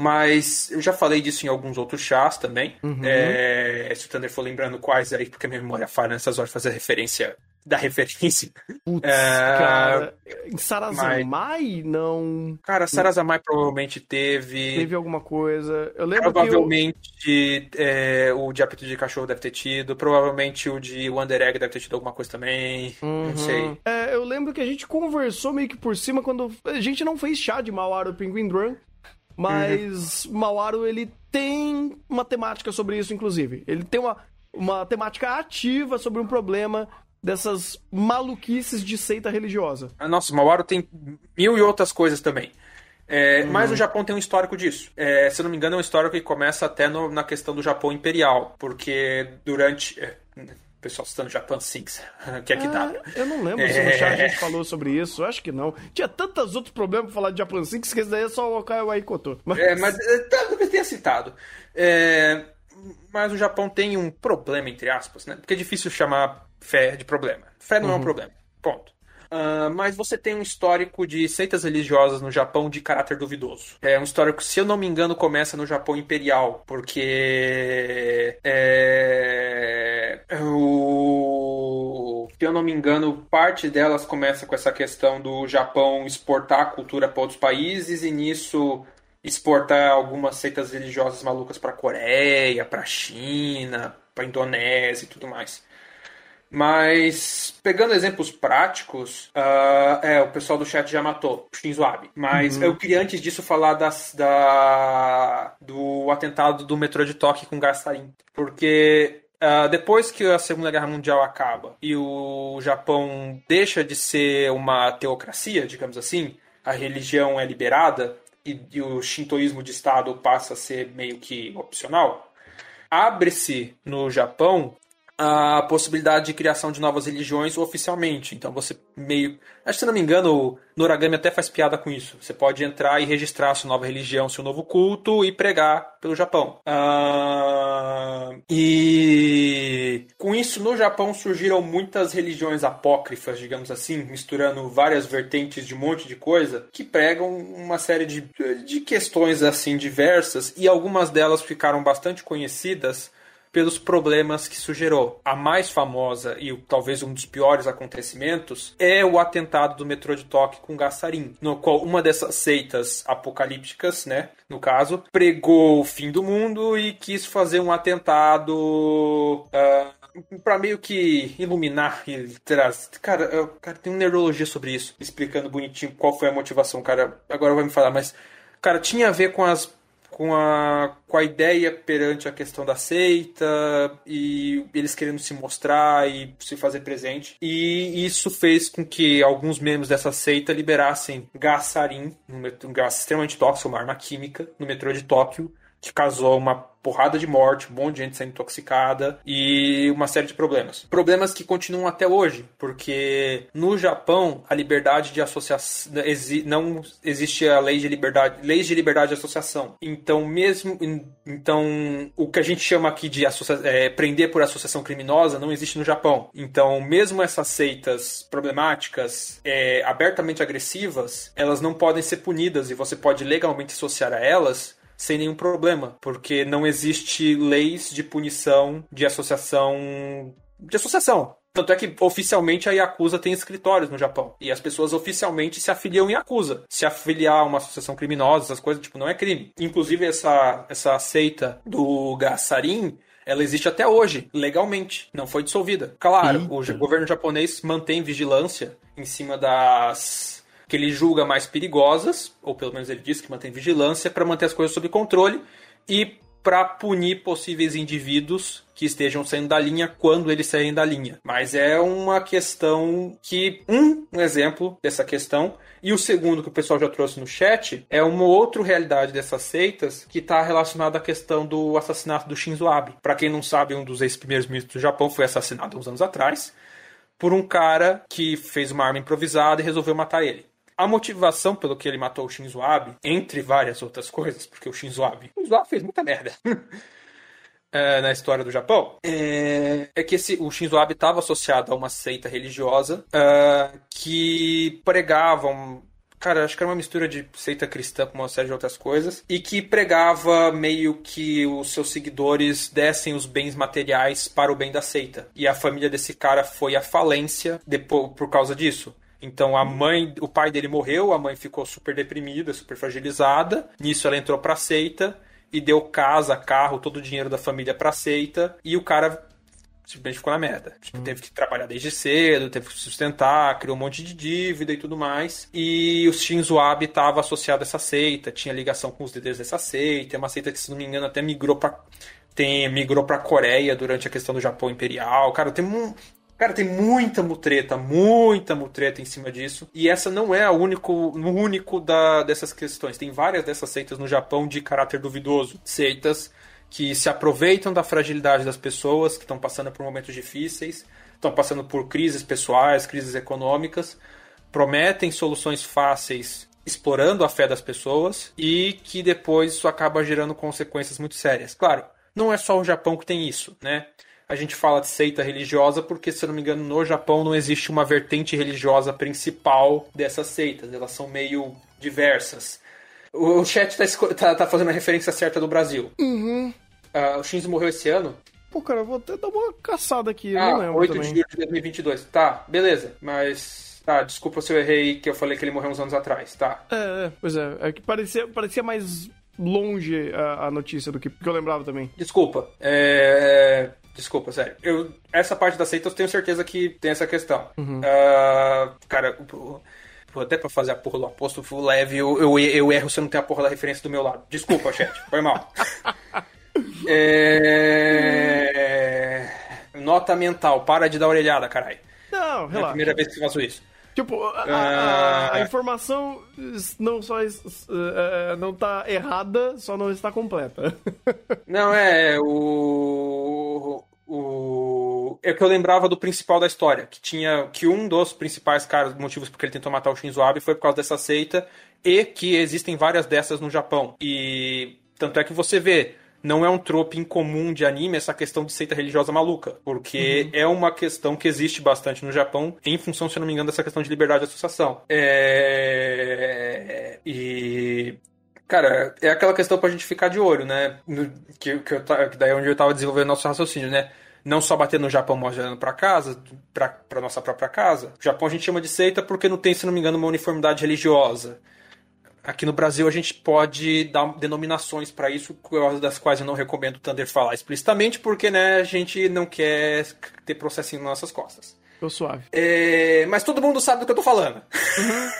Mas eu já falei disso em alguns outros chás também. É, se o Thunder for lembrando quais aí, porque a minha memória falha nessas horas fazer referência da referência. Putz, É, cara. Em Sarazamai, não. Cara, Sarazamai provavelmente teve. Teve alguma coisa. Eu lembro que. Provavelmente é, o de apito de cachorro deve ter tido. Provavelmente o de Wonder Egg deve ter tido alguma coisa também. Eu... Não sei. Uhum. É, eu lembro que a gente conversou meio que por cima quando. A gente não fez chá de Mauaro Penguin Drum. Mas Uhum. Mauaro, ele tem uma temática sobre isso, inclusive. Ele tem uma, uma temática ativa sobre um problema dessas maluquices de seita religiosa. Ah, Nossa, Mauaro tem mil e outras coisas também. É, Uhum. Mas o Japão tem um histórico disso. É, se eu não me engano, é um histórico que começa até no- na questão do Japão imperial. Porque durante. É, o pessoal citando Japan Sinks, <laughs> que é que dá. Ah, eu não lembro se no chat a gente falou sobre isso. Acho que não. Tinha tantos outros problemas pra falar de Japan Sinks que esse daí é só o Okai Waikoto. Mas... É, mas é, talvez tenha citado. É, mas o Japão tem um problema, entre aspas, né? Porque é difícil chamar fé de problema. Fé não é um problema. Ponto. Ah, mas você tem um histórico de seitas religiosas no Japão de caráter duvidoso. É um histórico, se eu não me engano, começa no Japão Imperial, porque é, o, se eu não me engano, parte delas começa com essa questão do Japão exportar a cultura para outros países e nisso exportar algumas seitas religiosas malucas para Coreia, para China, para Indonésia e tudo mais. Mas, pegando exemplos práticos, ah, é, o pessoal do chat já matou Shinzo Abe. Mas eu queria, antes disso, falar das, da, do atentado do metrô de Tóquio com Gassarin. Porque ah, depois que a Segunda Guerra Mundial acaba e o Japão deixa de ser uma teocracia, digamos assim, a religião é liberada e, e o shintoísmo de Estado passa a ser meio que opcional, abre-se no Japão a possibilidade de criação de novas religiões oficialmente. Então você meio. Acho que se não me engano, o Noragami até faz piada com isso. Você pode entrar e registrar sua nova religião, seu novo culto e pregar pelo Japão. Ah, e com isso, no Japão surgiram muitas religiões apócrifas, digamos assim, misturando várias vertentes de um monte de coisa, que pregam uma série de, de questões assim diversas, e algumas delas ficaram bastante conhecidas pelos problemas que isso gerou. A mais famosa e talvez um dos piores acontecimentos é o atentado do metrô de Tóquio com Gassarin, no qual uma dessas seitas apocalípticas, né, no caso, pregou o fim do mundo e quis fazer um atentado para meio que iluminar e trazer. Cara, eu- cara, tem um neurologia sobre isso, explicando bonitinho qual foi a motivação, cara. Agora vai me falar, mas cara, tinha a ver com as com a, com a ideia perante a questão da seita e eles querendo se mostrar e se fazer presente. E isso fez com que alguns membros dessa seita liberassem gás sarin, um gás extremamente tóxico, uma arma química, no metrô de Tóquio, que causou uma porrada de morte, um monte de gente sendo intoxicada e uma série de problemas. Problemas que continuam até hoje, porque no Japão a liberdade de associação não existe a lei de liberdade, leis de liberdade de associação. Então mesmo então o que a gente chama aqui de é, prender por associação criminosa não existe no Japão. Então mesmo essas seitas problemáticas, é, abertamente agressivas, elas não podem ser punidas e você pode legalmente associar a elas sem nenhum problema, porque não existe leis de punição de associação de associação. Tanto é que oficialmente a Yakuza tem escritórios no Japão. E as pessoas oficialmente se afiliam em Yakuza. Se afiliar a uma associação criminosa, essas coisas, tipo, não é crime. Inclusive, essa, essa seita do Gassarin, ela existe até hoje, legalmente. Não foi dissolvida. Claro, o ja- governo japonês mantém vigilância em cima das que ele julga mais perigosas, ou pelo menos ele diz que mantém vigilância para manter as coisas sob controle e para punir possíveis indivíduos que estejam saindo da linha quando eles saírem da linha. Mas é uma questão que um, um exemplo dessa questão e o segundo que o pessoal já trouxe no chat é uma outra realidade dessas seitas que está relacionada à questão do assassinato do Shinzo Abe. Para quem não sabe, um dos ex-primeiros ministros do Japão foi assassinado uns anos atrás por um cara que fez uma arma improvisada e resolveu matar ele. A motivação pelo que ele matou o Shinzo Abe, entre várias outras coisas, porque o Shinzo Abe, o Shinzo Abe fez muita merda. é, <laughs> na história do Japão, é, é que esse, o Shinzo Abe estava associado a uma seita religiosa uh, que pregavam cara, acho que era uma mistura de seita cristã com uma série de outras coisas, e que pregava meio que os seus seguidores dessem os bens materiais para o bem da seita. E a família desse cara foi à falência depois, por causa disso. Então a mãe, o pai dele morreu, a mãe ficou super deprimida, super fragilizada. Nisso ela entrou pra seita e deu casa, carro, todo o dinheiro da família pra seita. E o cara simplesmente ficou na merda. Tipo, hum. Teve que trabalhar desde cedo, teve que sustentar, criou um monte de dívida e tudo mais. E o Shinzo Abe estava associado a essa seita, tinha ligação com os líderes dessa seita. É uma seita que, se não me engano, até migrou pra. Tem, migrou pra Coreia durante a questão do Japão Imperial. Cara, tem um, Cara, tem muita mutreta, muita mutreta em cima disso. E essa não é a único, o único da, dessas questões. Tem várias dessas seitas no Japão de caráter duvidoso. Seitas que se aproveitam da fragilidade das pessoas que estão passando por momentos difíceis, estão passando por crises pessoais, crises econômicas, prometem soluções fáceis explorando a fé das pessoas e que depois isso acaba gerando consequências muito sérias. Claro, não é só o Japão que tem isso, né? A gente fala de seita religiosa porque, se eu não me engano, no Japão não existe uma vertente religiosa principal dessas seitas. Elas são meio diversas. O chat tá, tá, tá fazendo a referência certa do Brasil. Uhum. Uh, o Shinzo morreu esse ano? Pô, cara, eu vou até dar uma caçada aqui, ah, não lembro 8 também. de julho de 2022. Tá, beleza. Mas... Tá, desculpa se eu errei que eu falei que ele morreu uns anos atrás, tá? É, é pois é. É que parecia, parecia mais longe a, a notícia do que, que eu lembrava também. Desculpa. É... Desculpa, sério. Eu, essa parte da seita eu tenho certeza que tem essa questão. Uhum. Uh, cara, até pra fazer a porra do apóstolo leve, eu, eu, eu erro se eu não tenho a porra da referência do meu lado. Desculpa, <laughs> chat. Foi mal. <laughs> é... Nota mental. Para de dar orelhada, caralho. Não, relaxa. É a primeira vez que eu faço isso. Tipo, a, a, a, ah. informação não só uh, não tá errada, só não está completa. <laughs> Não, é, o o é que eu lembrava do principal da história, que tinha que um dos principais caras, motivos porque ele tentou matar o Shinzo Abe foi por causa dessa seita e que existem várias dessas no Japão. E tanto é que você vê não é um trope incomum de anime essa questão de seita religiosa maluca, porque uhum. é uma questão que existe bastante no Japão, em função, se eu não me engano, dessa questão de liberdade de associação. É... E Cara, é aquela questão pra gente ficar de olho, né? que, que, eu, que daí é onde eu tava desenvolvendo nosso raciocínio, né? Não só bater no Japão, mas olhando pra casa, pra, pra nossa própria casa. O Japão a gente chama de seita porque não tem, se não me engano, uma uniformidade religiosa. Aqui no Brasil a gente pode dar denominações para isso, das quais eu não recomendo o Thunder falar explicitamente, porque né, a gente não quer ter processinho nas nossas costas. Tô suave. É, mas todo mundo sabe do que eu tô falando. Uhum.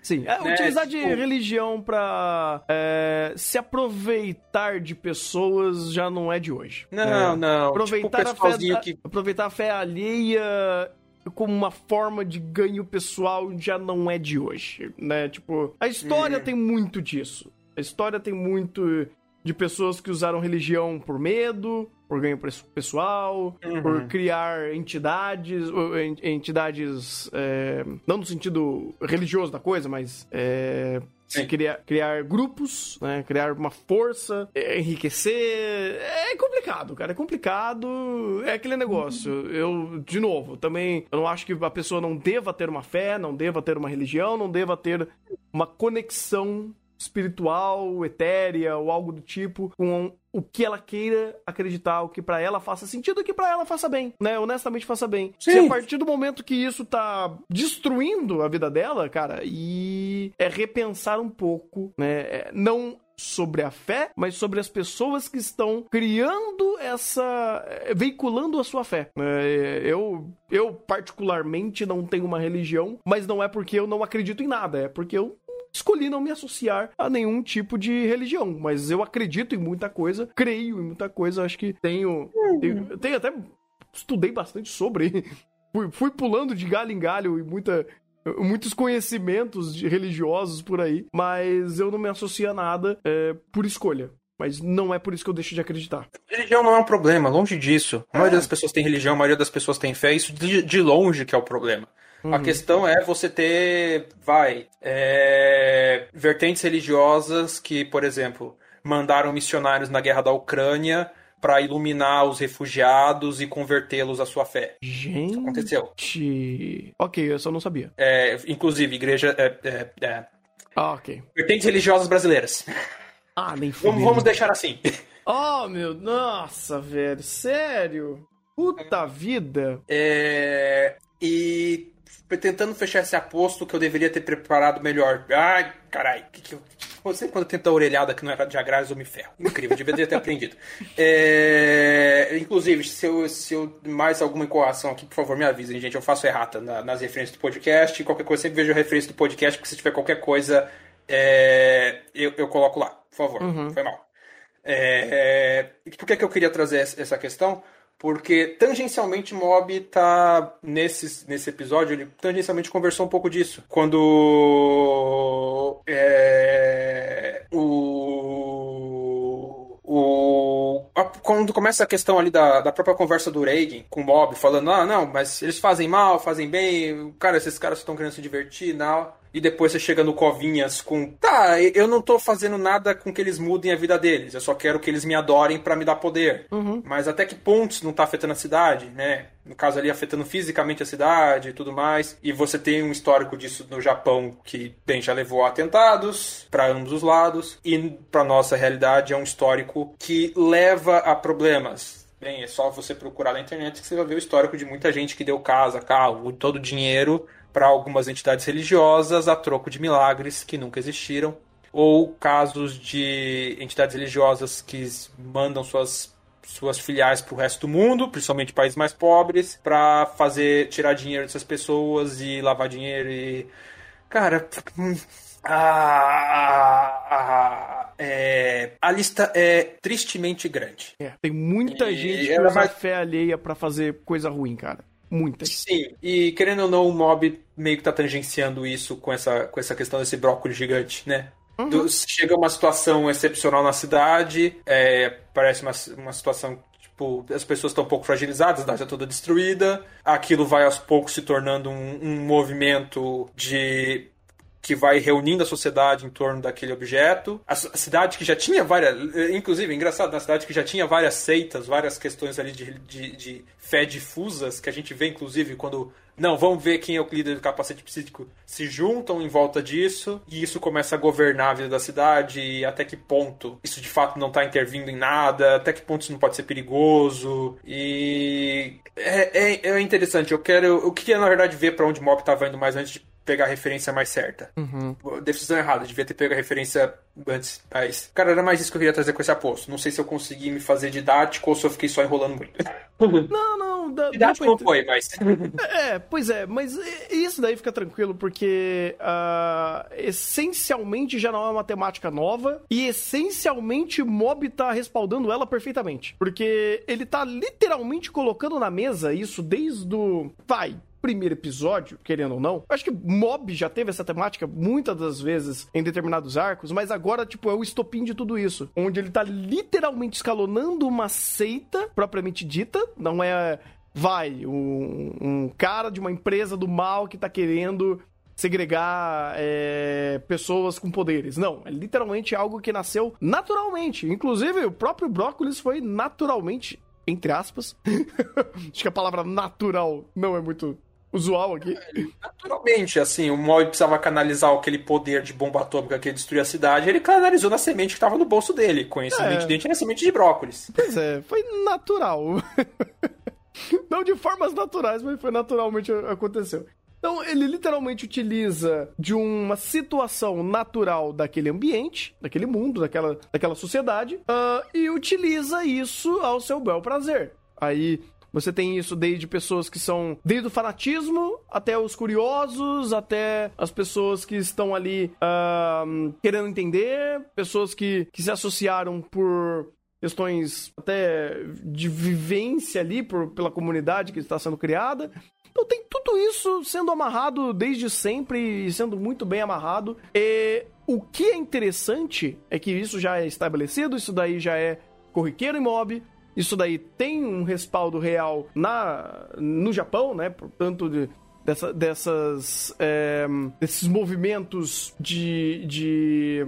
Sim, é, <laughs> né? utilizar de tipo... religião pra é, se aproveitar de pessoas já não é de hoje. Não, é. não. Aproveitar, tipo, a fé, que... aproveitar a fé alheia como uma forma de ganho pessoal já não é de hoje, né? Tipo, a história tem muito disso. A história tem muito de pessoas que usaram religião por medo, por ganho pessoal, uhum. por criar entidades, entidades é, não no sentido religioso da coisa, mas é, criar, criar grupos, né? Criar uma força, é, enriquecer. É complicado, cara. É complicado. É aquele negócio. Eu, de novo, também eu não acho que a pessoa não deva ter uma fé, não deva ter uma religião, não deva ter uma conexão espiritual, etérea ou algo do tipo com o que ela queira acreditar, o que para ela faça sentido, o que para ela faça bem, né? Honestamente faça bem. Sim. Se a partir do momento que isso tá destruindo a vida dela, cara, e é repensar um pouco, né? É, não sobre a fé, mas sobre as pessoas que estão criando essa. É, veiculando a sua fé. É, eu, eu, particularmente, não tenho uma religião, mas não é porque eu não acredito em nada, é porque eu escolhi não me associar a nenhum tipo de religião. Mas eu acredito em muita coisa, creio em muita coisa, acho que tenho. Eu tenho até. Estudei bastante sobre. <laughs> Fui, fui pulando de galho em galho e muita, muitos conhecimentos de religiosos por aí, mas eu não me associo a nada é, por escolha. Mas não é por isso que eu deixo de acreditar. Religião não é um problema, longe disso. A maioria das pessoas tem religião, a maioria das pessoas tem fé, isso de, de longe que é o problema. Uhum. A questão é você ter, vai, é, vertentes religiosas que, por exemplo, mandaram missionários na guerra da Ucrânia para iluminar os refugiados e convertê-los à sua fé. Gente. Isso aconteceu. Ok, eu só não sabia. É, inclusive, igreja. É, é, é. Ah, ok. Vertentes religiosas brasileiras. Ah, nem vamos, vamos deixar assim. Oh, meu. Nossa, velho. Sério? Puta vida. É. E tentando fechar esse aposto que eu deveria ter preparado melhor. Ai, caralho, que, que, você quando tenta a orelhada que não era de agrários eu me ferro. Incrível, devia ter aprendido. <laughs> É, inclusive, se eu, se eu mais alguma incoação aqui, por favor, me avisem, gente. Eu faço errata na, nas referências do podcast. Qualquer coisa, sempre vejo a referência do podcast, porque se tiver qualquer coisa, é, eu, eu coloco lá. Por favor, uhum. foi mal. É, por que, que eu queria trazer essa questão? Porque tangencialmente Mob tá nesse, nesse episódio, ele tangencialmente conversou um pouco disso. Quando é, o, o a, quando começa a questão ali da, da própria conversa do Reagan com o Mob, falando, ah, não, mas eles fazem mal, fazem bem, cara, esses caras estão querendo se divertir e tal e depois você chega no Covinhas com. Tá, eu não tô fazendo nada com que eles mudem a vida deles. Eu só quero que eles me adorem para me dar poder. Uhum. Mas até que pontos não tá afetando a cidade, né? No caso ali, afetando fisicamente a cidade e tudo mais. E você tem um histórico disso no Japão que, bem, já levou a atentados para ambos os lados. E para nossa realidade é um histórico que leva a problemas. Bem, é só você procurar na internet que você vai ver o histórico de muita gente que deu casa, carro, todo o dinheiro para algumas entidades religiosas a troco de milagres que nunca existiram, ou casos de entidades religiosas que mandam suas suas filiais para o resto do mundo, principalmente países mais pobres, para fazer tirar dinheiro dessas pessoas e lavar dinheiro e cara, a, é, a lista é tristemente grande. É, tem muita e gente que usa vai... fé alheia para fazer coisa ruim, cara. Muitas. Sim, e querendo ou não, o mob meio que tá tangenciando isso com essa, com essa questão desse brócolis gigante, né? Uhum. Do, chega uma situação excepcional na cidade, é, parece uma, uma situação tipo, as pessoas estão um pouco fragilizadas, a cidade é toda destruída, aquilo vai aos poucos se tornando um, um movimento de que vai reunindo a sociedade em torno daquele objeto. A, cidade que já tinha várias. Inclusive, engraçado, na cidade que já tinha várias seitas, várias questões ali de, de, de fé difusas, que a gente vê, inclusive, quando. Não, vamos ver quem é o líder do capacete psíquico. Se juntam em volta disso e isso começa a governar a vida da cidade. E até que ponto isso de fato não está intervindo em nada, até que ponto isso não pode ser perigoso. E é, é, é interessante. Eu quero. Eu queria, na verdade, ver para onde Mob estava indo mais antes de pegar a referência mais certa. Uhum. Decisão errada, devia ter pego a referência antes. Mas, cara, era mais isso que eu queria trazer com esse aposto. Não sei se eu consegui me fazer didático ou se eu fiquei só enrolando muito. <laughs> Não, não. Da, didático não foi, mas. <laughs> É, pois é, mas isso daí fica tranquilo, porque uh, essencialmente já não é uma temática nova e essencialmente Mob tá respaldando ela perfeitamente. Porque ele tá literalmente colocando na mesa isso desde o. Vai, primeiro episódio, querendo ou não. Acho que Mob já teve essa temática muitas das vezes em determinados arcos, mas agora, tipo, é o estopim de tudo isso. Onde ele tá literalmente escalonando uma seita propriamente dita, não é. Vai, um, um cara de uma empresa do mal que tá querendo segregar é, pessoas com poderes. Não, é literalmente algo que nasceu naturalmente. Inclusive, o próprio Brócolis foi naturalmente entre aspas. <laughs> Acho que a palavra natural não é muito usual aqui. Naturalmente, assim, o Mob precisava canalizar aquele poder de bomba atômica que destruiu a cidade, ele canalizou na semente que estava no bolso dele. Conhecimento é. dente era semente de brócolis. Pois é, foi natural. <laughs> Não de formas naturais, mas foi naturalmente aconteceu. Então, ele literalmente utiliza de uma situação natural daquele ambiente, daquele mundo, daquela, daquela sociedade, uh, e utiliza isso ao seu bel prazer. Aí, Você tem isso desde pessoas que são desde o fanatismo até os curiosos, até as pessoas que estão ali uh, querendo entender, pessoas que, que se associaram por questões até de vivência ali por, pela comunidade que está sendo criada. Então tem tudo isso sendo amarrado desde sempre e sendo muito bem amarrado. E o que é interessante é que isso já é estabelecido, isso daí já é corriqueiro em mob, isso daí tem um respaldo real na no Japão, né? Portanto, de, dessa, dessas é, desses movimentos de, de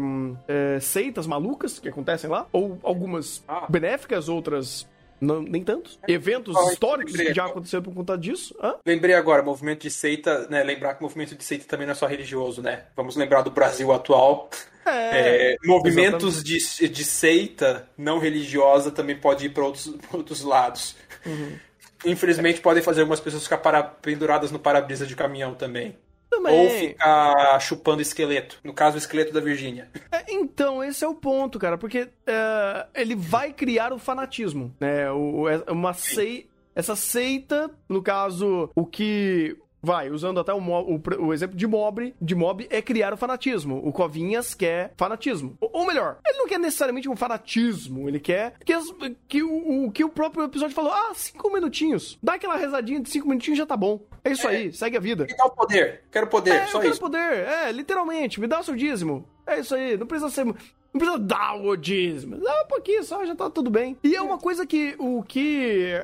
é, seitas malucas que acontecem lá, ou algumas ah. benéficas, outras não, nem tantos. Eventos ah, históricos que já aconteceram por conta disso. Hã? Lembrei agora, movimento de seita, né? Lembrar que o movimento de seita também não é só religioso, né? Vamos lembrar do Brasil atual. É, é, movimentos de, de seita não religiosa também pode ir para outros, <laughs> outros lados. Uhum. Infelizmente, é. podem fazer algumas pessoas ficar para, penduradas no para-brisa de caminhão também. Também. Ou ficar chupando esqueleto. No caso, o esqueleto da Virgínia. É, então, esse é o ponto, cara. Porque é, ele vai criar o fanatismo, né? O, é, uma seita... Essa seita, no caso, o que Vai, usando até o, o, o, exemplo de mob, de mob é criar o fanatismo. O Covinhas quer fanatismo. Ou, ou melhor, ele não quer necessariamente um fanatismo, ele quer que, as, que o, o, que o próprio episódio falou, ah, cinco minutinhos. Dá aquela rezadinha de cinco minutinhos já tá bom. É isso é, aí, segue a vida. Me dá o poder, quero poder, é, só eu quero isso. poder, é, literalmente, me dá o seu dízimo. É isso aí, não precisa ser... Não precisa dar o dízimo. Dá um pouquinho só, já tá tudo bem. E é uma coisa que o que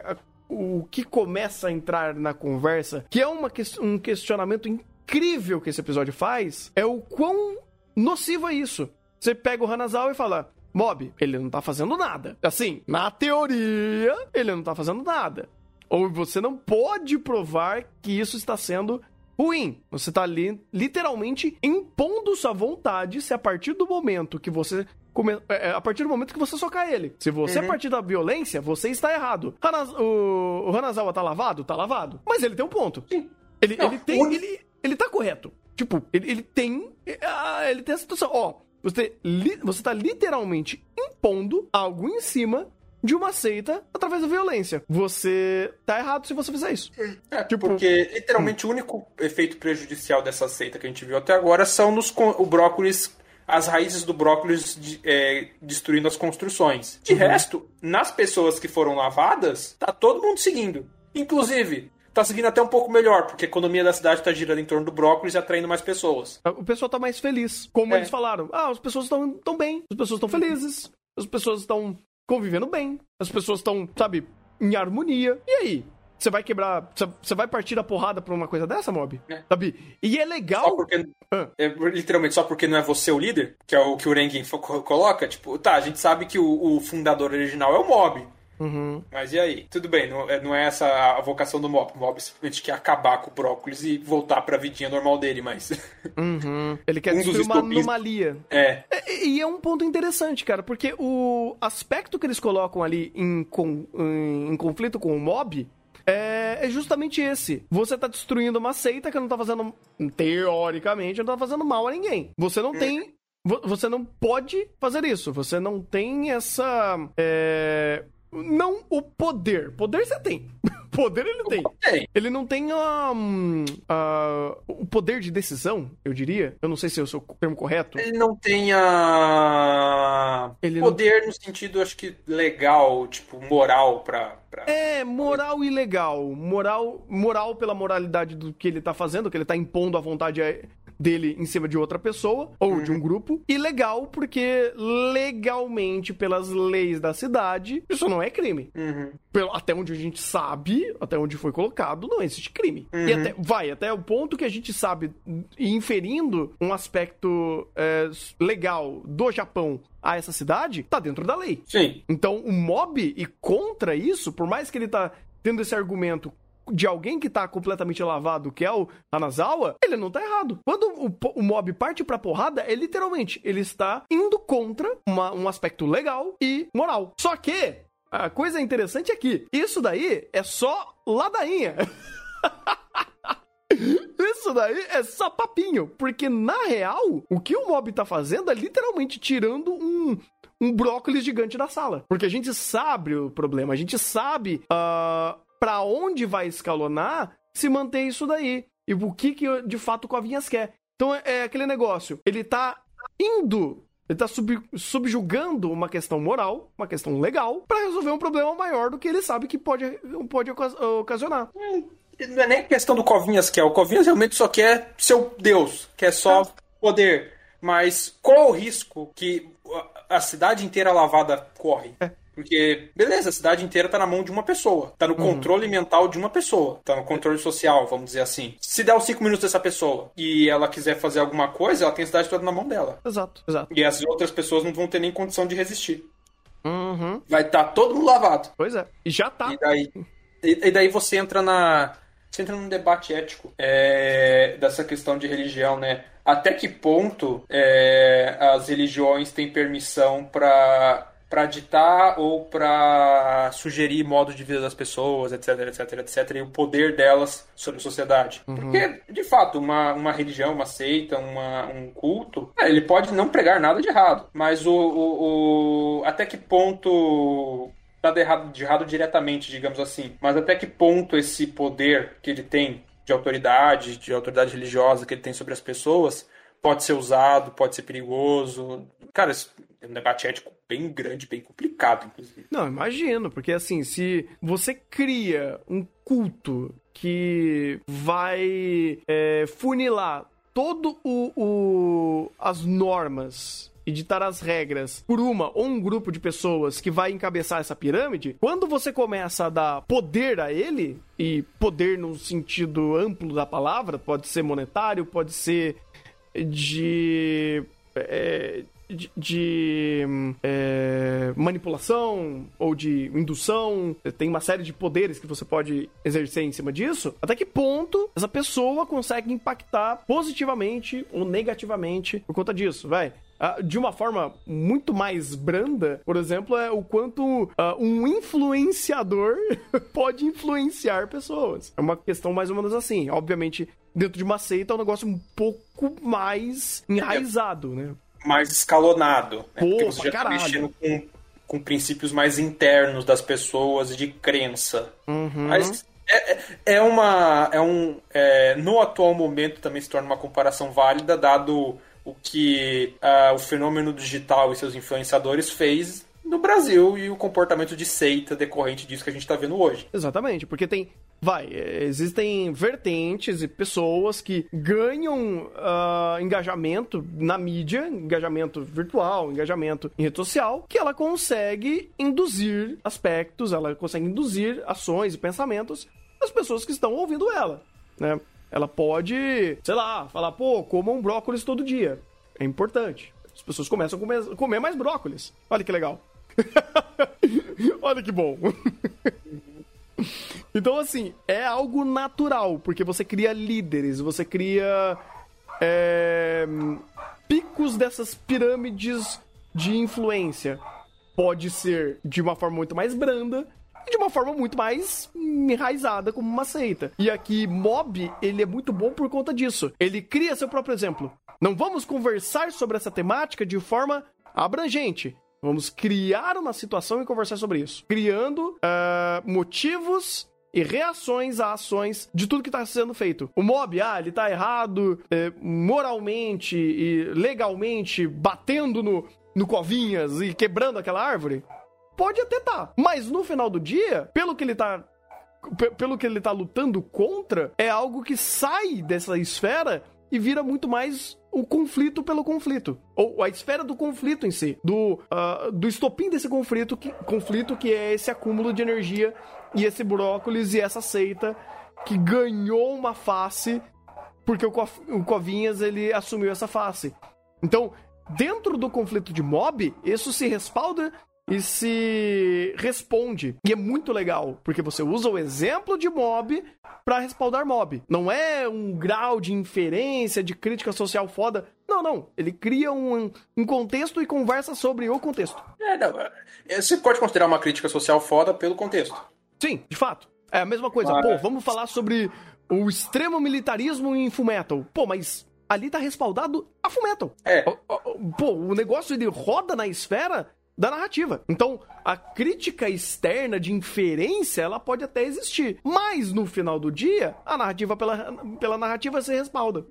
o que começa a entrar na conversa, que é uma, um questionamento incrível que esse episódio faz, é o quão nocivo é isso. Você pega o Hanazawa e fala, Mob, ele não tá fazendo nada. Assim, na teoria, ele não tá fazendo nada. Ou você não pode provar que isso está sendo ruim. Você tá ali literalmente impondo sua vontade se a partir do momento que você come... É, é, a partir do momento que você socar ele. Se você uhum. partir da violência, você está errado. Hanaz... O... o Hanazawa tá lavado? Tá lavado. Mas ele tem um ponto. Sim. Ele, Não, ele tem. Ele, ele tá correto. Tipo, ele, ele tem. Ah, ele tem a situação. Ó, você, li... você tá literalmente impondo algo em cima de uma seita através da violência. Você tá errado se você fizer isso. É, tipo, porque literalmente hum. o único efeito prejudicial dessa seita que a gente viu até agora são nos o brócolis as raízes do brócolis é, destruindo as construções. De uhum. resto, nas pessoas que foram lavadas, tá todo mundo seguindo. Inclusive, tá seguindo até um pouco melhor, porque a economia da cidade tá girando em torno do brócolis e atraindo mais pessoas. O pessoal tá mais feliz. Como é. eles falaram, ah, as pessoas estão tão bem, as pessoas estão felizes, as pessoas estão convivendo bem, as pessoas estão, sabe, em harmonia. E aí? Você vai quebrar. Você vai partir da porrada por uma coisa dessa, Mob? É. Sabe? E é legal. Só porque. Ah. É, literalmente, só porque não é você o líder, que é o que o Rengin coloca. Tipo, tá, a gente sabe que o, o fundador original é o Mob. Uhum. Mas e aí? Tudo bem, não, é, não é essa a vocação do Mob. O Mob simplesmente quer acabar com o brócolis e voltar pra vidinha normal dele, mas. <laughs> Uhum. Ele quer um destruir uma anomalia. É. é. E é um ponto interessante, cara, porque o aspecto que eles colocam ali em, com, em, em conflito com o Mob é, é, justamente esse. Você tá destruindo uma seita que não tá fazendo, teoricamente, não tá fazendo mal a ninguém. Você não tem. Você não pode fazer isso. Você não tem essa. É, não o poder. Poder você tem. <laughs> poder ele tem. Ele não tem um, uh, o poder de decisão, eu diria. Eu não sei se é o seu termo correto. Ele não tem a. Ele poder não... no sentido, acho que legal, tipo, moral pra. pra... É, moral e legal. Moral, moral pela moralidade do que ele tá fazendo, que ele tá impondo a vontade dele em cima de outra pessoa ou uhum. de um uhum. grupo. E legal porque legalmente, pelas leis da cidade, isso não é crime. Uhum. Pelo, até onde a gente sabe, até onde foi colocado, não existe crime. Uhum. E até, vai até o ponto que a gente sabe, inferindo um aspecto é, legal do Japão a essa cidade, tá dentro da lei. Sim. Então, o mob e contra isso, por mais que ele tá tendo esse argumento de alguém que tá completamente lavado, que é o Hanazawa, ele não tá errado. Quando o, o mob parte pra porrada, é literalmente, ele está indo contra uma, um aspecto legal e moral. Só que, a coisa interessante é que isso daí é só ladainha. <laughs> Isso daí é só papinho, porque na real, o que o mob tá fazendo é literalmente tirando um, um brócolis gigante da sala. Porque a gente sabe o problema, a gente sabe uh, para onde vai escalonar se manter isso daí. E o que, que de fato o Covinhas quer. Então é aquele negócio. Ele tá indo ele está sub, subjugando uma questão moral, uma questão legal, para resolver um problema maior do que ele sabe que pode, pode ocasionar. Não é nem questão do Covinhas que é. O Covinhas realmente só quer seu Deus, quer só é. poder. Mas qual é o risco que a cidade inteira lavada corre? É. Porque, beleza, a cidade inteira tá na mão de uma pessoa. Tá no uhum. controle mental de uma pessoa. Tá no controle social, vamos dizer assim. Se der os cinco minutos dessa pessoa e ela quiser fazer alguma coisa, ela tem a cidade toda na mão dela. Exato, exato. E as outras pessoas não vão ter nem condição de resistir. Uhum. Vai estar tá todo mundo lavado. Pois é. E já tá. E daí, e, e daí você entra na. Você entra num debate ético é, dessa questão de religião, né? Até que ponto é, as religiões têm permissão para para ditar ou para sugerir modo de vida das pessoas, etc, etc, etc, e o poder delas sobre a sociedade. Uhum. Porque, de fato, uma, uma religião, uma seita, uma, um culto, é, ele pode não pregar nada de errado, mas o, o, o até que ponto nada de errado, de errado diretamente, digamos assim, mas até que ponto esse poder que ele tem de autoridade, de autoridade religiosa que ele tem sobre as pessoas, pode ser usado, pode ser perigoso. Cara, é um debate ético bem grande, bem complicado, inclusive. Não, imagino, porque assim, se você cria um culto que vai é, funilar todo o, o as normas e ditar as regras por uma ou um grupo de pessoas que vai encabeçar essa pirâmide, quando você começa a dar poder a ele, e poder no sentido amplo da palavra, pode ser monetário, pode ser de. É, de, de é, manipulação ou de indução, tem uma série de poderes que você pode exercer em cima disso. Até que ponto essa pessoa consegue impactar positivamente ou negativamente por conta disso, vai? Uh, de uma forma muito mais branda, por exemplo, é o quanto uh, um influenciador <laughs> pode influenciar pessoas. É uma questão mais ou menos assim. Obviamente, dentro de uma seita é um negócio um pouco mais enraizado, né? Mais escalonado. Né? Pô, Porque você já tá mexendo com, com princípios mais internos das pessoas de crença. Uhum. Mas é, é, é uma. É um, é, no atual momento também se torna uma comparação válida, dado o que uh, o fenômeno digital e seus influenciadores fez no Brasil e o comportamento de seita decorrente disso que a gente está vendo hoje. Exatamente, porque tem. Vai, existem vertentes e pessoas que ganham uh, engajamento na mídia, engajamento virtual, engajamento em rede social, que ela consegue induzir aspectos, ela consegue induzir ações e pensamentos das pessoas que estão ouvindo ela, né? Ela pode, sei lá, falar, pô, comam brócolis todo dia. É importante. As pessoas começam a comer, comer mais brócolis. Olha que legal. <laughs> Olha que bom. <laughs> <laughs> então, assim, é algo natural, porque você cria líderes, você cria é, picos dessas pirâmides de influência. Pode ser de uma forma muito mais branda, de uma forma muito mais enraizada como uma seita. E aqui, Mob, ele é muito bom por conta disso. Ele cria seu próprio exemplo. Não vamos conversar sobre essa temática de forma abrangente. Vamos criar uma situação e conversar sobre isso. Criando uh, motivos e reações a ações de tudo que está sendo feito. O mob, ah, ele tá errado é, moralmente e legalmente, batendo no, no Covinhas e quebrando aquela árvore. Pode até tá. Mas no final do dia, pelo que ele tá. Pelo que ele tá lutando contra, é algo que sai dessa esfera e vira muito mais o conflito pelo conflito. Ou a esfera do conflito em si. Do, uh, do estopim desse conflito que, conflito, que é esse acúmulo de energia e esse brócolis e essa seita que ganhou uma face porque o, o Covinhas ele assumiu essa face. Então, dentro do conflito de mob, isso se respalda e se responde. E é muito legal, porque você usa o exemplo de mob para respaldar mob. Não é um grau de inferência, de crítica social foda. Não, não. Ele cria um, um contexto e conversa sobre o contexto. É, não. É, você pode considerar uma crítica social foda pelo contexto. Sim, de fato. É a mesma coisa. Pô, vamos falar sobre o extremo militarismo em Fullmetal. Pô, mas ali tá respaldado a Fullmetal. É. Pô, o negócio ele roda na esfera da narrativa. Então, a crítica externa de inferência, ela pode até existir. Mas, no final do dia, a narrativa pela, pela narrativa se respalda.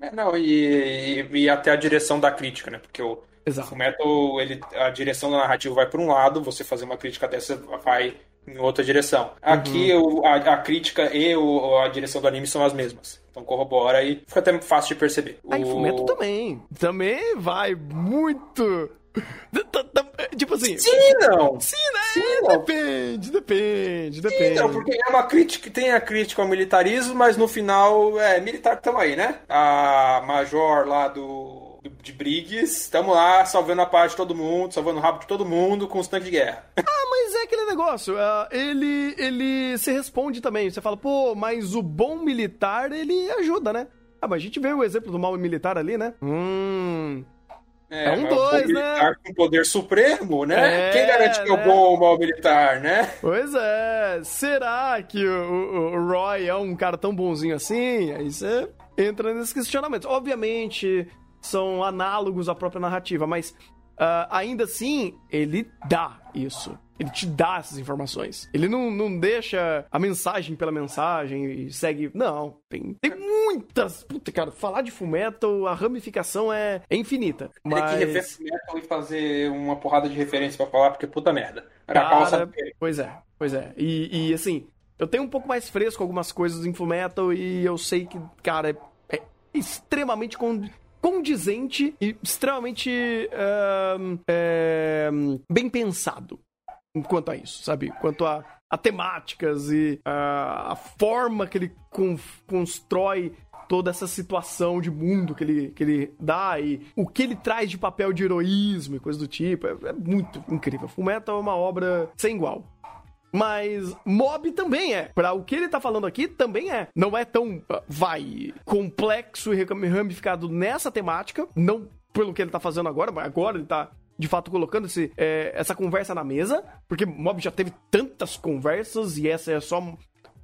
É, não, e, e, e, até a direção da crítica, né? Porque o, Exato. o ele, a direção da narrativa vai por um lado, você fazer uma crítica dessa vai em outra direção. Aqui Uhum. o, a, a crítica e o, a direção do anime são as mesmas. Então corrobora e fica até fácil de perceber. Aí, O- Fumeto também. Também vai muito. <laughs> Tipo assim. Sim não. Sim, né? Sim, não. Depende, depende, depende. Não, porque é uma crítica, tem a crítica ao militarismo, mas no final é militar que tamo aí, né? A major lá do, do- de Briggs, estamos lá salvando a paz de todo mundo, salvando o rabo de todo mundo com os tanques de guerra. <laughs> Ah, mas é aquele negócio. ah, ele, ele se responde também. Você fala, pô, mas o bom militar, ele ajuda, né? Ah, mas a gente vê o exemplo do mal militar ali, né? Hum. É um mas o dois, né? militar com poder supremo, né? É, Quem garante que é o né? bom ou o mal militar, né? Pois é. Será que o, o- o Roy é um cara tão bonzinho assim? Aí você entra nesses questionamentos. Obviamente, são análogos à própria narrativa, mas ah, ainda assim, ele dá isso. Ele te dá essas informações. Ele não, não deixa a mensagem pela mensagem e segue. Não, tem, tem muitas. Puta, cara, falar de Fullmetal, a ramificação é, é infinita. Tem que rever Mas. Fullmetal e fazer uma porrada de referência pra falar, porque puta merda. Era a Cara, calça pois é, pois é. E, e, assim, eu tenho um pouco mais fresco algumas coisas em Fullmetal e eu sei que, cara, é, é extremamente condizente e extremamente ahn, é, bem pensado quanto a isso, sabe? Quanto a, a temáticas e a, a forma que ele con- constrói toda essa situação de mundo que ele, que ele dá e o que ele traz de papel de heroísmo e coisa do tipo. É, é muito incrível. Fullmetal é uma obra sem igual. Mas Mob também é. Pra o que ele tá falando aqui, também é. Não é tão, ah, vai, complexo e ramificado nessa temática. Não pelo que ele tá fazendo agora, mas agora ele tá, de fato, colocando esse, é, essa conversa na mesa. Porque Mob já teve tantas conversas e essa é só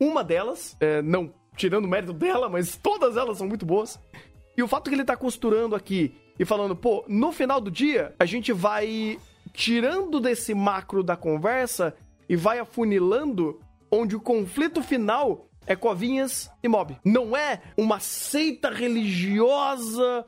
uma delas. É, não tirando o mérito dela, mas todas elas são muito boas. E o fato que ele tá costurando aqui e falando, pô, no final do dia, a gente vai tirando desse macro da conversa e vai afunilando onde o conflito final é Covinhas e Mob. Não é uma seita religiosa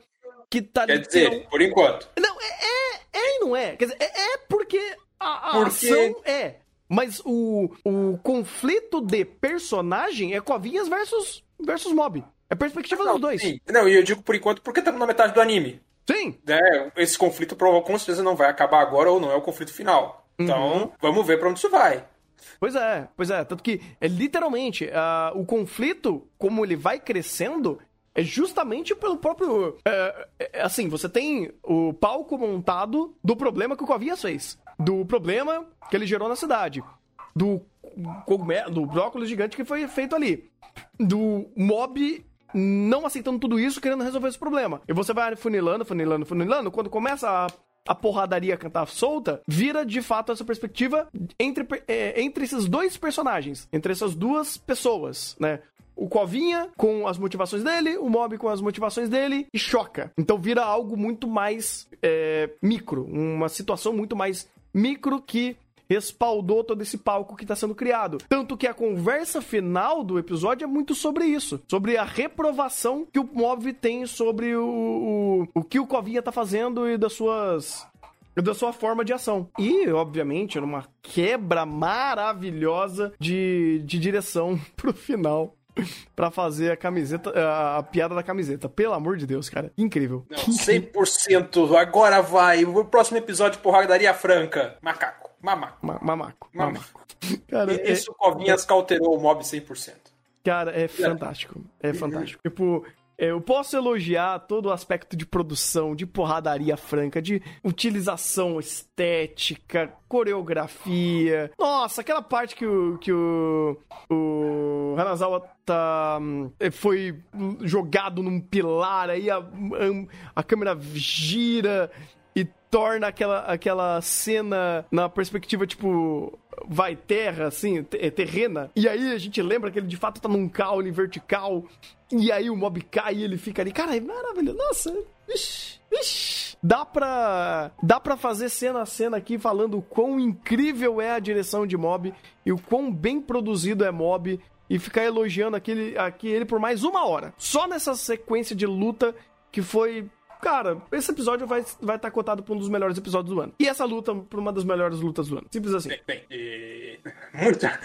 que tá Quer dizer, por enquanto. Não, é, é, é e não é. Quer dizer, é, é porque a, a Porque- ação é. Mas o, o conflito de personagem é Covinhas versus, versus Mob. É perspectiva dos dois. Sim. Não, e eu digo por enquanto porque estamos na metade do anime. Sim. né, esse conflito com certeza não vai acabar agora ou não é o conflito final. Então, Uhum. vamos ver pra onde isso vai. Pois é, pois é. Tanto que, é literalmente, ah, o conflito, como ele vai crescendo, é justamente pelo próprio. é, é, assim, você tem o palco montado do problema que o Covinhas fez. Do problema que ele gerou na cidade. Do cogumelo, do brócolis gigante que foi feito ali. Do mob não aceitando tudo isso, querendo resolver esse problema. E você vai funilando, funilando, funilando. Quando começa a, a porradaria cantar solta, vira de fato essa perspectiva entre, é, entre esses dois personagens, entre essas duas pessoas, né? O Covinha com as motivações dele, o Mob com as motivações dele, e choca. Então vira algo muito mais é, micro, uma situação muito mais micro que respaldou todo esse palco que está sendo criado. Tanto que a conversa final do episódio é muito sobre isso. Sobre a reprovação que o Mob tem sobre o, o, o que o Covinha tá fazendo e das suas. Da sua forma de ação. E, obviamente, numa quebra maravilhosa de, de direção <laughs> pro final. <laughs> Pra fazer a camiseta, a, a piada da camiseta. Pelo amor de Deus, cara. Incrível. Não, 100%. Agora vai. O próximo episódio, porradaria franca. Macaco. Mamaco. Ma- mamaco. Mamaco. Cara, é- Isso, Covinhas cauterou o mob 100%. Cara, é fantástico. É fantástico. Tipo, eu posso elogiar todo o aspecto de produção, de porradaria franca, de utilização estética, coreografia. Nossa, aquela parte que o, que o, o Hanazawa tá, hum, foi jogado num pilar, aí a, a câmera gira e torna aquela, aquela cena na perspectiva, tipo, vai terra, assim, é terrena. E aí a gente lembra que ele de fato tá num caule vertical. E aí o mob cai e ele fica ali. Cara, é maravilhoso. Nossa, ixi, ixi. dá pra, dá pra fazer cena a cena aqui falando o quão incrível é a direção de Mob e o quão bem produzido é Mob e ficar elogiando aquele, aqui ele por mais uma hora. Só nessa sequência de luta que foi cara, esse episódio vai estar vai tá cotado pra um dos melhores episódios do ano. E essa luta pra uma das melhores lutas do ano. Simples assim. Bem, bem, e... <laughs> Muita.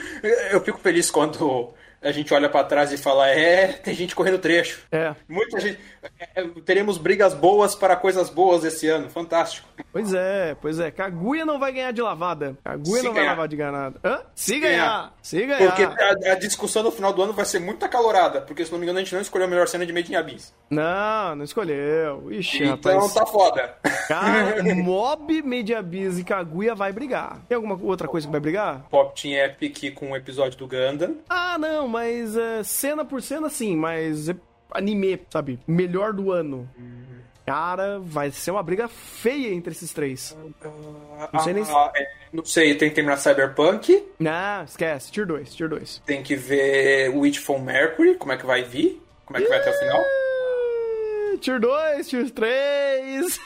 Eu fico feliz quando a gente olha para trás e fala, é, tem gente correndo trecho. É. Muita gente. É, teremos brigas boas para coisas boas esse ano. Fantástico. Pois é, pois é. Kaguya não vai ganhar de lavada. Kaguya Se não ganhar. vai lavar de ganhada. Hã? Se, Se ganhar. ganhar. Se ganhar. Porque a, a, discussão no final do ano vai ser muito acalorada. Porque, se não me engano, a gente não escolheu a melhor cena de Made in Abyss. Não, não escolheu. Ixi, então rapaz. tá foda. Cara, <laughs> Mob, Made in Abyss e Kaguya vai brigar. Tem alguma outra coisa que vai brigar? Pop Team Epic com o episódio do Gundam. Ah, não, mas é, cena por cena, sim. Mas é anime, sabe? Melhor do ano. Cara, vai ser uma briga feia entre esses três. Não sei nem se... Ah, é, não sei, tem que terminar Cyberpunk. Não, esquece. Tier 2, Tier 2. Tem que ver Witchful Mercury, como é que vai vir. Como é que vai até o final. Tier 2, Tier 3.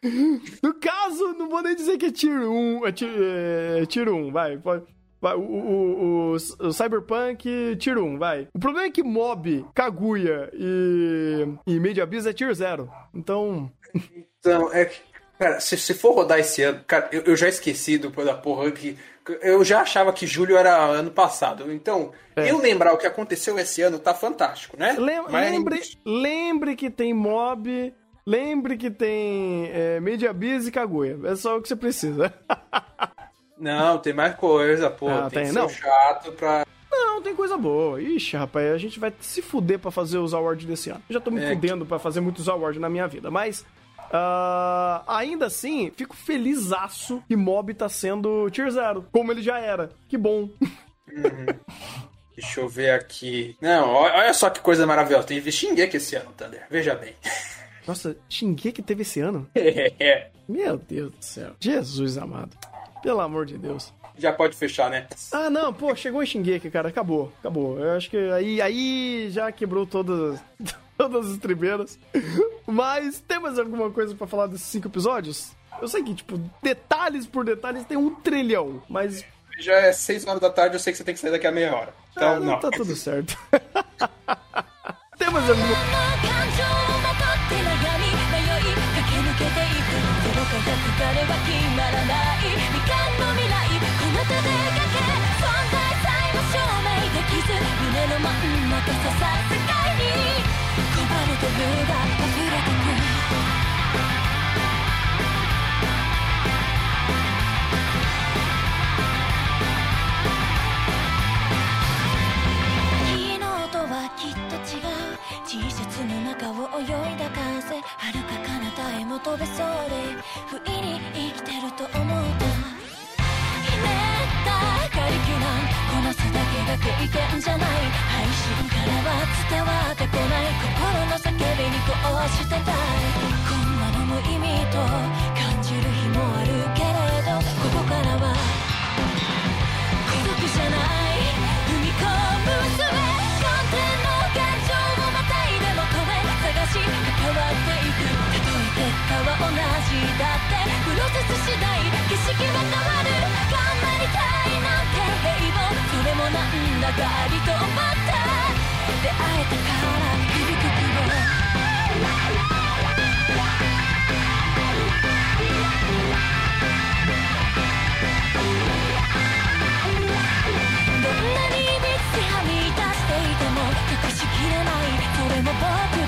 <laughs> no caso, não vou nem dizer que é Tier 1. É Tier, é, tier 1, vai. Pode, Vai, o, o, o, o, Cyberpunk Tier 1, vai. O problema é que Mob, Kaguya e, e Media Abyss é Tier 0. Então... Então, é que... Cara, se, se for rodar esse ano... Cara, eu, eu já esqueci do, da porra que... Eu já achava que julho era ano passado. Então, é. eu lembrar o que aconteceu esse ano tá fantástico, né? Lem Mas... lembre, lembre que tem Mob... Lembre que tem é, Media Abyss e Kaguya. É só o que você precisa. <laughs> Não, tem mais coisa, pô. Ah, tem, tem não. chato pra. Não, tem coisa boa. Ixi, rapaz, a gente vai se fuder pra fazer os awards desse ano. Eu já tô me é. fudendo pra fazer muitos awards na minha vida, mas. Uh, ainda assim, fico felizaço que Mob tá sendo Tier Zero, como ele já era. Que bom. Uhum. Deixa eu ver aqui. Não, olha só que coisa maravilhosa. Tem Shingeki esse ano, Thunder. Veja bem. Nossa, Shingeki teve esse ano? <laughs> É. Meu Deus do céu. Jesus amado. Pelo amor de Deus. Já pode fechar, né? Ah, não, pô, chegou em Shingeki, cara. Acabou, acabou. Eu acho que aí, aí já quebrou todas, <laughs> todas as tribeiras. Mas tem mais alguma coisa para falar desses cinco episódios? Eu sei que, tipo, detalhes por detalhes tem um trilhão, mas. Já é seis horas da tarde, eu sei que você tem que sair daqui a meia hora. Então, ah, não, não. Tá tudo certo. <laughs> tem mais alguma T シャツの中を泳いだ風遥か彼方へも飛べそう。で不意に生きてると思ったひねったカリキュラムこなすだ。けが経験じゃないからは。伝わってこない心の叫びにこうしてたいこんなの無意味と感じる日もあるけれどここからは。孤独じゃない踏み込む術完全の感情をまたいでも止め探し関わっていくたとえ結果は。同じだってプロセス次第景色は。変わるなんだかりと思った出会えたから響くどんなに道はみ出していても隠しきれない。それも僕